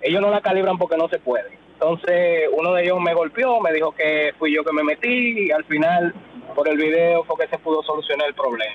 S16: Ellos no la calibran porque no se puede. Entonces, uno de ellos me golpeó, me dijo que fui yo que me metí y al final, por el video, fue que se pudo solucionar el problema.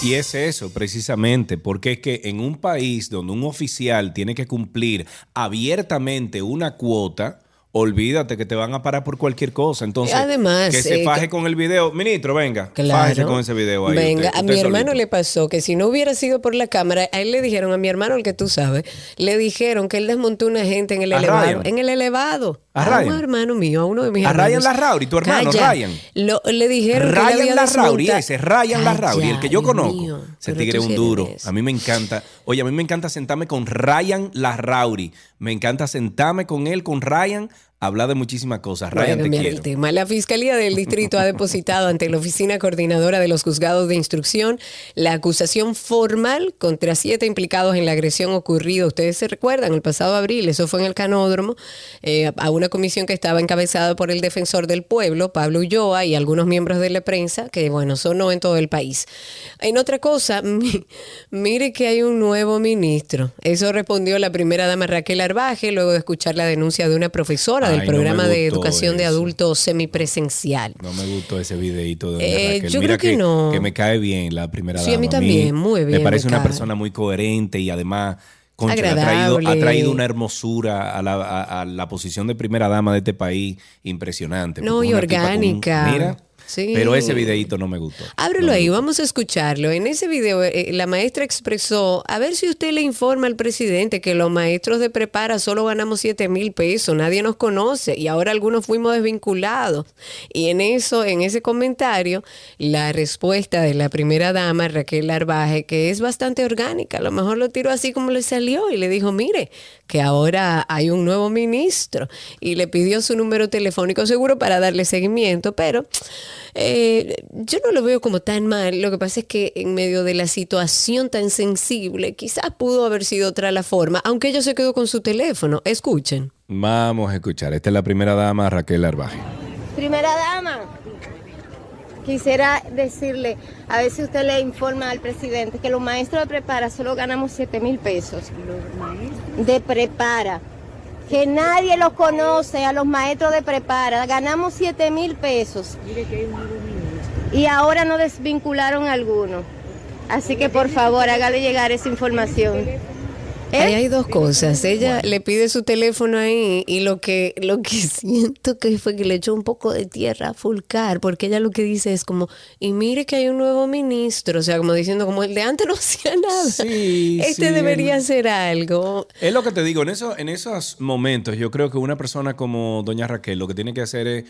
S2: Y es eso, precisamente, porque es que en un país donde un oficial tiene que cumplir abiertamente una cuota, olvídate que te van a parar por cualquier cosa. Entonces,
S3: Además,
S2: que se
S3: eh,
S2: faje
S3: que-
S2: con el video. Ministro, venga,
S3: Claro.
S2: fájese con ese video ahí.
S3: Venga,
S2: usted-
S3: a mi hermano le pasó que si no hubiera sido por la cámara, a él le dijeron, a mi hermano, el que tú sabes, le dijeron que él desmontó una gente en el
S2: ¿A
S3: elevado.
S2: Ryan?
S3: En el elevado.
S2: ¿A
S3: un
S2: Ryan?
S3: hermano mío, a uno de mis
S2: A Ryan
S3: hermanos.
S2: Larrauri, tu hermano,
S3: Calla.
S2: Ryan.
S3: Lo- le dijeron que
S2: Ryan
S3: había
S2: Larrauri, ese, Ryan Larrauri, el que yo conozco.
S3: mío,
S2: ese tigre es un duro.
S3: eres.
S2: A mí me encanta. Oye, a mí me encanta sentarme con Ryan Larrauri. Me encanta sentarme con él, con Ryan, hablar de muchísimas cosas. Ryan, te
S3: cambiar
S2: quiero.
S3: el tema. La Fiscalía del Distrito ha depositado ante la Oficina Coordinadora de los Juzgados de Instrucción la acusación formal contra siete implicados en la agresión ocurrida. Ustedes se recuerdan, el pasado abril, eso fue en el Canódromo, eh, a una comisión que estaba encabezada por el defensor del pueblo, Pablo Ulloa, y algunos miembros de la prensa, que bueno, sonó en todo el país. En otra cosa, mi- mire que hay un nuevo ministro. Eso respondió la primera dama Raquel Arbaje, luego de escuchar la denuncia de una profesora del
S2: Ay, no
S3: programa de educación de adultos semipresencial.
S2: No me gustó ese videito de doña
S3: Eh,
S2: Raquel.
S3: yo
S2: Mira
S3: creo que no.
S2: Que me cae bien la primera
S3: Sí, a
S2: dama.
S3: mí también, muy bien
S2: Me parece
S3: me
S2: una
S3: cae.
S2: persona muy coherente y además concha, ha, traído,
S3: Agradable.
S2: ha traído una hermosura a la, a- a la posición de primera dama de este país impresionante.
S3: No, y
S2: un-
S3: orgánica.
S2: mira,
S3: Sí.
S2: pero ese videito no me gustó.
S3: Ábrelo ahí, vamos a escucharlo. En ese video, eh, la maestra expresó, a ver si usted le informa al presidente que los maestros de prepara solo ganamos 7 mil pesos, nadie nos conoce y ahora algunos fuimos desvinculados. Y en eso, en ese comentario, la respuesta de la primera dama, Raquel Arbaje, que es bastante orgánica, a lo mejor lo tiró así como le salió y le dijo, mire, que ahora hay un nuevo ministro y le pidió su número telefónico seguro para darle seguimiento, pero eh, yo no lo veo como tan mal. Lo que pasa es que en medio de la situación tan sensible, quizás pudo haber sido otra la forma, aunque ella se quedó con su teléfono. Escuchen.
S2: Vamos a escuchar. Esta es la primera dama, Raquel Arbaje.
S17: Primera dama, quisiera decirle, a ver si usted le informa al presidente que los maestros de prepara solo ganamos 7 mil pesos. De prepara. Que nadie los conoce a los maestros de prepara. Ganamos 7 mil pesos. Y ahora no desvincularon a alguno. Así que por favor, hágale llegar esa información.
S3: Ahí hay dos cosas. Ella le pide su teléfono ahí y lo que, lo que siento que fue que le echó un poco de tierra a Fulcar, porque ella lo que dice es como, y mire que hay un nuevo ministro, o sea, como diciendo, como el de antes no hacía nada.
S2: Sí,
S3: este
S2: sí,
S3: debería hacer algo.
S2: Es lo que te digo, en, eso, en esos momentos yo creo que una persona como doña Raquel lo que tiene que hacer es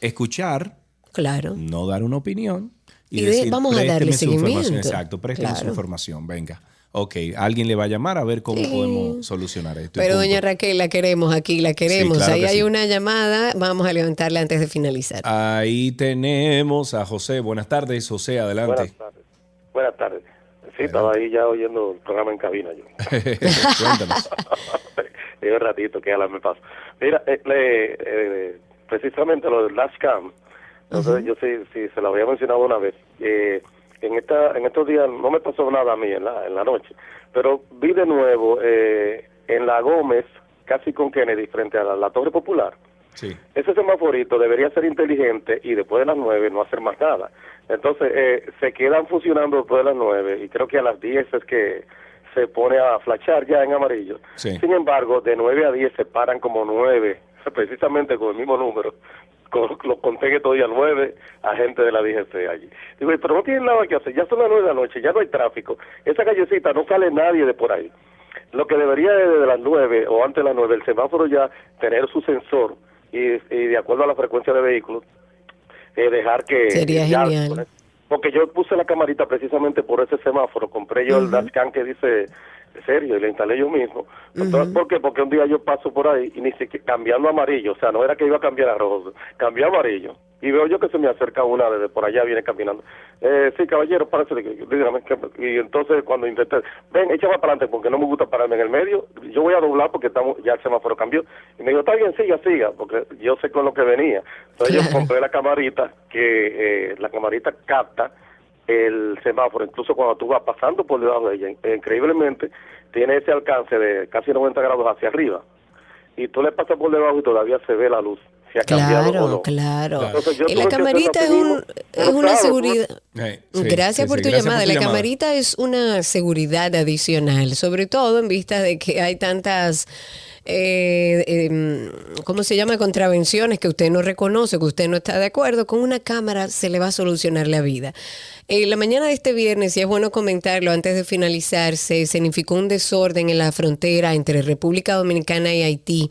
S2: escuchar,
S3: Claro.
S2: no dar una opinión y,
S3: Y de-
S2: decir,
S3: vamos a
S2: "Présteme
S3: darle
S2: su información".
S3: seguimiento.
S2: Exacto, présteme su información, venga. Ok, alguien le va a llamar a ver cómo
S3: Sí.
S2: podemos solucionar esto.
S3: Pero doña Raquel, la queremos aquí, la queremos.
S2: claro
S3: Ahí
S2: que
S3: hay
S2: sí.
S3: una llamada, vamos a levantarla antes de finalizar.
S2: Ahí tenemos a José. Buenas tardes, José, adelante.
S18: Buenas tardes. Buenas tardes. Sí, estaba ahí ya oyendo el programa en cabina yo.
S2: Cuéntanos.
S18: Un ratito que ya me paso. Mira, eh, le- eh, precisamente lo del Last Cam, entonces yo sí, sí, se lo había mencionado una vez. Eh, en esta en estos días no me pasó nada a mí en la, en la noche, pero vi de nuevo eh, en la Gómez, casi con Kennedy, frente a la, la Torre Popular.
S2: Sí.
S18: Ese semaforito debería ser inteligente y después de las nueve no hacer más nada. Entonces, eh, se quedan funcionando después de las nueve y creo que a las diez es que se pone a flachar ya en amarillo.
S2: Sí.
S18: Sin embargo, de nueve a diez se paran como nueve, precisamente con el mismo número. Con, lo conté que todavía nueve agentes de la DGC allí. Digo, pero no tienen nada que hacer, ya son las nueve de la noche, ya no hay tráfico. Esa callecita no sale nadie de por ahí. Lo que debería de, de las nueve o antes de las nueve, el semáforo ya tener su sensor y, y de acuerdo a la frecuencia de vehículos, eh, dejar que...
S3: Sería
S18: ya-
S3: genial.
S18: Porque yo puse la camarita precisamente por ese semáforo, compré yo el dashcam que dice serio y le instalé yo mismo. Entonces, ¿Por qué? Porque un día yo paso por ahí y ni siquiera cambiando amarillo, o sea, no era que iba a cambiar a rojo, cambió a amarillo. Y veo yo que se me acerca una desde por allá, viene caminando. Eh, sí, caballero, párese, dígame. que- Y entonces cuando intenté, ven, échame para adelante porque no me gusta pararme en el medio. Yo voy a doblar porque estamos, ya el semáforo cambió. Y me dijo, está bien, siga, siga, porque yo sé con lo que venía. Entonces yo compré la camarita, que eh, la camarita capta el semáforo, incluso cuando tú vas pasando por debajo de ella, increíblemente tiene ese alcance de casi 90 grados hacia arriba. Y tú le pasas por debajo y todavía se ve la luz. Si ha cambiado o
S3: Claro,
S18: no.
S3: claro.
S18: Entonces, yo
S3: Y la camarita es, un, es una
S18: claro,
S3: seguridad.
S2: Eh, sí,
S3: gracias
S2: sí,
S3: por
S2: sí,
S3: tu
S2: gracias
S3: llamada.
S2: por tu
S3: la
S2: llamada.
S3: camarita es una seguridad adicional, sobre todo en vista de que hay tantas, eh, em, ¿cómo se llama? Contravenciones que usted no reconoce, que usted no está de acuerdo. Con una cámara se le va a solucionar la vida. La mañana de este viernes, y es bueno comentarlo antes de finalizar, se significó un desorden en la frontera entre República Dominicana y Haití,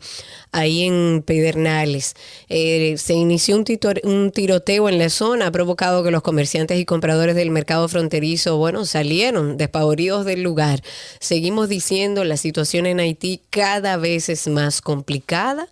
S3: ahí en Pedernales. Eh, se inició un, un tiroteo en la zona, ha provocado que los comerciantes y compradores del mercado fronterizo, bueno, salieron despavoridos del lugar. Seguimos diciendo, la situación en Haití cada vez es más complicada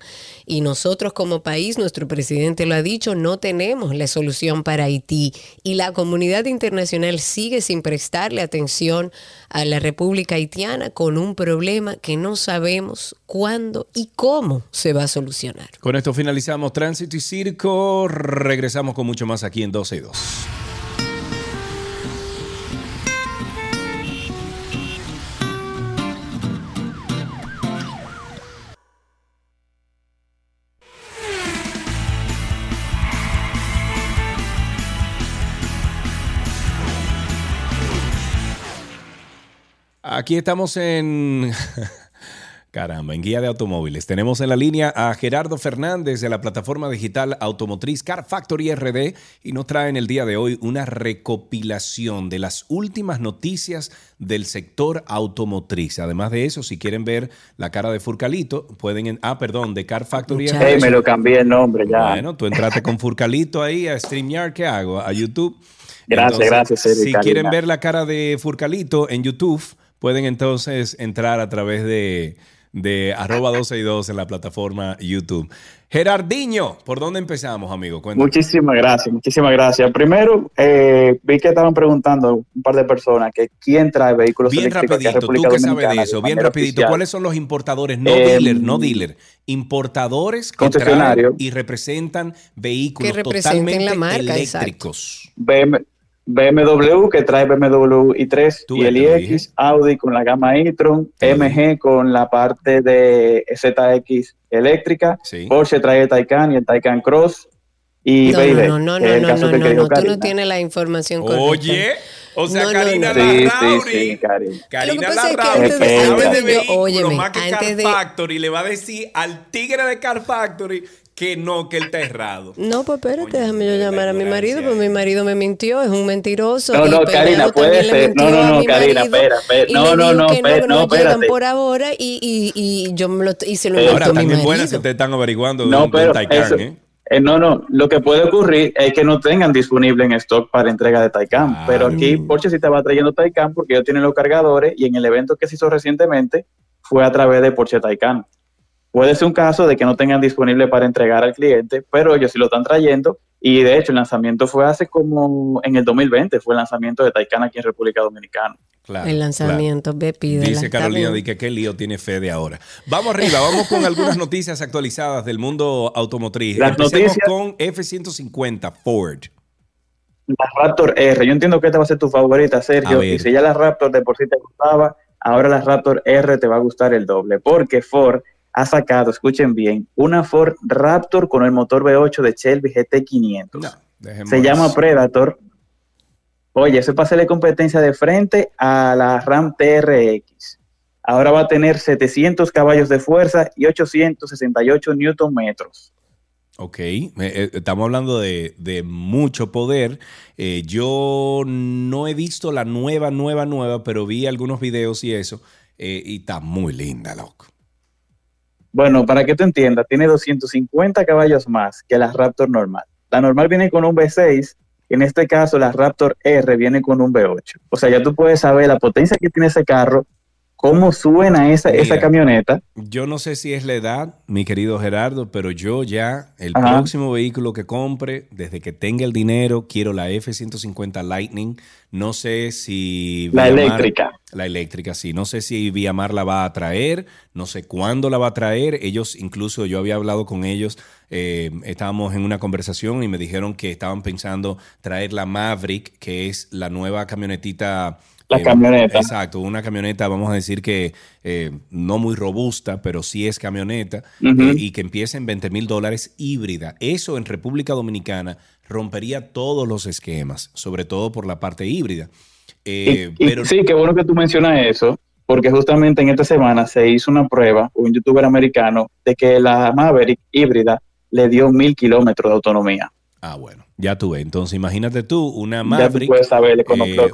S3: y nosotros como país, nuestro presidente lo ha dicho, no tenemos la solución para Haití y la comunidad internacional sigue sin prestarle atención a la República Haitiana con un problema que no sabemos cuándo y cómo se va a solucionar.
S2: Con esto finalizamos Tránsito y Circo. Regresamos con mucho más aquí en 12 y 2. Aquí estamos en... Caramba, en Guía de Automóviles. Tenemos en la línea a Gerardo Fernández de la plataforma digital automotriz Car Factory RD y nos trae en el día de hoy una recopilación de las últimas noticias del sector automotriz. Además de eso, si quieren ver la cara de Furcalito, pueden... en- ah, perdón, de Car Factory RD.
S19: Ey, me lo cambié el nombre ya.
S2: Bueno, tú entraste con Furcalito ahí a StreamYard, ¿qué hago? A YouTube.
S19: Gracias, gracias, Eric,
S2: Si quieren ver la cara de Furcalito en YouTube, pueden entonces entrar a través de, de arroba 12 y 2 en la plataforma YouTube. Gerardiño, ¿por dónde empezamos, amigo? Cuéntame.
S19: Muchísimas gracias, muchísimas gracias. Primero, eh, vi que estaban preguntando un par de personas que quién trae vehículos
S2: Bien
S19: eléctricos a
S2: rapidito, tú
S19: República
S2: que sabes de
S19: Dominicana
S2: eso,
S19: de
S2: bien rapidito,
S19: oficial.
S2: ¿cuáles son los importadores? No
S19: Eh,
S2: dealer, no dealer, importadores que traen y representan vehículos
S3: Que representen
S2: totalmente
S3: la marca,
S2: eléctricos.
S19: BM BMW que trae BMW i3 y el iX, Audi con la gama e-tron, MG con la parte de ZX eléctrica, Porsche trae el Taycan y el Taycan Cross y
S3: No, no, no,
S19: que es
S3: no,
S19: el
S3: no,
S19: caso
S3: no,
S19: que
S3: no,
S19: creyó
S3: no, tú no
S19: Karina.
S3: tienes la información correcta.
S2: Oye. O sea,
S3: No, no,
S2: Karina
S3: no.
S19: Sí, sí,
S2: Larrauri.
S19: sí, Karina.
S2: Karina
S3: Lo que pasa es que
S2: Larrauri
S3: antes
S2: que
S19: de- antes
S2: de
S3: de yo-
S2: vehículos
S3: óyeme,
S2: más que Car
S3: antes de-
S2: Factory le va a decir al tigre de Car Factory que no, que él está errado.
S3: No, pues espérate, déjame yo llamar a mi marido, pues mi marido me mintió, es un mentiroso.
S19: No, no, Karina, puede ser. No, no, no, Karina, espera, espera. No, no, no,
S3: que
S19: espera,
S3: no,
S19: no,
S3: llegan
S19: espérate.
S3: por ahora y, y, y yo me lo y se lo
S19: Eh,
S2: Ahora,
S3: mi
S2: también
S3: marido.
S2: buena si ustedes están averiguando
S19: No,
S2: de
S19: pero
S2: Taycan,
S19: eso-
S2: ¿eh?
S19: eh, no, no, lo que puede ocurrir es que no tengan disponible en stock para entrega de Taycan, pero aquí Porsche sí te va trayendo Taycan porque ellos tienen los cargadores y en el evento que se hizo recientemente fue a través de Porsche Taycan. Puede ser un caso de que no tengan disponible para entregar al cliente, pero ellos sí lo están trayendo y de hecho el lanzamiento fue hace como en el 2020, fue el lanzamiento de Taycan aquí en República Dominicana.
S2: Claro,
S3: El lanzamiento, pídela.
S2: Dice Carolina di que qué lío tiene Fede ahora. Vamos arriba, vamos con algunas noticias actualizadas del mundo automotriz.
S19: Las
S2: Empecemos
S19: noticias-
S2: con F-150 Ford.
S19: La Raptor R, yo entiendo que esta va a ser tu favorita, Sergio, y si ya la Raptor de por sí te gustaba, ahora la Raptor R te va a gustar el doble, porque Ford ha sacado, escuchen bien, una Ford Raptor con el motor V8 de Shelby GT500.
S2: Dejemos
S19: Se llama. Predator. Oye, eso es para hacerle competencia de frente a la Ram TRX. Ahora va a tener 700 caballos de fuerza y 868 newton metros.
S2: Ok, eh, estamos hablando de, de mucho poder. Eh, yo no he visto la nueva, nueva, nueva, pero vi algunos videos y eso. eh, y está muy linda, loco.
S19: Bueno, para que tú entiendas, tiene 250 caballos más que la Raptor normal. La normal viene con un V6, en este caso la Raptor R viene con un V8. O sea, ya tú puedes saber la potencia que tiene ese carro, cómo suena esa, esa camioneta.
S2: Yo no sé si es la edad, mi querido Gerardo, pero yo ya, el
S19: Ajá.
S2: próximo vehículo que compre, desde que tenga el dinero, quiero la F-150 Lightning. No sé si...
S19: La eléctrica.
S2: La eléctrica, sí. No sé si Viamar la va a traer, no sé cuándo la va a traer. Ellos, incluso yo había hablado con ellos, eh, estábamos en una conversación y me dijeron que estaban pensando traer la Maverick, que es la nueva camionetita.
S19: La camioneta.
S2: Exacto, una camioneta, vamos a decir que eh, no muy robusta, pero sí es camioneta, eh, y que empieza en 20 mil dólares híbrida. Eso en República Dominicana rompería todos los esquemas, sobre todo por la parte híbrida. Eh,
S19: Y- y
S2: pero
S19: sí, qué bueno que tú mencionas eso, porque justamente en esta semana se hizo una prueba, un youtuber americano, de que la Maverick híbrida le dio mil kilómetros de autonomía.
S2: Ah, bueno, ya tuve. Entonces, imagínate tú, una
S19: Ya tú
S2: Maverick.
S19: puedes saber
S2: eh,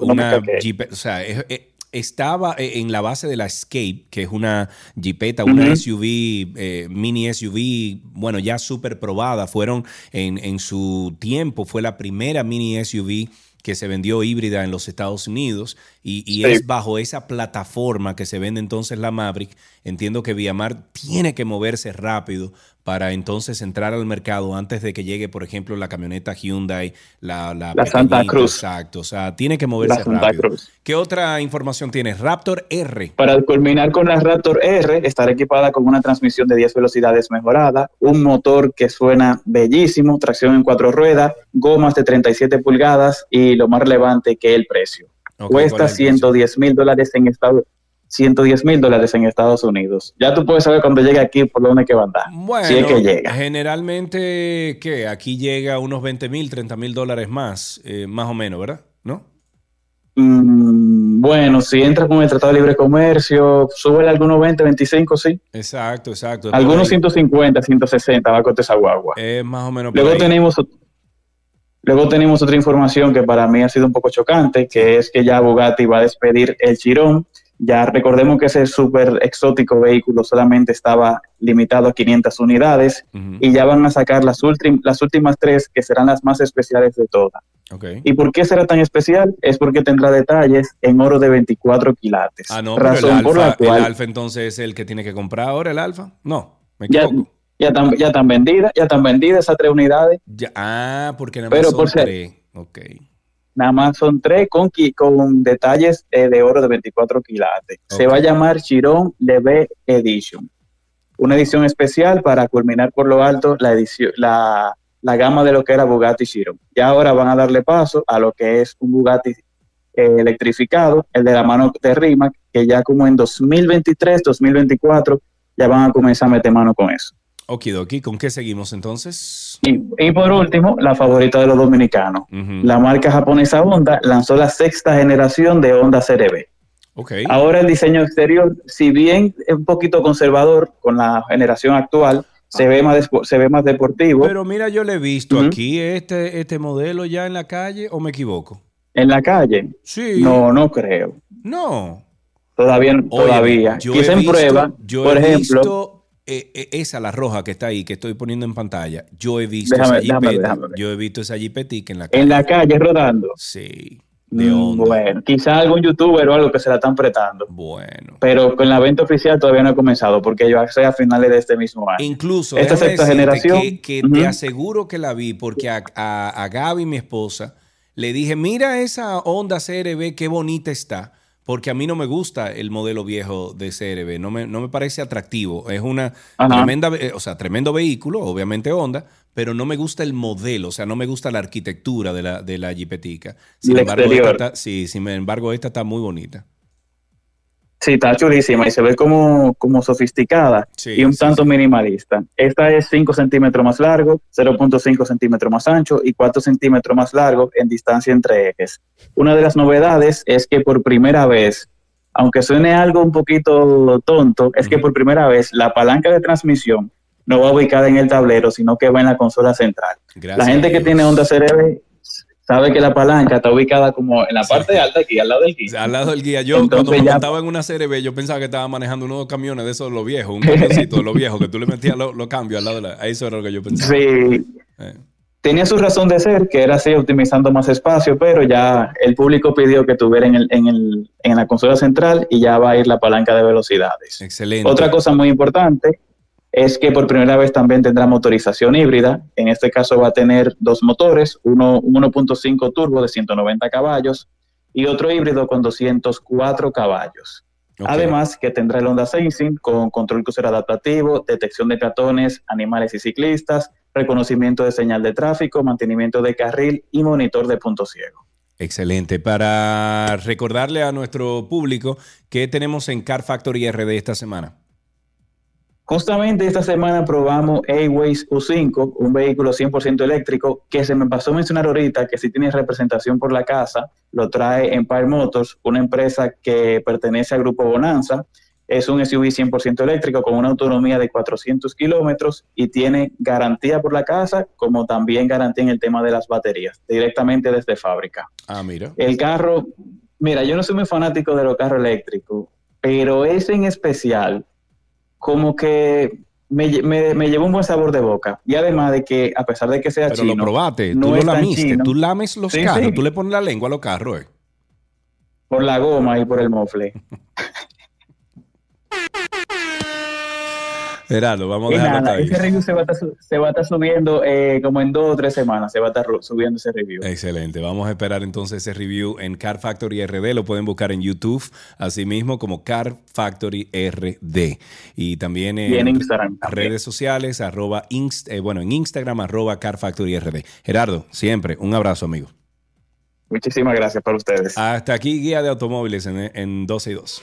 S2: una
S19: que.
S2: Jeep, o sea, es- es- estaba eh, en la base de la Escape, que es una Jeepeta, una. SUV, eh, mini SUV, bueno, ya súper probada. Fueron en, en su tiempo, fue la primera mini SUV que se vendió híbrida en los Estados Unidos y, y
S19: Sí.
S2: es bajo esa plataforma que se vende entonces la Maverick. Entiendo que Viamar tiene que moverse rápido para entonces entrar al mercado antes de que llegue, por ejemplo, la camioneta Hyundai, la, la,
S19: La Santa Cruz.
S2: Exacto, o sea, tiene que moverse
S19: La Santa
S2: rápido.
S19: Cruz.
S2: ¿Qué otra información tienes? Raptor R.
S19: Para culminar con la Raptor R, estará equipada con una transmisión de 10 velocidades mejorada, un motor que suena bellísimo, tracción en cuatro ruedas, gomas de 37 pulgadas y lo más relevante que el precio.
S2: Ok, ¿cuál
S19: Cuesta
S2: es el precio?
S19: 110 mil dólares en Estados 110 mil dólares en Estados Unidos. Ya tú puedes saber cuando llegue aquí por dónde que va a andar.
S2: Bueno,
S19: si es que llega.
S2: generalmente, ¿qué? Aquí llega unos 20 mil, 30 mil dólares más, eh, más o menos, ¿verdad? ¿No?
S19: Mm, bueno, si entras con el Tratado de Libre Comercio, sube algunos 20, 25, sí.
S2: Exacto, exacto.
S19: Algunos
S2: Por ahí.
S19: 150, 160 va a costar esa guagua.
S2: Es más o menos
S19: Luego
S2: ahí.
S19: tenemos, luego tenemos otra información que para mí ha sido un poco chocante, que es que ya Bugatti va a despedir el Chirón. Ya recordemos que ese súper exótico vehículo solamente estaba limitado a 500 unidades y ya van a sacar las, las últimas tres que serán las más especiales de todas. ¿Y por qué será tan especial? Es porque tendrá detalles en oro de 24 quilates.
S2: Ah, no, pero el
S19: razón por la
S2: alfa, el
S19: cual
S2: alfa entonces es el que tiene que comprar ahora, el alfa. No, me equivoco.
S19: ya, están, ya vendidas, ya están vendidas esas tres unidades.
S2: Ya- ah, porque nada más
S19: Pero
S2: son
S19: por ser-
S2: tres. Ok.
S19: Nada más son tres con, con detalles eh, de oro de 24 quilates. Se va a llamar Chiron Leve Edition. Una edición especial para culminar por lo alto la, edición, la, la gama de lo que era Bugatti Chiron. Ya ahora van a darle paso a lo que es un Bugatti eh, electrificado, el de la mano de Rimac, que ya como en 2023, 2024, ya van a comenzar a meter mano con eso.
S2: Okidoki, ¿con qué seguimos entonces?
S19: Y, y por último, la favorita de los dominicanos. La marca japonesa Honda lanzó la sexta generación de Honda CRV.
S2: Ok.
S19: Ahora el diseño exterior, si bien es un poquito conservador con la generación actual, se ve más se ve más deportivo.
S2: Pero mira, yo le he visto aquí este, este modelo ya en la calle, ¿o me equivoco?
S19: en la calle.
S2: Sí.
S19: No, no creo.
S2: No.
S19: Todavía,
S2: Óyeme,
S19: todavía.
S2: yo
S19: Quizá en
S2: visto-
S19: prueba,
S2: yo
S19: por
S2: he
S19: ejemplo.
S2: visto, eh, eh, esa, la roja que está ahí, que estoy poniendo en pantalla. Yo he visto
S19: Déjame-
S2: esa
S19: déjame
S2: jipeta.
S19: déjame.
S2: Yo he visto esa jipetica en la calle.
S19: en la calle rodando.
S2: Sí.
S19: Mm, Bueno, quizá algún youtuber o algo que se la están apretando.
S2: Bueno.
S19: Pero con la venta oficial todavía no ha comenzado porque yo hace a finales de este mismo año.
S2: Incluso,
S19: esta sexta generación.
S2: que, te aseguro que la vi porque a, a, a Gaby, mi esposa, le dije, mira esa Honda CRB, qué bonita está. Porque a mí no me gusta el modelo viejo de CRB, no me, no me parece atractivo. Es una
S19: Ajá.
S2: tremenda, ve- o sea, tremendo vehículo, obviamente Honda, pero no me gusta el modelo, o sea, no me gusta la arquitectura de la, de la Jeepetica. Sin
S19: El
S2: embargo,
S19: exterior.
S2: esta está- sí, sin embargo, esta está muy bonita.
S19: Sí, está chulísima y se ve como, como sofisticada
S2: Sí,
S19: y un
S2: sí,
S19: tanto minimalista. Esta es 5 centímetros más largo, 0.5 centímetros más ancho y 4 centímetros más largo en distancia entre ejes. Una de las novedades es que por primera vez, aunque suene algo un poquito tonto, es que por primera vez la palanca de transmisión no va ubicada en el tablero, sino que va en la consola central.
S2: Gracias
S19: la gente que tiene Honda CRV sabe que la palanca está ubicada como en la parte alta aquí, al lado del guía.
S2: Al lado del guía. Yo
S19: Entonces
S2: cuando me
S19: ya-
S2: montaba en una CRB, yo pensaba que estaba manejando unos camiones de esos, los viejos, un camioncito de los viejos, que tú le metías los los cambios al lado de la... Eso era lo que yo pensaba.
S19: Sí.
S2: Eh.
S19: Tenía su razón de ser, que era así, optimizando más espacio, pero ya el público pidió que tuviera en, el, en, el, en la consola central y ya va a ir la palanca de velocidades.
S2: Excelente.
S19: Otra cosa muy importante es que por primera vez también tendrá motorización híbrida. En este caso va a tener dos motores, uno un 1.5 turbo de 190 caballos y otro híbrido con 204 caballos. Además que tendrá el Honda Sensing con control crucero adaptativo, detección de peatones, animales y ciclistas, reconocimiento de señal de tráfico, mantenimiento de carril y monitor de punto ciego.
S2: Excelente. Para recordarle a nuestro público que tenemos en Car Factory RD esta semana.
S19: Justamente esta semana probamos A-Ways U5, un vehículo 100% eléctrico que se me pasó a mencionar ahorita que si tiene representación por la casa, lo trae Empire Motors, una empresa que pertenece al grupo Bonanza. Es un SUV 100% eléctrico con una autonomía de 400 kilómetros y tiene garantía por la casa como también garantía en el tema de las baterías, directamente desde fábrica.
S2: Ah, mira.
S19: El carro, mira, yo no soy muy fanático de los carros eléctricos, pero ese en especial, como que me, me- me llevó un buen sabor de boca. Y además de que, a pesar de que sea
S2: Pero
S19: chino,
S2: lo probaste,
S19: no
S2: tú lo lamiste,
S19: chino.
S2: tú lames los
S19: Sí,
S2: carros,
S19: sí.
S2: tú le pones la lengua a los carros. eh.
S19: por la goma y por el mofle.
S2: Gerardo, vamos a dejarlo
S19: nada,
S2: hasta ahí.
S19: ese review se va a estar, su- se va a estar subiendo eh, como en dos o tres semanas, se va a estar subiendo ese review.
S2: Excelente. Vamos a esperar entonces ese review en Car Factory RD. Lo pueden buscar en YouTube, así mismo como Car Factory RD. Y también en,
S19: Y en Instagram también.
S2: redes sociales, arroba inst- eh, bueno, en Instagram, arroba Car Factory RD. Gerardo, siempre, un abrazo, amigo.
S19: Muchísimas gracias para ustedes.
S2: Hasta aquí, guía de automóviles en, en 12 y 2.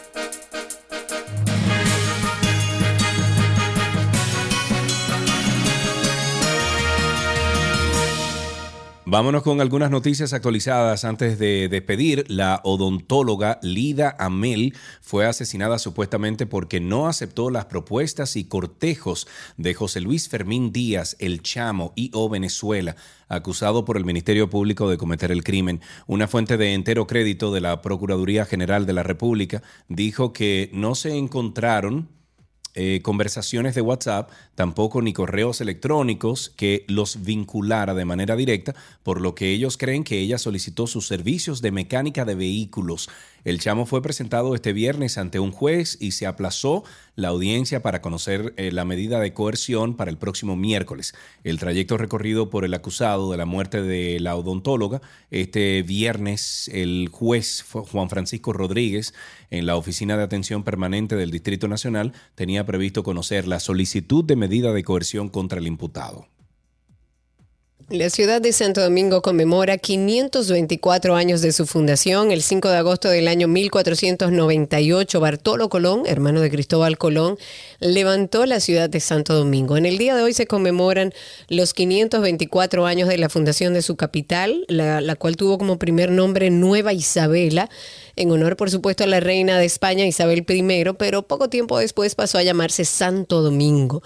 S2: Vámonos con algunas noticias actualizadas antes de despedir. La odontóloga Lida Amel fue asesinada supuestamente porque no aceptó las propuestas y cortejos de José Luis Fermín Díaz, el Chamo y O Venezuela, acusado por el Ministerio Público de cometer el crimen. Una fuente de entero crédito de la Procuraduría General de la República dijo que no se encontraron eh, conversaciones de WhatsApp, tampoco ni correos electrónicos que los vinculara de manera directa, por lo que ellos creen que ella solicitó sus servicios de mecánica de vehículos. El chamo fue presentado este viernes ante un juez y se aplazó la audiencia para conocer eh, la medida de coerción para el próximo miércoles. El trayecto recorrido por el acusado de la muerte de la odontóloga este viernes, el juez Juan Francisco Rodríguez, en la Oficina de Atención Permanente del Distrito Nacional, tenía previsto conocer la solicitud de medida de coerción contra el imputado.
S3: La ciudad de Santo Domingo conmemora 524 años de su fundación. El 5 de agosto del año 1498, Bartolo Colón, hermano de Cristóbal Colón, levantó la ciudad de Santo Domingo. En el día de hoy se conmemoran los 524 años de la fundación de su capital, la, la cual tuvo como primer nombre Nueva Isabela, en honor, por supuesto, a la reina de España Isabel I, pero poco tiempo después pasó a llamarse Santo Domingo.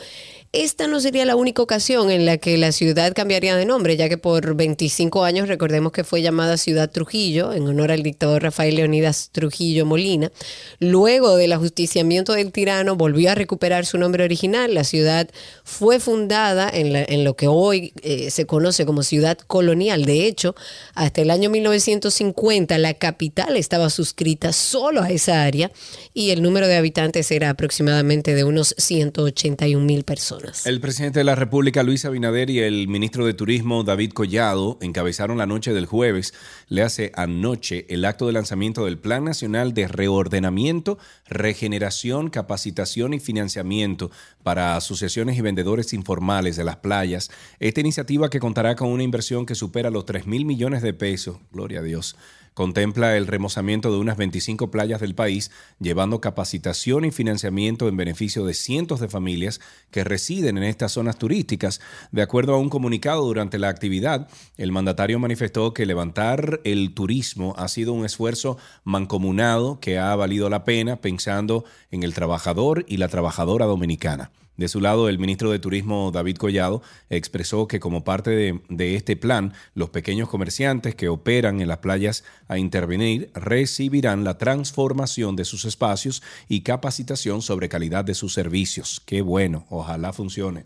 S3: Esta no sería la única ocasión en la que la ciudad cambiaría de nombre, ya que por 25 años recordemos que fue llamada Ciudad Trujillo, en honor al dictador Rafael Leonidas Trujillo Molina. Luego del ajusticiamiento del tirano volvió a recuperar su nombre original. La ciudad fue fundada en, lo que hoy eh, se conoce como ciudad colonial. De hecho, hasta el año 1950 la capital estaba suscrita solo a esa área y el número de habitantes era aproximadamente de unos 181 mil personas.
S2: El presidente de la República, Luis Abinader, y el ministro de Turismo, David Collado, encabezaron la noche del jueves, le hace anoche, el acto de lanzamiento del Plan Nacional de Reordenamiento, Regeneración, Capacitación y Financiamiento para asociaciones y vendedores informales de las playas. Esta iniciativa que contará con una inversión que supera los 3 mil millones de pesos, gloria a Dios, contempla el remozamiento de unas 25 playas del país, llevando capacitación y financiamiento en beneficio de cientos de familias que residen en estas zonas turísticas. De acuerdo a un comunicado durante la actividad, el mandatario manifestó que levantar el turismo ha sido un esfuerzo mancomunado que ha valido la pena pensando en el trabajador y la trabajadora dominicana. De su lado, el ministro de Turismo, David Collado, expresó que como parte de, este plan, los pequeños comerciantes que operan en las playas a intervenir recibirán la transformación de sus espacios y capacitación sobre calidad de sus servicios. Qué bueno, ojalá funcione.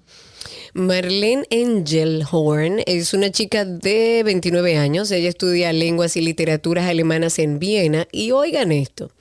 S3: Marlene Engelhorn es una chica de 29 años. Ella estudia lenguas y literaturas alemanas en Viena. Y oigan esto,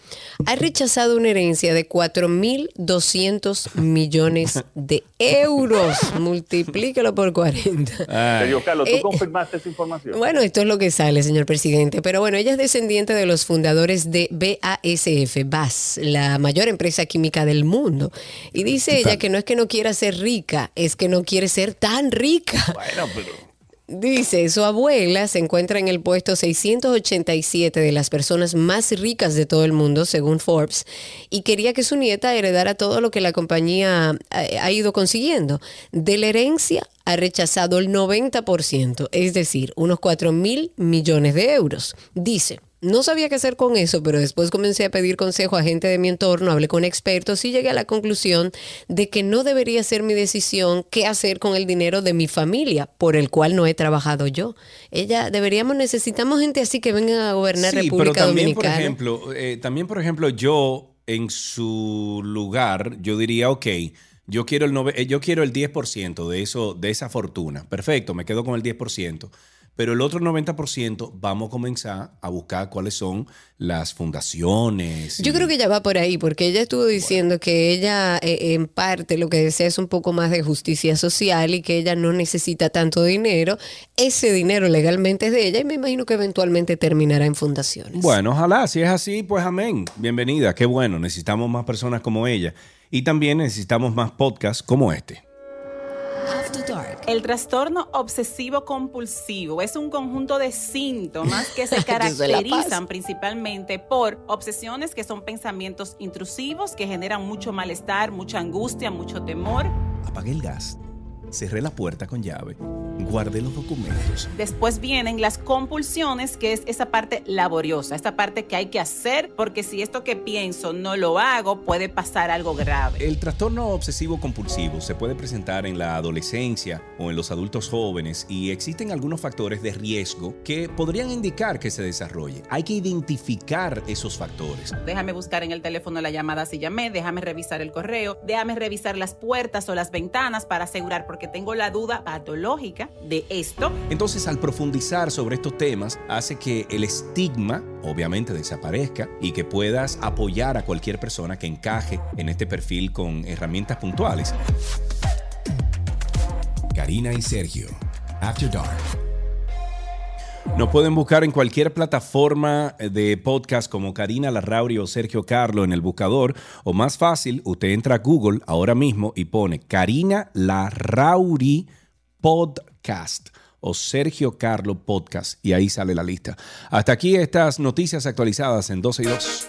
S3: ha rechazado una herencia de 4.200 millones de euros. Multiplícalo por 40.
S20: Sergio Carlos, ¿tú
S3: Eh,
S20: confirmaste esa información?
S3: Bueno, esto es lo que sale, señor presidente. Pero bueno, ella es descendiente de los fundadores de BASF, BAS, la mayor empresa química del mundo. Y dice ella que no es que no quiera ser rica, es que no quiere ser tan rica.
S20: Bueno, pero...
S3: Dice, su abuela se encuentra en el puesto 687 de las personas más ricas de todo el mundo, según Forbes, y quería que su nieta heredara todo lo que la compañía ha, ido consiguiendo. De la herencia ha rechazado el 90%, es decir, unos 4 mil millones de euros. Dice, no sabía qué hacer con eso, pero después comencé a pedir consejo a gente de mi entorno, hablé con expertos y llegué a la conclusión de que no debería ser mi decisión qué hacer con el dinero de mi familia, por el cual no he trabajado yo. Ella, deberíamos, necesitamos gente así que venga a gobernar
S2: Sí,
S3: República
S2: pero también,
S3: Dominicana.
S2: por ejemplo, eh, también, por ejemplo, yo en su lugar, yo diría, ok, yo quiero el, nove- eh, yo quiero el 10% de, eso, de esa fortuna. Perfecto, me quedo con el 10%. Pero el otro 90% vamos a comenzar a buscar cuáles son las fundaciones.
S3: Yo creo que ella va por ahí, porque ella estuvo diciendo que ella eh, en parte lo que desea es un poco más de justicia social y que ella no necesita tanto dinero. Ese dinero legalmente es de ella y me imagino que eventualmente terminará en fundaciones.
S2: Bueno, ojalá, si es así, pues amén. Bienvenida, qué bueno. Necesitamos más personas como ella. Y también necesitamos más podcasts como este.
S6: El trastorno obsesivo compulsivo es un conjunto de síntomas que se caracterizan principalmente por obsesiones que son pensamientos intrusivos que generan mucho malestar, mucha angustia, mucho temor.
S2: Apagué el gas, cerré la puerta con llave, guardé los documentos.
S6: Después vienen las compulsiones, que es esa parte laboriosa, esta parte que hay que hacer, porque si esto que pienso no lo hago, puede pasar algo grave.
S2: El trastorno obsesivo compulsivo se puede presentar en la adolescencia o en los adultos jóvenes y existen algunos factores de riesgo que podrían indicar que se desarrolle. Hay que identificar esos factores.
S6: Déjame buscar en el teléfono la llamada si llamé, déjame revisar el correo, déjame revisar las puertas o las ventanas para asegurar, porque tengo la duda patológica de esto.
S2: Entonces, al profundizar sobre estos temas, hace que el estigma, obviamente, desaparezca y que puedas apoyar a cualquier persona que encaje en este perfil con herramientas puntuales.
S7: Karina y Sergio. After Dark.
S2: Nos pueden buscar en cualquier plataforma de podcast como Karina Larrauri o Sergio Carlo en el buscador. O más fácil, usted entra a Google ahora mismo y pone Karina Larrauri Podcast o Sergio Carlo Podcast y ahí sale la lista. Hasta aquí estas noticias actualizadas en 12 y 2.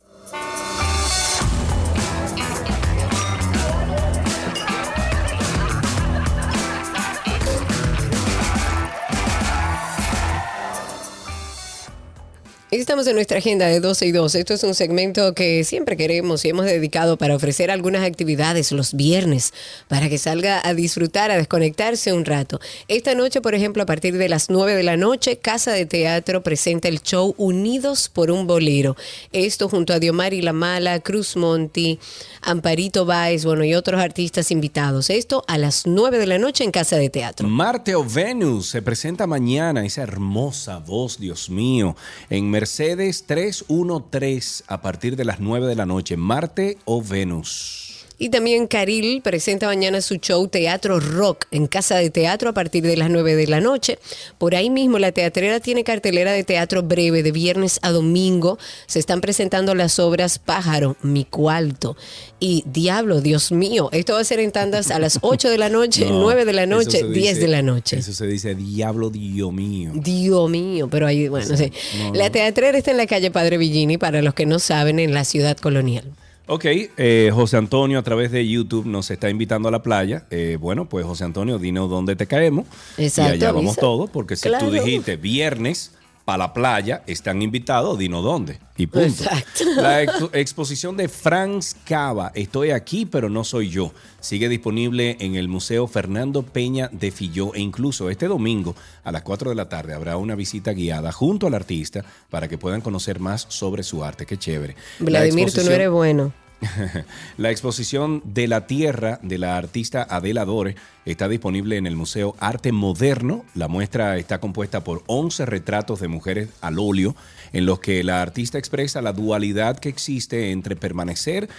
S3: Estamos en nuestra agenda de 12 y 2. Esto es un segmento que siempre queremos y hemos dedicado para ofrecer algunas actividades los viernes para que salga a disfrutar, a desconectarse un rato. Esta noche, por ejemplo, a partir de las 9 de la noche, Casa de Teatro presenta el show Unidos por un Bolero. Esto junto a Diomari La Mala, Cruz Monti, Amparito Báez, bueno, y otros artistas invitados. Esto a las 9 de la noche en Casa de Teatro.
S2: Marte o Venus se presenta mañana, esa hermosa voz, Dios mío, en Mercedes 313 a partir de las 9 de la noche. Marte o Venus.
S3: Y también Caril presenta mañana su show Teatro Rock en Casa de Teatro a partir de las 9 de la noche. Por ahí mismo la teatrera tiene cartelera de teatro breve de viernes a domingo. Se están presentando las obras Pájaro, Mi Cuarto y Diablo, Dios mío. Esto va a ser en tandas a las 8 de la noche,
S2: No,
S3: 9 de la noche,
S2: se
S3: 10
S2: dice-
S3: de la noche.
S2: Eso se dice Diablo, Dios mío.
S3: Dios mío, pero ahí, bueno, sí.
S2: no,
S3: La teatrera está en la calle Padre Villini, para los que no saben, en la ciudad colonial.
S2: Ok, eh, José Antonio a través de YouTube nos está invitando a la playa. Eh, bueno, pues José Antonio, dinos dónde te caemos.
S3: Exacto,
S2: y allá vamos todos, porque si
S3: Claro.
S2: tú dijiste viernes para la playa, están invitados, dinos dónde. Y punto.
S3: Exacto.
S2: La ex- exposición de Franz Cava, Estoy aquí, pero no soy yo. Sigue disponible en el Museo Fernando Peña de Filló e incluso este domingo a las 4 de la tarde habrá una visita guiada junto al artista para que puedan conocer más sobre su arte. Qué chévere. La
S3: Vladimir, tú no eres bueno.
S2: la exposición de la Tierra de la artista Adela Dore está disponible en el Museo Arte Moderno. La muestra está compuesta por 11 retratos de mujeres al óleo en los que la artista expresa la dualidad que existe entre permanecer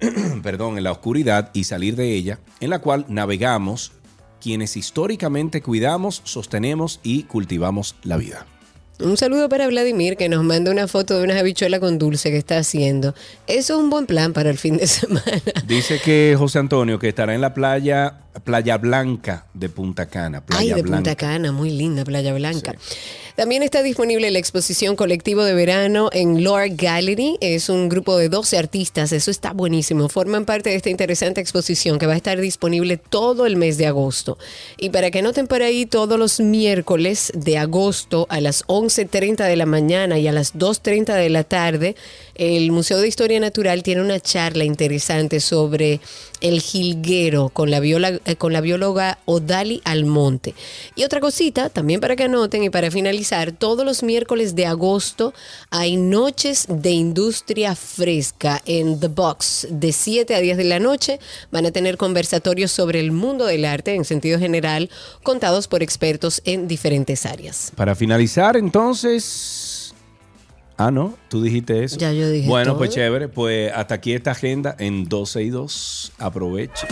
S2: perdón, en la oscuridad y salir de ella, en la cual navegamos quienes históricamente cuidamos, sostenemos y cultivamos la vida.
S3: Un saludo para Vladimir que nos manda una foto de unas habichuelas con dulce que está haciendo. Eso es un buen plan para el fin de semana.
S2: Dice que José Antonio que estará en la playa Playa Blanca de Punta Cana. Playa
S3: Ay, de
S2: Blanca.
S3: Punta Cana, muy linda Playa Blanca. También está disponible la exposición Colectivo de Verano en Lord Gallery. Es un grupo de 12 artistas, eso está buenísimo. Forman parte de esta interesante exposición que va a estar disponible todo el mes de agosto. Y para que noten por ahí, todos los miércoles de agosto a las 11.30 de la mañana y a las 2.30 de la tarde, el Museo de Historia Natural tiene una charla interesante sobre el jilguero con la, eh, con la bióloga Odali Almonte. Y otra cosita, también para que anoten y para finalizar, todos los miércoles de agosto hay noches de industria fresca en The Box. De 7 a 10 de la noche van a tener conversatorios sobre el mundo del arte en sentido general, contados por expertos en diferentes áreas.
S2: Para finalizar, entonces. Ah, no, tú dijiste eso.
S3: Ya yo dije
S2: Bueno,
S3: todo.
S2: pues chévere. Pues hasta aquí esta agenda en 12 y 2. Aproveche.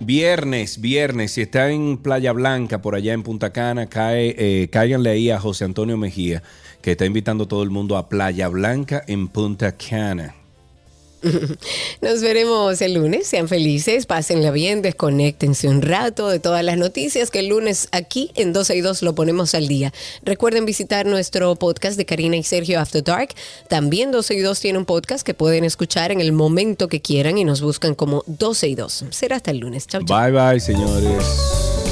S2: Viernes, viernes, si está en Playa Blanca, por allá en Punta Cana, cae, eh, cáiganle ahí a José Antonio Mejía, que está invitando a todo el mundo a Playa Blanca en Punta Cana.
S3: Nos veremos el lunes. Sean felices, pásenla bien, desconéctense un rato de todas las noticias que el lunes aquí en 12 y 2 lo ponemos al día. Recuerden visitar nuestro podcast de Karina y Sergio After Dark. También 12 y 2 tiene un podcast que pueden escuchar en el momento que quieran y nos buscan como 12 y 2. Será hasta el lunes. Chau, chau.
S2: Bye bye, señores.